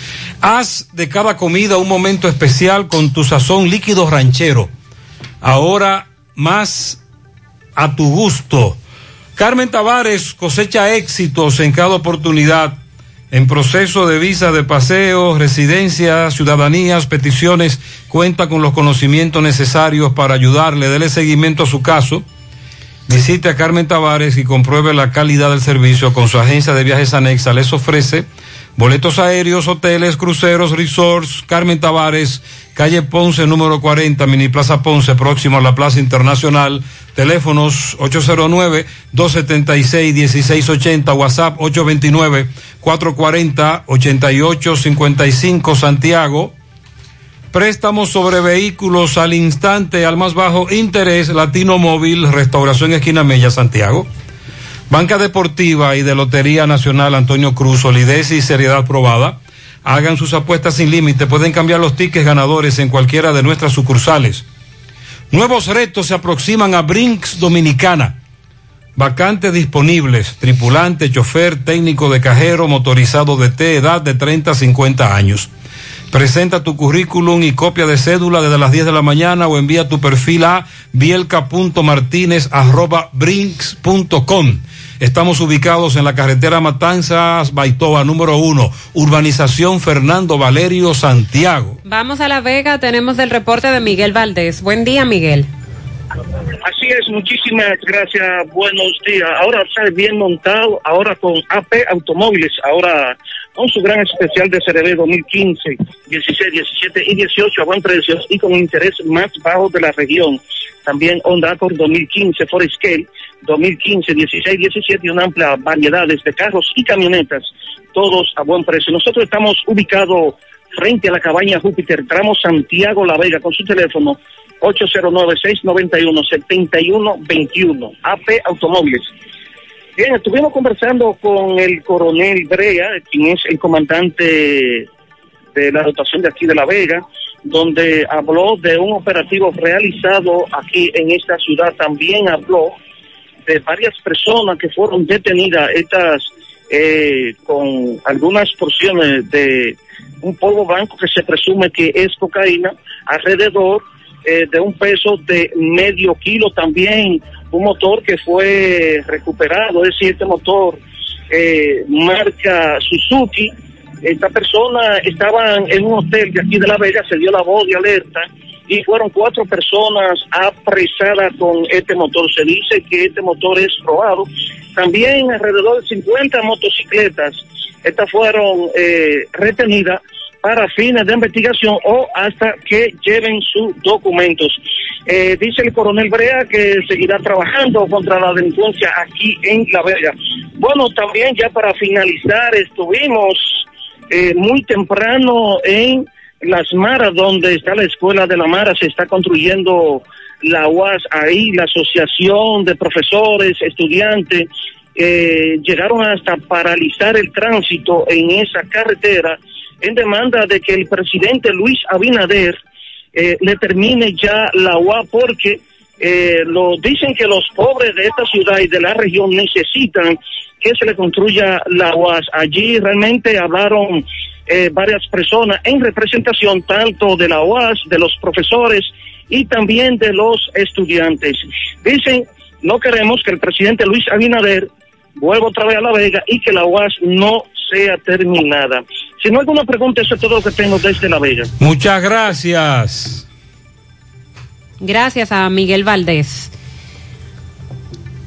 Haz de cada comida un momento especial con tu sazón líquido ranchero. Ahora más a tu gusto. Carmen Tavares cosecha éxitos en cada oportunidad en proceso de visa de paseo, residencia, ciudadanías, peticiones. Cuenta con los conocimientos necesarios para ayudarle. Dele seguimiento a su caso. Visite a Carmen Tavares y compruebe la calidad del servicio con su agencia de viajes anexa. Les ofrece Boletos aéreos, hoteles, cruceros, resorts, Carmen Tavares, calle Ponce número 40, Mini Plaza Ponce, próximo a la Plaza Internacional. Teléfonos 809-276-1680, WhatsApp 829-440-8855, Santiago. Préstamos sobre vehículos al instante, al más bajo interés, Latino Móvil, Restauración Esquina Mella, Santiago. Banca Deportiva y de Lotería Nacional Antonio Cruz, solidez y seriedad probada. Hagan sus apuestas sin límite, pueden cambiar los tickets ganadores en cualquiera de nuestras sucursales. Nuevos retos se aproximan a Brinks Dominicana. Vacantes disponibles, tripulante, chofer, técnico de cajero, motorizado de T, edad de 30 a 50 años. Presenta tu currículum y copia de cédula desde las 10 de la mañana o envía tu perfil a bielca.martinez.brinks.com. Estamos ubicados en la carretera Matanzas Baitoa número uno, urbanización Fernando Valerio Santiago. Vamos a La Vega, tenemos el reporte de Miguel Valdés. Buen día, Miguel. Así es, muchísimas gracias, buenos días. Ahora está bien montado, ahora con AP Automóviles, ahora con su gran especial de CRB 2015, 16, 17 y 18 a buen precio y con interés más bajo de la región. También Honda Accord 2015, Forescale 2015, 16, 17 y una amplia variedad de carros y camionetas, todos a buen precio. Nosotros estamos ubicados frente a la cabaña Júpiter, tramo Santiago La Vega, con su teléfono 809-691-7121, AP Automóviles. Bien, estuvimos conversando con el coronel Brea, quien es el comandante de la dotación de aquí de La Vega, donde habló de un operativo realizado aquí en esta ciudad. También habló de varias personas que fueron detenidas, estas eh, con algunas porciones de un polvo blanco que se presume que es cocaína, alrededor eh, de un peso de medio kilo también, un motor que fue recuperado, es decir, este motor eh, marca Suzuki. Esta persona estaba en un hotel de aquí de La Vega, se dio la voz de alerta y fueron cuatro personas apresadas con este motor. Se dice que este motor es robado. También alrededor de 50 motocicletas, estas fueron eh, retenidas para fines de investigación o hasta que lleven sus documentos. Eh, dice el coronel Brea que seguirá trabajando contra la delincuencia aquí en La Vega. Bueno, también ya para finalizar, estuvimos eh, muy temprano en Las Maras, donde está la escuela de La Mara, se está construyendo la UAS ahí, la asociación de profesores, estudiantes, eh, llegaron hasta paralizar el tránsito en esa carretera en demanda de que el presidente Luis Abinader eh, le termine ya la UA porque eh, lo dicen que los pobres de esta ciudad y de la región necesitan que se le construya la UAS. Allí realmente hablaron eh, varias personas en representación tanto de la UAS, de los profesores y también de los estudiantes. Dicen, no queremos que el presidente Luis Abinader vuelva otra vez a La Vega y que la UAS no sea terminada. Si no hay alguna pregunta, eso es todo lo que tengo desde La Vega. Muchas gracias. Gracias a Miguel Valdés.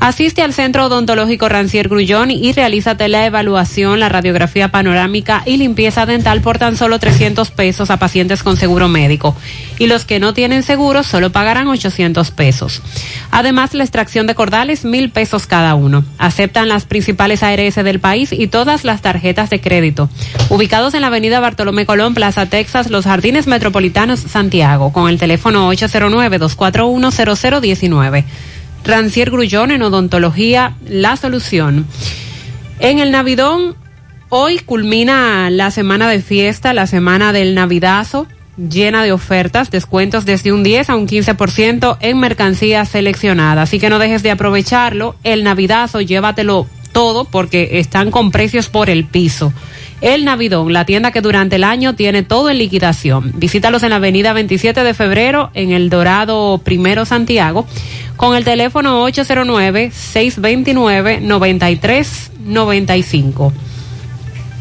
Asiste al Centro Odontológico Rancier Grullón y realízate la evaluación, la radiografía panorámica y limpieza dental por tan solo 300 pesos a pacientes con seguro médico. Y los que no tienen seguro solo pagarán 800 pesos. Además, la extracción de cordales, mil pesos cada uno. Aceptan las principales ARS del país y todas las tarjetas de crédito. Ubicados en la avenida Bartolomé Colón, Plaza Texas, Los Jardines Metropolitanos, Santiago, con el teléfono 809-241-0019. Rancier Grullón en odontología, la solución. En el Navidón, hoy culmina la semana de fiesta, la semana del Navidazo, llena de ofertas, descuentos desde un 10 a un 15% en mercancías seleccionadas. Así que no dejes de aprovecharlo. El Navidazo, llévatelo todo porque están con precios por el piso. El Navidón, la tienda que durante el año tiene todo en liquidación. Visítalos en la avenida 27 de febrero en el Dorado Primero Santiago con el teléfono 809-629-9395.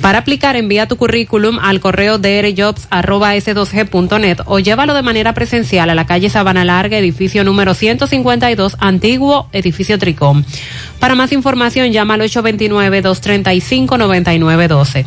Para aplicar, envía tu currículum al correo drjobs.s2g.net o llévalo de manera presencial a la calle Sabana Larga, edificio número 152, antiguo edificio Tricom. Para más información, llama al 829-235-9912.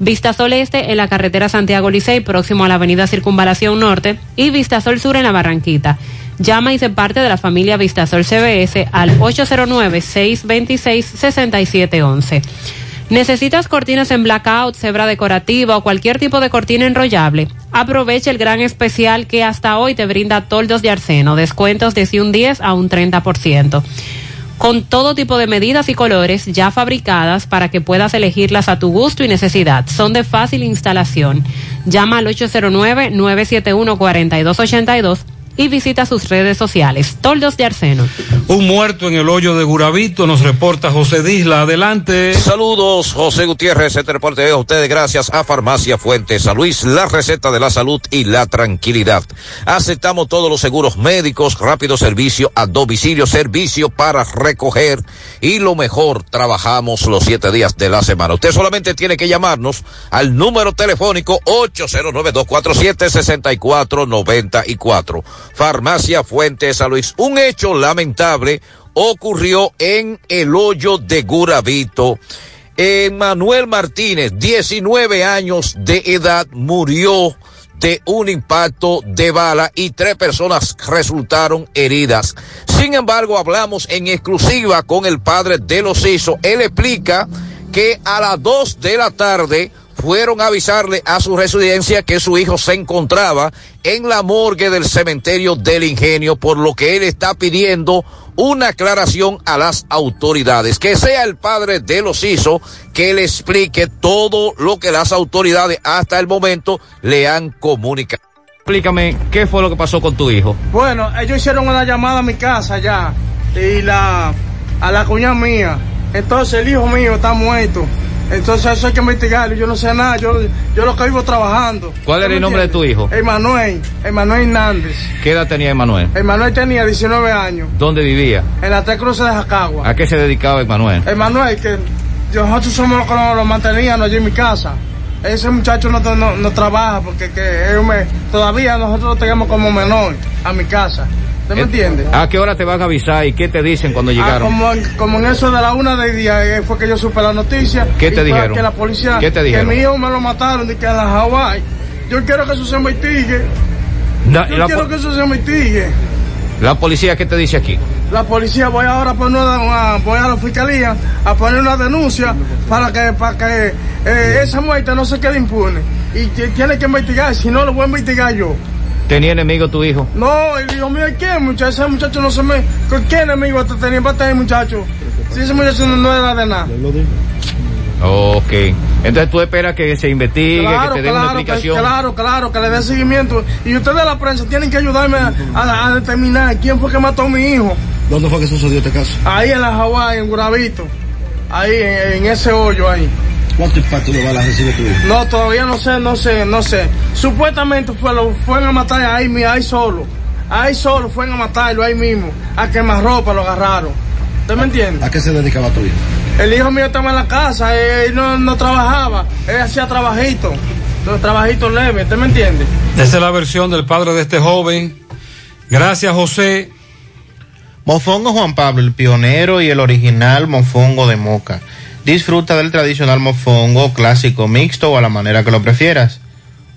Vistasol Este en la carretera Santiago Licey, próximo a la avenida Circunvalación Norte, y Vistasol Sur en la Barranquita. Llama y se parte de la familia Vistasol CBS al 809-626-6711. ¿Necesitas cortinas en blackout, cebra decorativa o cualquier tipo de cortina enrollable? Aprovecha el gran especial que hasta hoy te brinda Toldos de Arseno, descuentos desde un 10 a un 30% con todo tipo de medidas y colores ya fabricadas para que puedas elegirlas a tu gusto y necesidad. Son de fácil instalación. Llama al 809-971-4282 y visita sus redes sociales. Toldos de Arseno. Un muerto en el hoyo de Guravito, nos reporta José Disla. Adelante. Saludos, José Gutiérrez. Este reporte de ustedes gracias a Farmacia Fuentes San Luis, la receta de la salud y la tranquilidad. Aceptamos todos los seguros médicos, rápido servicio a domicilio, servicio para recoger y lo mejor, trabajamos los siete días de la semana. Usted solamente tiene que llamarnos al número telefónico 809-247-6494. Farmacia Fuentes San Luis. Un hecho lamentable ocurrió en el hoyo de Guravito. Manuel Martínez, 19 años de edad, murió de un impacto de bala y tres personas resultaron heridas. Sin embargo, hablamos en exclusiva con el padre de los hizo. Él explica que a las dos de la tarde fueron a avisarle a su residencia que su hijo se encontraba en la morgue del cementerio del ingenio, por lo que él está pidiendo una aclaración a las autoridades, que sea el padre de los hizo que le explique todo lo que las autoridades hasta el momento le han comunicado. Explícame, ¿qué fue lo que pasó con tu hijo? Bueno, ellos hicieron una llamada a mi casa ya y la a la cuñada mía. Entonces el hijo mío está muerto. Entonces eso hay que investigarlo. Yo no sé nada. Yo, yo lo que vivo trabajando. ¿Cuál era el nombre de tu hijo? Emanuel. Emanuel Hernández. ¿Qué edad tenía Emanuel? Emanuel tenía 19 años. ¿Dónde vivía? En la Tres Cruces de Jacagua. ¿A qué se dedicaba Emanuel? Emanuel, que nosotros somos los que lo, lo manteníamos allí en mi casa. Ese muchacho no, no, no trabaja porque que él me, todavía nosotros lo tenemos como menor a mi casa. ¿Usted me entiende? ¿A qué hora te van a avisar y qué te dicen cuando Ah, llegaron? como, como en eso de la una del día eh, fue que yo supe la noticia. ¿Qué Y te dijeron? Que la policía, ¿Qué te dijeron? que mi hijo me lo mataron de que en la Hawái. Yo quiero que eso se investigue. Na- Yo quiero que eso se investigue. La policía, ¿qué te dice aquí? La policía voy ahora a poner una, una- voy a la fiscalía a poner una denuncia para que para que eh, esa muerte no se quede impune. Y que tiene que investigar si no lo voy a investigar yo. ¿Tenía enemigo tu hijo? no el hijo mío ¿quién muchacho ese muchacho no se me ¿con qué enemigo te tenía para tener muchacho. Si ese muchacho no, no era de nada Ok. Entonces tú esperas que se investigue, Claro, que te den una claro, que, explicación. claro, claro, que le dé seguimiento. Y ustedes de la prensa tienen que ayudarme a, a- a determinar quién fue que mató a mi hijo. ¿Dónde fue que sucedió este caso? Ahí en la Hawái, en Guravito. Ahí, en, en ese hoyo ahí. ¿Cuánto impacto de balas recibe tu hijo? No, todavía no sé, no sé, no sé. Supuestamente fue, lo fueron a matar ahí, mi- ahí solo. Ahí solo fueron a matarlo, ahí mismo. A quemarropa lo agarraron. ¿Usted me entiende? ¿A qué se dedicaba tu hijo? El hijo mío estaba en la casa, él no, no trabajaba, él hacía trabajito, trabajitos leves, ¿usted me entiende? Esa es la versión del padre de este joven. Gracias, José. Mofongo Juan Pablo, el pionero y el original mofongo de Moca. Disfruta del tradicional mofongo clásico mixto o a la manera que lo prefieras.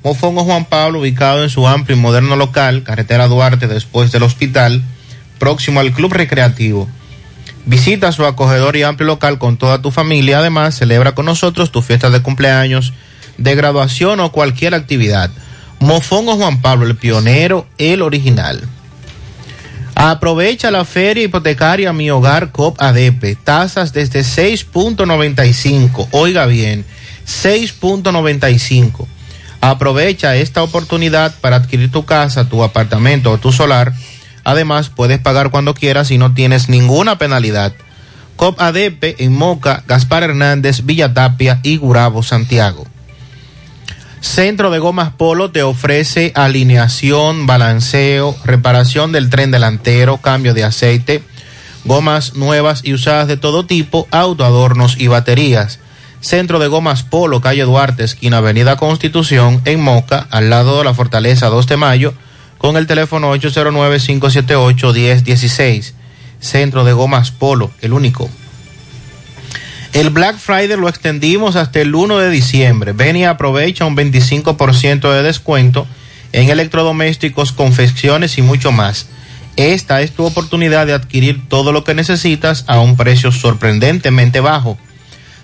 Mofongo Juan Pablo, ubicado en su amplio y moderno local, carretera Duarte después del hospital, próximo al Club Recreativo. Visita su acogedor y amplio local con toda tu familia. Además, celebra con nosotros tu fiesta de cumpleaños, de graduación o cualquier actividad. Mofongo Juan Pablo, el pionero, el original. Aprovecha la feria hipotecaria Mi Hogar COP ADP. Tasas desde 6.95. Oiga bien, 6.95. Aprovecha esta oportunidad para adquirir tu casa, tu apartamento o tu solar. Además, puedes pagar cuando quieras y no tienes ninguna penalidad. COP ADP en Moca, Gaspar Hernández, Villa Tapia y Gurabo, Santiago. Centro de Gomas Polo te ofrece alineación, balanceo, reparación del tren delantero, cambio de aceite, gomas nuevas y usadas de todo tipo, autoadornos y baterías. Centro de Gomas Polo, calle Duarte, esquina Avenida Constitución, en Moca, al lado de la Fortaleza 2 de Mayo, con el teléfono 809-578-1016. Centro de Gomas Polo, el único. El Black Friday lo extendimos hasta el 1 de diciembre. Ven y aprovecha un 25% de descuento en electrodomésticos, confecciones y mucho más. Esta es tu oportunidad de adquirir todo lo que necesitas a un precio sorprendentemente bajo.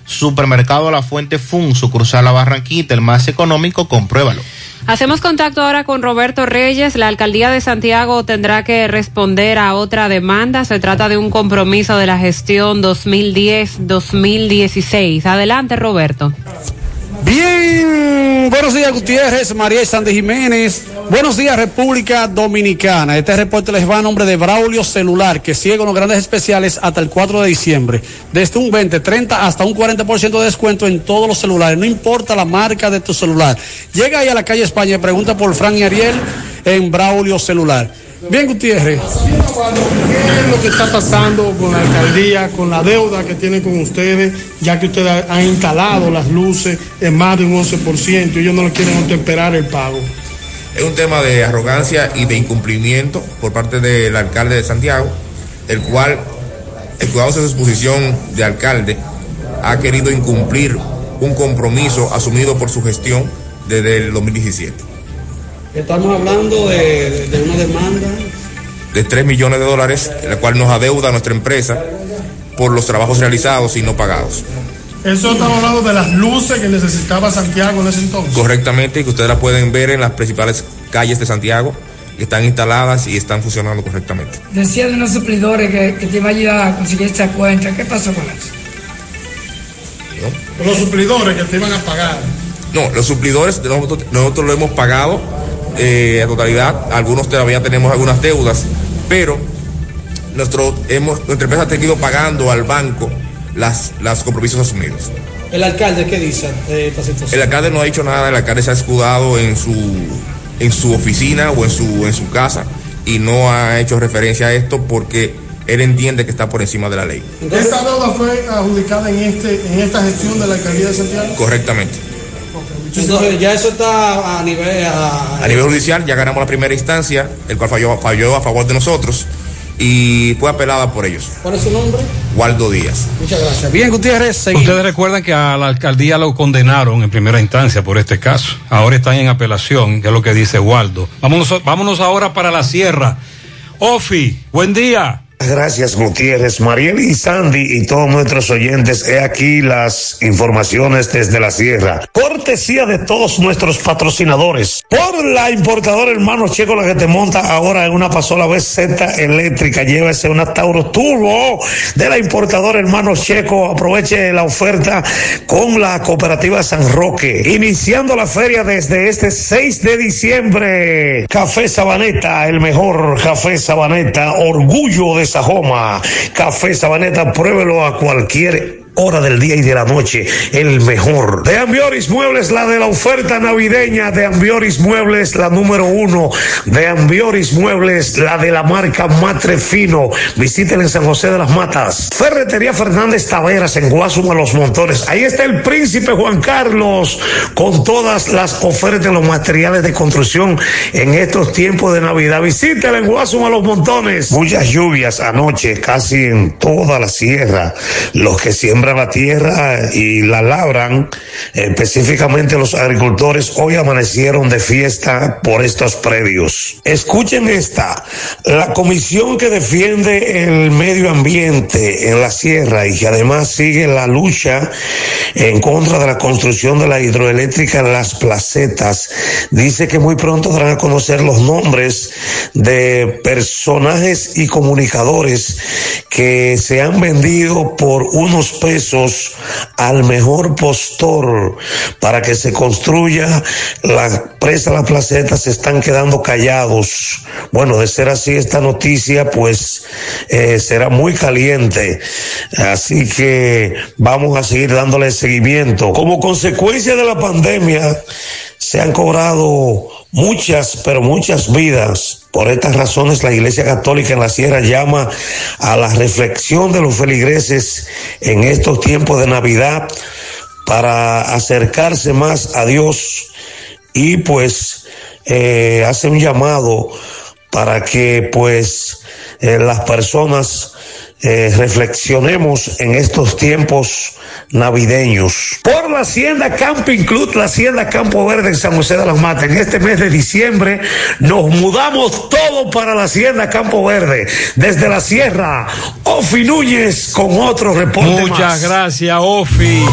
Supermercado La Fuente Fun, sucursal La Barranquita, el más económico, compruébalo. Hacemos contacto ahora con Roberto Reyes. La alcaldía de Santiago tendrá que responder a otra demanda. Se trata de un compromiso de la gestión 2010-2016. Adelante, Roberto. Bien, buenos días Gutiérrez, María y Sandy Jiménez. Buenos días República Dominicana. Este reporte les va a nombre de Braulio Celular, que sigue con los grandes especiales hasta el 4 de diciembre. Desde un 20, 30 hasta un 40% de descuento en todos los celulares. No importa la marca de tu celular. Llega ahí a la calle España y pregunta por Fran y Ariel en Braulio Celular. Bien, Gutiérrez. ¿Qué es lo que está pasando con la alcaldía, con la deuda que tienen con ustedes, ya que ustedes han instalado las luces en más de un 11% y ellos no le quieren temperar el pago? Es un tema de arrogancia y de incumplimiento por parte del alcalde de Santiago, el cual, escudándose de su posición de alcalde, ha querido incumplir un compromiso asumido por su gestión desde el 2017. Estamos hablando de, de una demanda. de 3 millones de dólares, la cual nos adeuda a nuestra empresa por los trabajos realizados y no pagados. Eso estamos hablando de las luces que necesitaba Santiago en ese entonces. Correctamente, y que ustedes la pueden ver en las principales calles de Santiago, que están instaladas y están funcionando correctamente. Decía de unos suplidores que, que te iba a ayudar a conseguir esta cuenta. ¿Qué pasó con eso? Los suplidores que te iban a pagar. No, los suplidores nosotros, nosotros lo hemos pagado eh, a totalidad, algunos todavía tenemos algunas deudas, pero nuestro, hemos, nuestra empresa ha tenido pagando al banco las, las compromisos asumidos. ¿El alcalde qué dice de esta situación? El alcalde no ha dicho nada, el alcalde se ha escudado en su, en su oficina o en su, en su casa y no ha hecho referencia a esto porque él entiende que está por encima de la ley. ¿Esta deuda fue adjudicada en, este, en esta gestión de la alcaldía de Santiago? Correctamente. Entonces, ya eso está a nivel. A, A nivel judicial ya ganamos la primera instancia, el cual falló, falló a favor de nosotros y fue apelada por ellos. ¿Cuál es su nombre? Waldo Díaz. Muchas gracias. Bien, Gutiérrez, seguimos. Ustedes recuerdan que a la alcaldía lo condenaron en primera instancia por este caso. Ahora están en apelación, que es lo que dice Waldo. Vámonos, vámonos ahora para la sierra. Ofi, buen día. Gracias, Gutiérrez, Mariel y Sandy y todos nuestros oyentes. He aquí las informaciones desde la sierra. Cortesía de todos nuestros patrocinadores. Por la importadora hermano Checo, la que te monta ahora en una pasola BZ eléctrica. Llévese una Tauro Turbo de la importadora hermano Checo. Aproveche la oferta con la cooperativa San Roque. Iniciando la feria desde este 6 de diciembre. Café Sabaneta, el mejor café Sabaneta. Orgullo de Sajoma. Café Sabaneta, pruébelo a cualquier hora del día y de la noche, el mejor. De Ambioris Muebles, la de la oferta navideña. De Ambioris Muebles, la número uno. De Ambioris Muebles, la de la marca Matre Fino. En San José de las Matas. Ferretería Fernández Taveras en Guasuma Los Montones. Ahí está el príncipe Juan Carlos con todas las ofertas de los materiales de construcción en estos tiempos de Navidad. Visítela en Guasuma Los Montones. Muchas lluvias anoche, casi en toda la sierra. Los que siembran la tierra y la labran, específicamente los agricultores, hoy amanecieron de fiesta por estos predios. Escuchen esta. La comisión que defiende el medio ambiente en la sierra y que además sigue la lucha en contra de la construcción de la hidroeléctrica las placetas, dice que muy pronto darán a conocer los nombres de personajes y comunicadores que se han vendido por unos pesos al mejor postor para que se construya la presa La Placeta se están quedando callados. Bueno, de ser así esta noticia pues eh, será muy caliente. Así que vamos a seguir dándole seguimiento. Como consecuencia de la pandemia se han cobrado muchas, pero muchas vidas. Por estas razones, la Iglesia Católica en la Sierra llama a la reflexión de los feligreses en estos tiempos de Navidad para acercarse más a Dios y pues eh, hace un llamado para que pues eh, las personas eh, reflexionemos en estos tiempos navideños. Por la Hacienda Camping Club, la Hacienda Campo Verde en San José de las Matas, en este mes de diciembre nos mudamos todo para la Hacienda Campo Verde. Desde la Sierra, Ofi Núñez con otro reporte Muchas más. gracias, Ofi.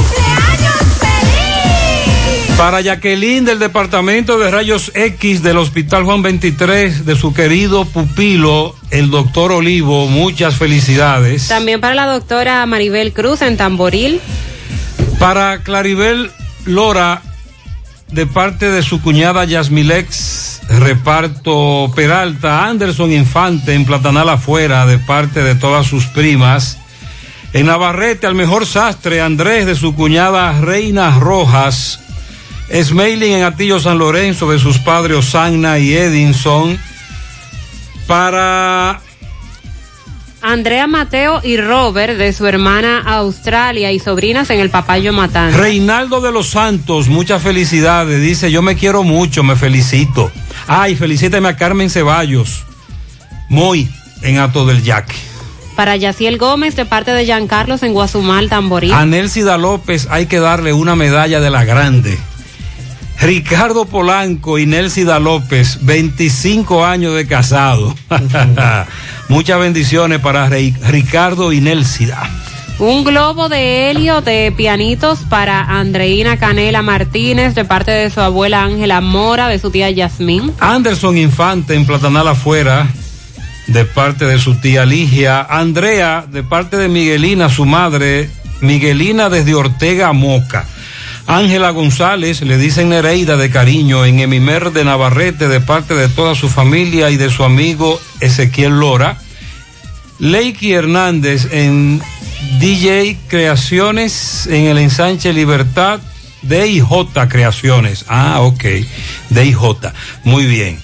Para Jacqueline del Departamento de Rayos X del Hospital Juan 23 de su querido pupilo, el doctor Olivo, muchas felicidades. También para la doctora Maribel Cruz en Tamboril. Para Claribel Lora, de parte de su cuñada Yasmilex, reparto Peralta, Anderson Infante en Platanal afuera, de parte de todas sus primas. En Navarrete, al mejor sastre, Andrés de su cuñada Reina Rojas. Smiling en Atillo San Lorenzo de sus padres Osanna y Edinson. Para Andrea Mateo y Robert de su hermana Australia y sobrinas en el Papayo Matán. Reinaldo de los Santos, muchas felicidades. Dice, yo me quiero mucho, me felicito. Ay, felicítame a Carmen Ceballos. Muy en Ato del Yaque. Para Yaciel Gómez de parte de Giancarlos en Guazumal, Tamboril. A Nelsida López hay que darle una medalla de la grande. Ricardo Polanco y Nelsida López, 25 años de casado. Muchas bendiciones para Ricardo y Nelsida. Un globo de helio de pianitos para Andreina Canela Martínez de parte de su abuela Ángela Mora, de su tía Yasmín. Anderson Infante en Platanal afuera, de parte de su tía Ligia. Andrea, de parte de Miguelina, su madre. Miguelina desde Ortega Moca. Ángela González, le dicen Nereida de cariño en Emimer de Navarrete, de parte de toda su familia y de su amigo Ezequiel Lora. Leiki Hernández en DJ Creaciones en el ensanche Libertad de IJ Creaciones. Ah, ok, de IJ. Muy bien.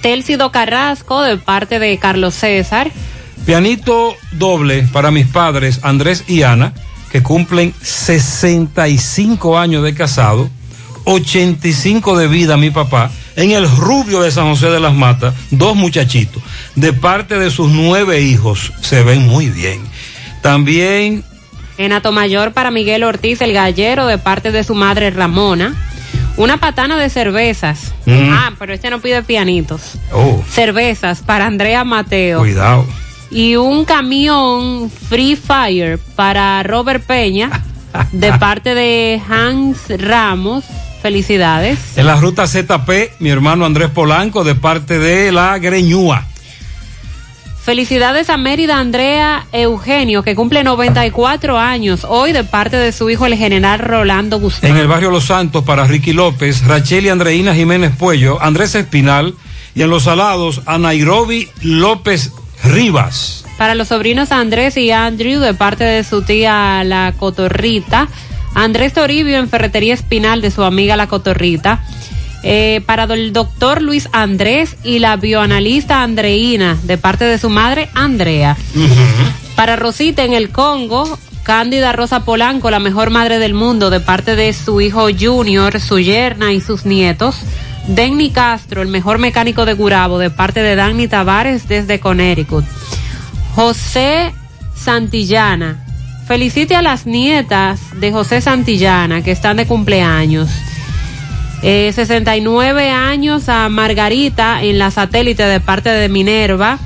Télcido Carrasco de parte de Carlos César. Pianito doble para mis padres Andrés y Ana, que cumplen 65 años de casado, 85 de vida mi papá, en el rubio de San José de las Matas, dos muchachitos, de parte de sus nueve hijos, se ven muy bien. También En Atomayor para Miguel Ortiz el Gallero de parte de su madre Ramona. Una patana de cervezas. Mm. Ah, pero este no pide pianitos. Oh, Cervezas para Andrea Mateo. cuidado. Y un camión Free Fire para Robert Peña de parte de Hans Ramos. Felicidades. En la ruta ZP, mi hermano Andrés Polanco, de parte de la Greñúa. Felicidades a Mérida Andrea Eugenio, que cumple 94 años hoy de parte de su hijo el general Rolando Guzmán. En el barrio Los Santos para Ricky López, Rachel y Andreina Jiménez Puello, Andrés Espinal y en Los Salados a Nairobi López Rivas. Para los sobrinos Andrés y Andrew de parte de su tía La Cotorrita. Andrés Toribio en Ferretería Espinal de su amiga La Cotorrita. Eh, para el doctor Luis Andrés y la bioanalista Andreina de parte de su madre Andrea. Para Rosita en el Congo, Cándida Rosa Polanco, la mejor madre del mundo, de parte de su hijo Junior, su yerna y sus nietos. Denny Castro, el mejor mecánico de Gurabo, de parte de Danny Tavares desde Connecticut. José Santillana, felicite a las nietas de José Santillana que están de cumpleaños. Eh, 69 años a Margarita en la satélite de parte de Minerva.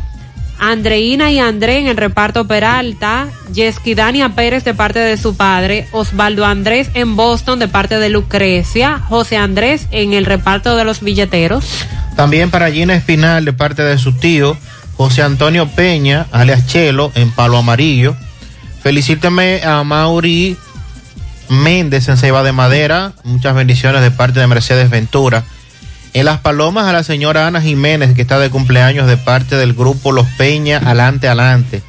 Andreina y André en el reparto Peralta, Yesquidania Pérez de parte de su padre, Osvaldo Andrés en Boston de parte de Lucrecia, José Andrés en el reparto de los billeteros. También para Gina Espinal de parte de su tío, José Antonio Peña, alias Chelo, en Palo Amarillo. Felicíteme a Mauri Méndez en Ceiba de Madera. Muchas bendiciones de parte de Mercedes Ventura. En Las Palomas a la señora Ana Jiménez, que está de cumpleaños de parte del grupo Los Peña, Alante, Alante.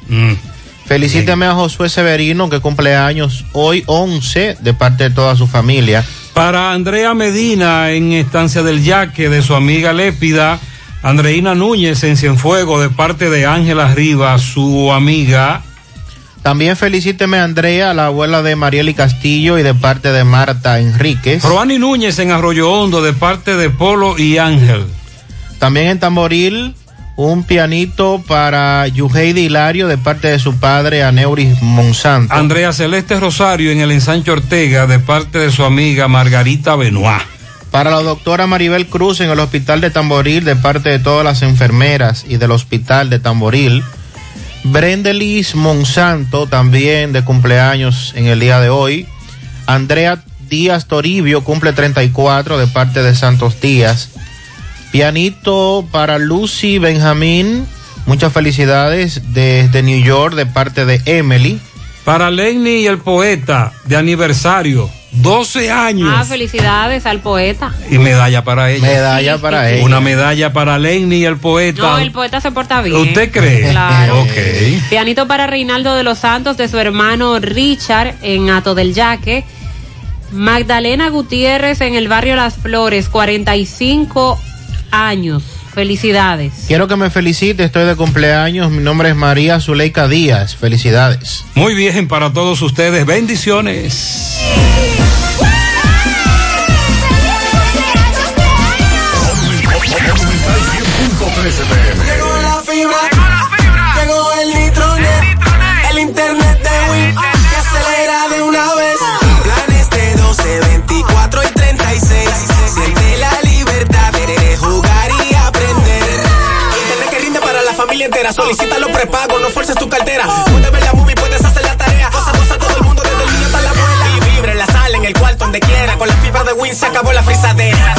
Felicítame a Josué Severino, que cumple años hoy 11, de parte de toda su familia. Para Andrea Medina en Estancia del Yaque, de su amiga Lépida. Andreina Núñez en Cienfuego, de parte de Ángela Rivas, su amiga. También felicíteme a Andrea, la abuela de Marieli Castillo, y de parte de Marta Enríquez. Roani Núñez en Arroyo Hondo, de parte de Polo y Ángel. También en Tamboril, un pianito para Yuheidi Hilario, de parte de su padre, Aneuris Monsanto. Andrea Celeste Rosario en el ensanche Ortega, de parte de su amiga Margarita Benoit. Para la doctora Maribel Cruz en el hospital de Tamboril, de parte de todas las enfermeras y del hospital de Tamboril. Brendelis Monsanto, también de cumpleaños en el día de hoy. Andrea Díaz Toribio cumple 34 de parte de Santos Díaz. Pianito para Lucy Benjamín, muchas felicidades desde New York de parte de Emily. Para Lenny y el poeta de aniversario, 12 años. Ah, felicidades al poeta. Y medalla para ella. Medalla para ella. Una medalla para Lenny y el poeta. No, el poeta se porta bien. ¿Usted cree? Claro. Ok. Pianito para Reinaldo de los Santos de su hermano Richard en Ato del Yaque. Magdalena Gutiérrez en el barrio Las Flores, 45 años. Felicidades. Quiero que me felicite, estoy de cumpleaños. Mi nombre es María Zuleika Díaz. Felicidades. Muy bien, para todos ustedes, bendiciones. Llegó la fibra, llegó el nitronet, el internet de Win que acelera de una vez. Planes de 12, 24 y 36. Siente la libertad de jugar y aprender. Internet que rinde para la familia entera. Solicita los prepagos, no fuerces tu cartera. Puedes ver la movie, puedes hacer la tarea. Cosa, cosa, todo el mundo, desde el niño hasta la abuela. Y vibre en la sala, en el cuarto, donde quiera. Con la fibra de Win se acabó la frisadera.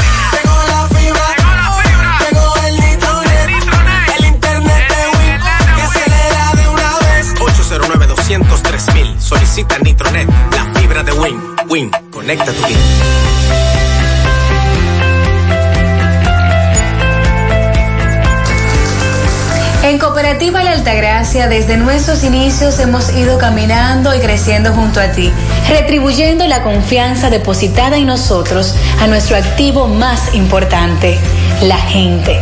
En Cooperativa La Altagracia, desde nuestros inicios hemos ido caminando y creciendo junto a ti, retribuyendo la confianza depositada en nosotros a nuestro activo más importante, la gente.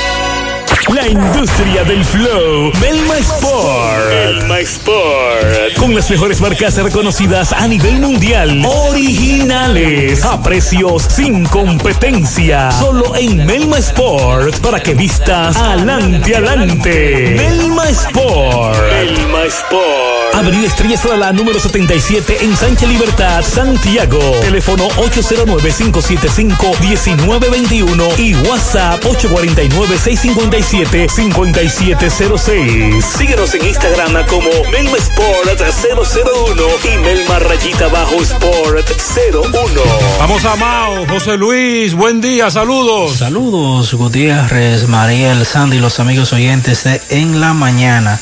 La industria del flow. Melma Sport. Melma Sport. Con las mejores marcas reconocidas a nivel mundial. Originales. A precios sin competencia. Solo en Melma Sport. Para que vistas adelante, adelante. Melma Sport. Melma Sport. Avenida Estrella Salala número 77 en Sánchez Libertad, Santiago. Teléfono 809-575-1921 y WhatsApp 849-657-5706. Síguenos en Instagram como Melma Sport 001 y Melma Rayita Bajo Sport 01. Vamos a Mao, José Luis, buen día, saludos. Saludos, Gutiérrez, Mariel, Sandy, los amigos oyentes de En la Mañana.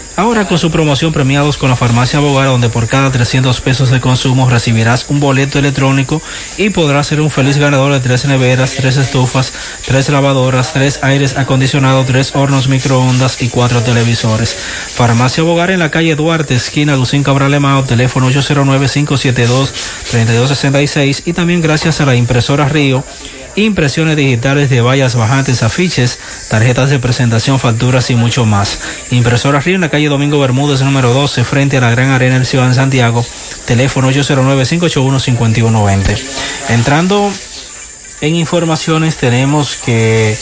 Ahora con su promoción premiados con la farmacia Bogar, donde por cada 300 pesos de consumo recibirás un boleto electrónico y podrás ser un feliz ganador de tres neveras, tres estufas, tres lavadoras, tres aires acondicionados, tres hornos microondas y cuatro televisores. Farmacia Bogar en la calle Duarte, esquina Lucín Cabral Emao, teléfono 809-572-3266 y también gracias a la impresora Río impresiones digitales de vallas bajantes, afiches, tarjetas de presentación, facturas y mucho más. Impresora Río en la calle Domingo Bermúdez, número 12, frente a la Gran Arena del Ciudad de Santiago, teléfono 809-581-5120. Entrando en informaciones, tenemos que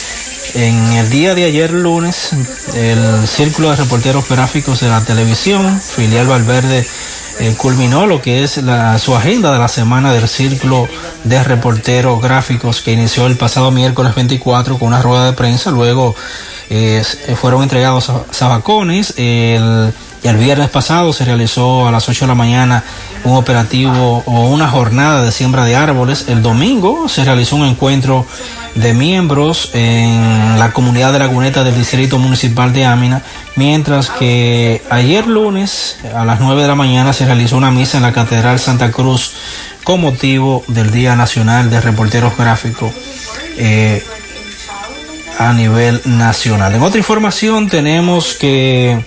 en el día de ayer lunes, el Círculo de Reporteros Gráficos de la Televisión, filial Valverde, eh, culminó lo que es la, su agenda de la semana del Círculo de Reporteros Gráficos que inició el pasado miércoles 24 con una rueda de prensa. Luego eh, fueron entregados zabacones. El, y el viernes pasado se realizó a las 8 de la mañana un operativo o una jornada de siembra de árboles. El domingo se realizó un encuentro de miembros en la comunidad de Laguneta del Distrito Municipal de Ámina, mientras que ayer lunes a las 9 de la mañana se realizó una misa en la Catedral Santa Cruz con motivo del Día Nacional de Reporteros Gráficos. Eh, a nivel nacional. En otra información tenemos que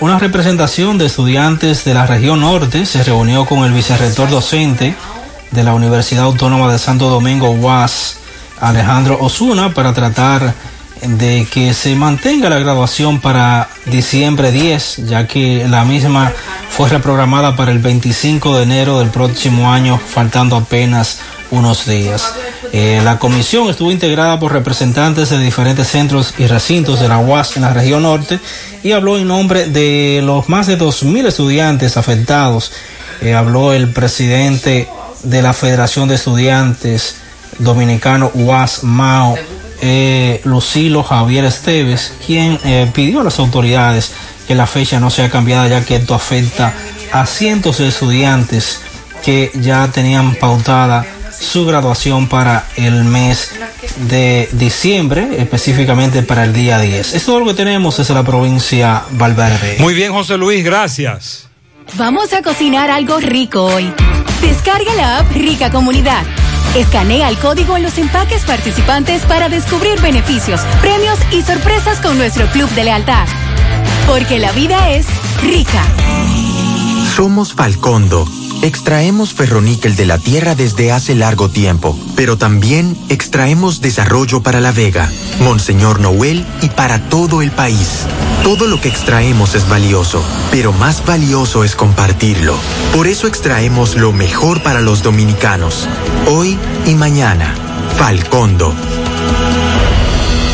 una representación de estudiantes de la región norte se reunió con el vicerrector docente de la Universidad Autónoma de Santo Domingo, UAS, Alejandro Osuna, para tratar de que se mantenga la graduación para diciembre 10, ya que la misma fue reprogramada para el 25 de enero del próximo año, faltando apenas unos días. Eh, la comisión estuvo integrada por representantes de diferentes centros y recintos de la UAS en la región norte y habló en nombre de los más de 2.000 estudiantes afectados. Eh, habló el presidente de la Federación de Estudiantes Dominicano UAS MAO, eh, Lucilo Javier Esteves, quien eh, pidió a las autoridades que la fecha no sea cambiada ya que esto afecta a cientos de estudiantes que ya tenían pautada su graduación para el mes de diciembre, específicamente para el día 10. Es todo lo que tenemos desde la provincia Valverde. Muy bien, José Luis, gracias. Vamos a cocinar algo rico hoy. Descarga la app Rica Comunidad. Escanea el código en los empaques participantes para descubrir beneficios, premios y sorpresas con nuestro club de lealtad. Porque la vida es rica. Somos Falcondo. Extraemos ferroníquel de la tierra desde hace largo tiempo, pero también extraemos desarrollo para La Vega, Monseñor Noel y para todo el país. Todo lo que extraemos es valioso, pero más valioso es compartirlo. Por eso extraemos lo mejor para los dominicanos, hoy y mañana. Falcondo.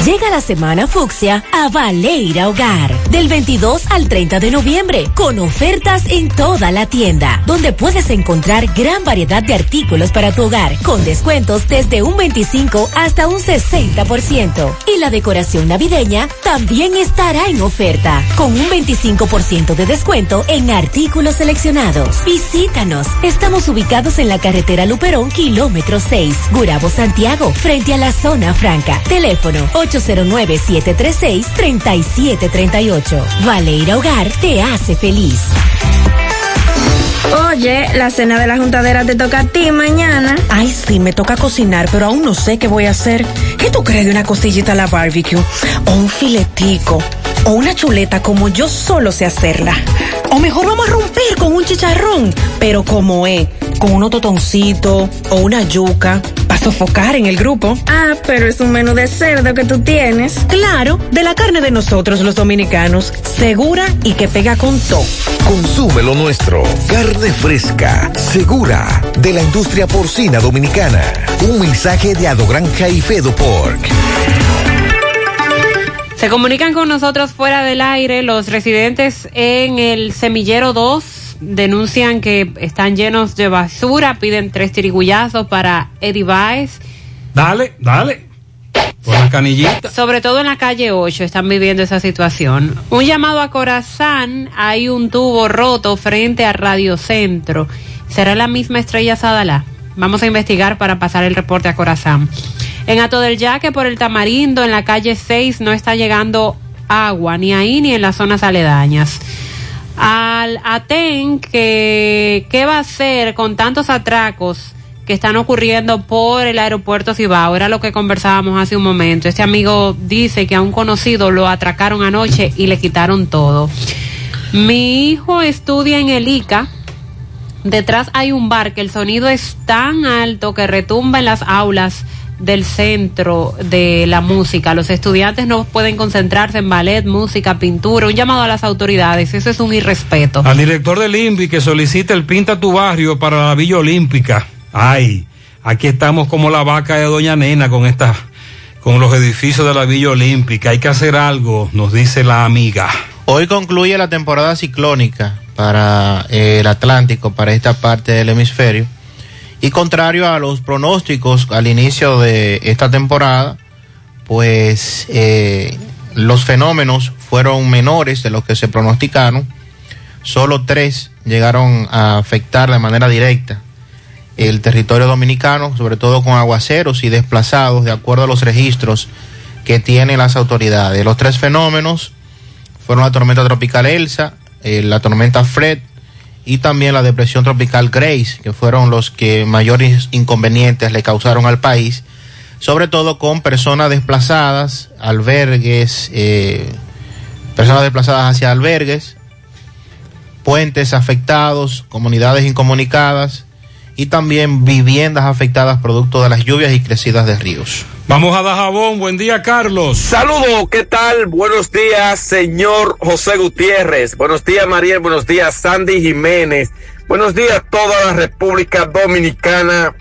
Llega la semana fucsia a Valeira Hogar, del 22 al 30 de noviembre, con ofertas en toda la tienda, donde puedes encontrar gran variedad de artículos para tu hogar, con descuentos desde un 25 hasta un 60%. Y la decoración navideña también estará en oferta, con un 25% de descuento en artículos seleccionados. Visítanos, estamos ubicados en la carretera Luperón, kilómetro 6, Gurabo, Santiago, frente a la zona franca. Teléfono 809-736-3738. 8. Valeira Hogar te hace feliz. Oye, la cena de la juntadera te toca a ti mañana. Ay, sí, me toca cocinar, pero aún no sé qué voy a hacer. ¿Qué tú crees de una costillita a la barbecue? O un filetico. O una chuleta como yo solo sé hacerla. O mejor vamos a romper con un chicharrón, pero como es, con unos totoncitos o una yuca, sofocar en el grupo. Ah, pero es un menú de cerdo que tú tienes. Claro, de la carne de nosotros los dominicanos, segura y que pega con todo. Consume lo nuestro. Carne fresca, segura, de la industria porcina dominicana. Un mensaje de Adogranja y Fedo Pork. Se comunican con nosotros fuera del aire los residentes en el Semillero 2. Denuncian que están llenos de basura, piden tres tirigullazos para Eddie Baez. Dale, dale. Con la canillita. Sobre todo en la calle 8 están viviendo esa situación. Un llamado a Corazán, hay un tubo roto frente a Radio Centro. ¿Será la misma estrella Sadala? Vamos a investigar para pasar el reporte a Corazán. En Ato del Yaque, por el Tamarindo, en la calle 6, no está llegando agua, ni ahí ni en las zonas aledañas. Al ATEN, que, ¿qué va a hacer con tantos atracos que están ocurriendo por el aeropuerto Cibao? Era lo que conversábamos hace un momento. Este amigo dice que a un conocido lo atracaron anoche y le quitaron todo. Mi hijo estudia en el ICA. Detrás hay un bar que el sonido es tan alto que retumba en las aulas del centro de la música. Los estudiantes no pueden concentrarse en ballet, música, pintura. Un llamado a las autoridades. Eso es un irrespeto. Al director del INVI que solicita el Pinta tu barrio para la Villa Olímpica. Ay, aquí estamos como la vaca de Doña Nena con esta, con los edificios de la Villa Olímpica. Hay que hacer algo, nos dice la amiga. Hoy concluye la temporada ciclónica para eh, el Atlántico, para esta parte del hemisferio. Y contrario a los pronósticos al inicio de esta temporada, pues eh, los fenómenos fueron menores de los que se pronosticaron. Solo tres llegaron a afectar de manera directa el territorio dominicano, sobre todo con aguaceros y desplazados, de acuerdo a los registros que tienen las autoridades. Los tres fenómenos fueron la tormenta tropical Elsa, eh, la tormenta Fred y también la depresión tropical Grace, que fueron los que mayores inconvenientes le causaron al país, sobre todo con personas desplazadas, albergues, eh, personas desplazadas hacia albergues, puentes afectados, comunidades incomunicadas y también viviendas afectadas producto de las lluvias y crecidas de ríos. Vamos a Dajabón. Buen día, Carlos. Saludos, ¿qué tal? Buenos días, señor José Gutiérrez. Buenos días, Mariel. Buenos días, Sandy Jiménez. Buenos días, toda la República Dominicana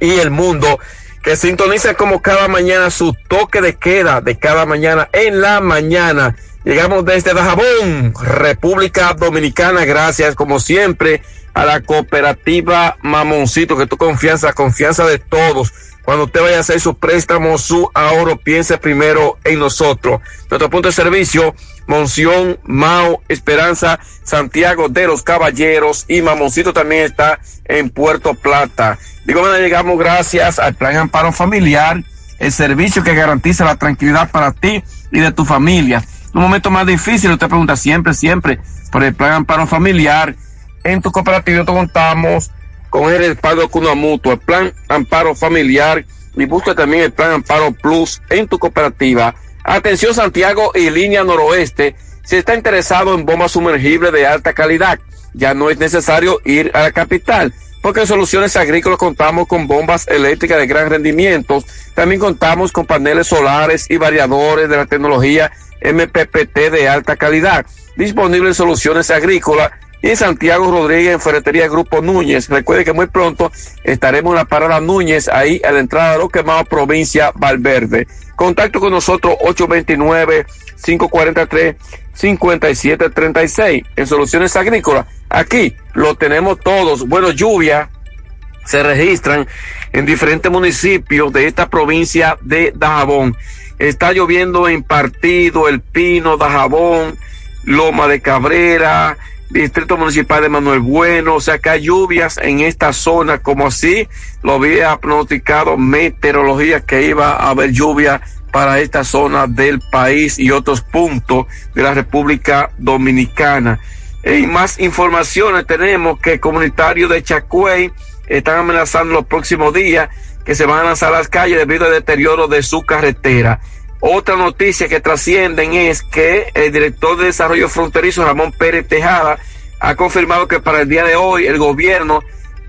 y el mundo que sintoniza como cada mañana su toque de queda de cada mañana en la mañana. Llegamos desde Dajabón, República Dominicana. Gracias, como siempre, a la cooperativa Mamoncito, que tu confianza, confianza de todos. Cuando usted vaya a hacer su préstamo, su ahorro, piense primero en nosotros. Nuestro punto de servicio, Monción, Mao, Esperanza, Santiago de los Caballeros y Mamoncito también está en Puerto Plata. Digo, bueno, llegamos gracias al Plan Amparo Familiar, el servicio que garantiza la tranquilidad para ti y de tu familia. En un momento más difícil, usted pregunta siempre, siempre por el Plan Amparo Familiar. En tu cooperativa contamos con el respaldo con una mutua, el plan amparo familiar y busca también el plan amparo plus en tu cooperativa. Atención Santiago y línea noroeste, si está interesado en bombas sumergibles de alta calidad, ya no es necesario ir a la capital, porque en soluciones agrícolas contamos con bombas eléctricas de gran rendimiento, también contamos con paneles solares y variadores de la tecnología MPPT de alta calidad, disponible en soluciones agrícolas y Santiago Rodríguez en Ferretería Grupo Núñez. Recuerde que muy pronto estaremos en la parada Núñez, ahí a la entrada de lo quemado provincia Valverde. Contacto con nosotros 829-543-5736 en Soluciones Agrícolas. Aquí lo tenemos todos. Bueno, lluvia se registran en diferentes municipios de esta provincia de Dajabón. Está lloviendo en Partido, El Pino, Dajabón, Loma de Cabrera, Distrito Municipal de Manuel Bueno, o sea que hay lluvias en esta zona, como así lo había pronosticado meteorología que iba a haber lluvia para esta zona del país y otros puntos de la República Dominicana. En más informaciones tenemos que comunitarios de Chacuey están amenazando los próximos días que se van a lanzar a las calles debido al deterioro de su carretera. Otra noticia que trascienden es que el director de desarrollo fronterizo Ramón Pérez Tejada ha confirmado que para el día de hoy el gobierno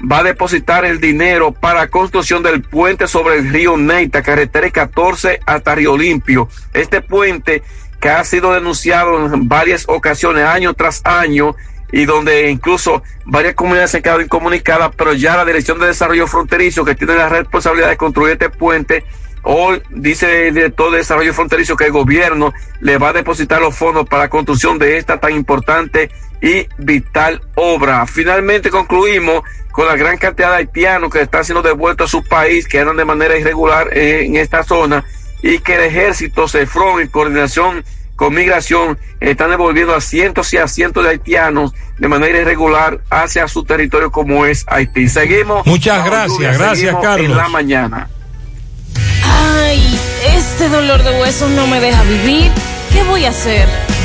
va a depositar el dinero para construcción del puente sobre el río Neita, carretera 14 hasta Río Limpio. Este puente que ha sido denunciado en varias ocasiones, año tras año, y donde incluso varias comunidades se han quedado incomunicadas, pero ya la Dirección de Desarrollo Fronterizo, que tiene la responsabilidad de construir este puente, hoy dice el director de Desarrollo Fronterizo que el gobierno le va a depositar los fondos para la construcción de esta tan importante y vital obra. Finalmente concluimos con la gran cantidad de haitianos que están siendo devueltos a su país, que andan de manera irregular en esta zona, y que el ejército, CEFRON, en coordinación con migración, están devolviendo a cientos y a cientos de haitianos de manera irregular hacia su territorio como es Haití. Seguimos. Muchas gracias, gracias Carlos. En la mañana. Ay, este dolor de huesos no me deja vivir. ¿Qué voy a hacer?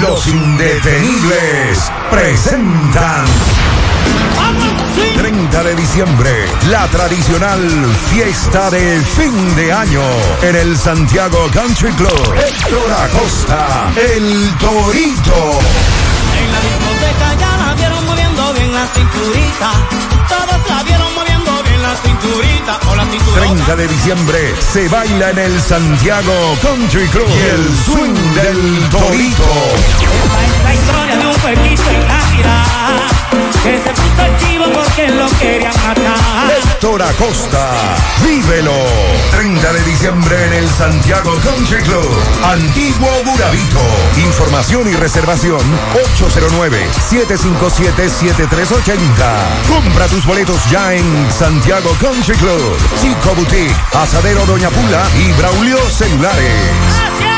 Los indetenibles presentan 30 de diciembre, la tradicional fiesta de fin de año en el Santiago Country Club. Héctor Acosta, el Torito. En la discoteca ya la vieron moviendo bien la cinturita. Todos la vieron moviendo bien la cinturita. O la cinturita. 30 de diciembre se baila en el Santiago Country Club y el swing del Torito. La historia de un pueblito en la ciudad. Que se puso el chivo porque lo querían matar. Héctor Acosta, vívelo. 30 de diciembre en el Santiago Country Club, Antiguo Burabito. Información y reservación 809-757-7380. Compra tus boletos ya en Santiago Country Club, Chico Boutique, Asadero Doña Pula y Braulio Celulares.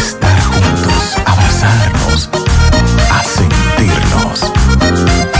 estar juntos, abrazarnos, a sentirnos.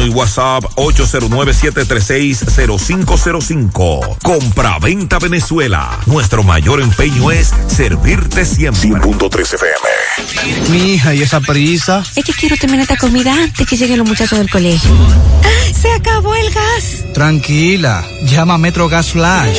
y WhatsApp 809-736-0505. Compra-venta Venezuela. Nuestro mayor empeño es servirte siempre. 100.3 FM. Mi hija, ¿y esa prisa? Es que quiero terminar esta comida antes que lleguen los muchachos del colegio. ¡Se acabó el gas! Tranquila, llama a Metro Gas Flash.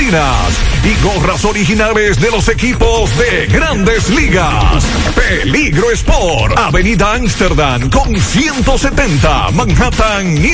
y gorras originales de los equipos de grandes ligas. Peligro Sport, Avenida Amsterdam con 170, Manhattan, New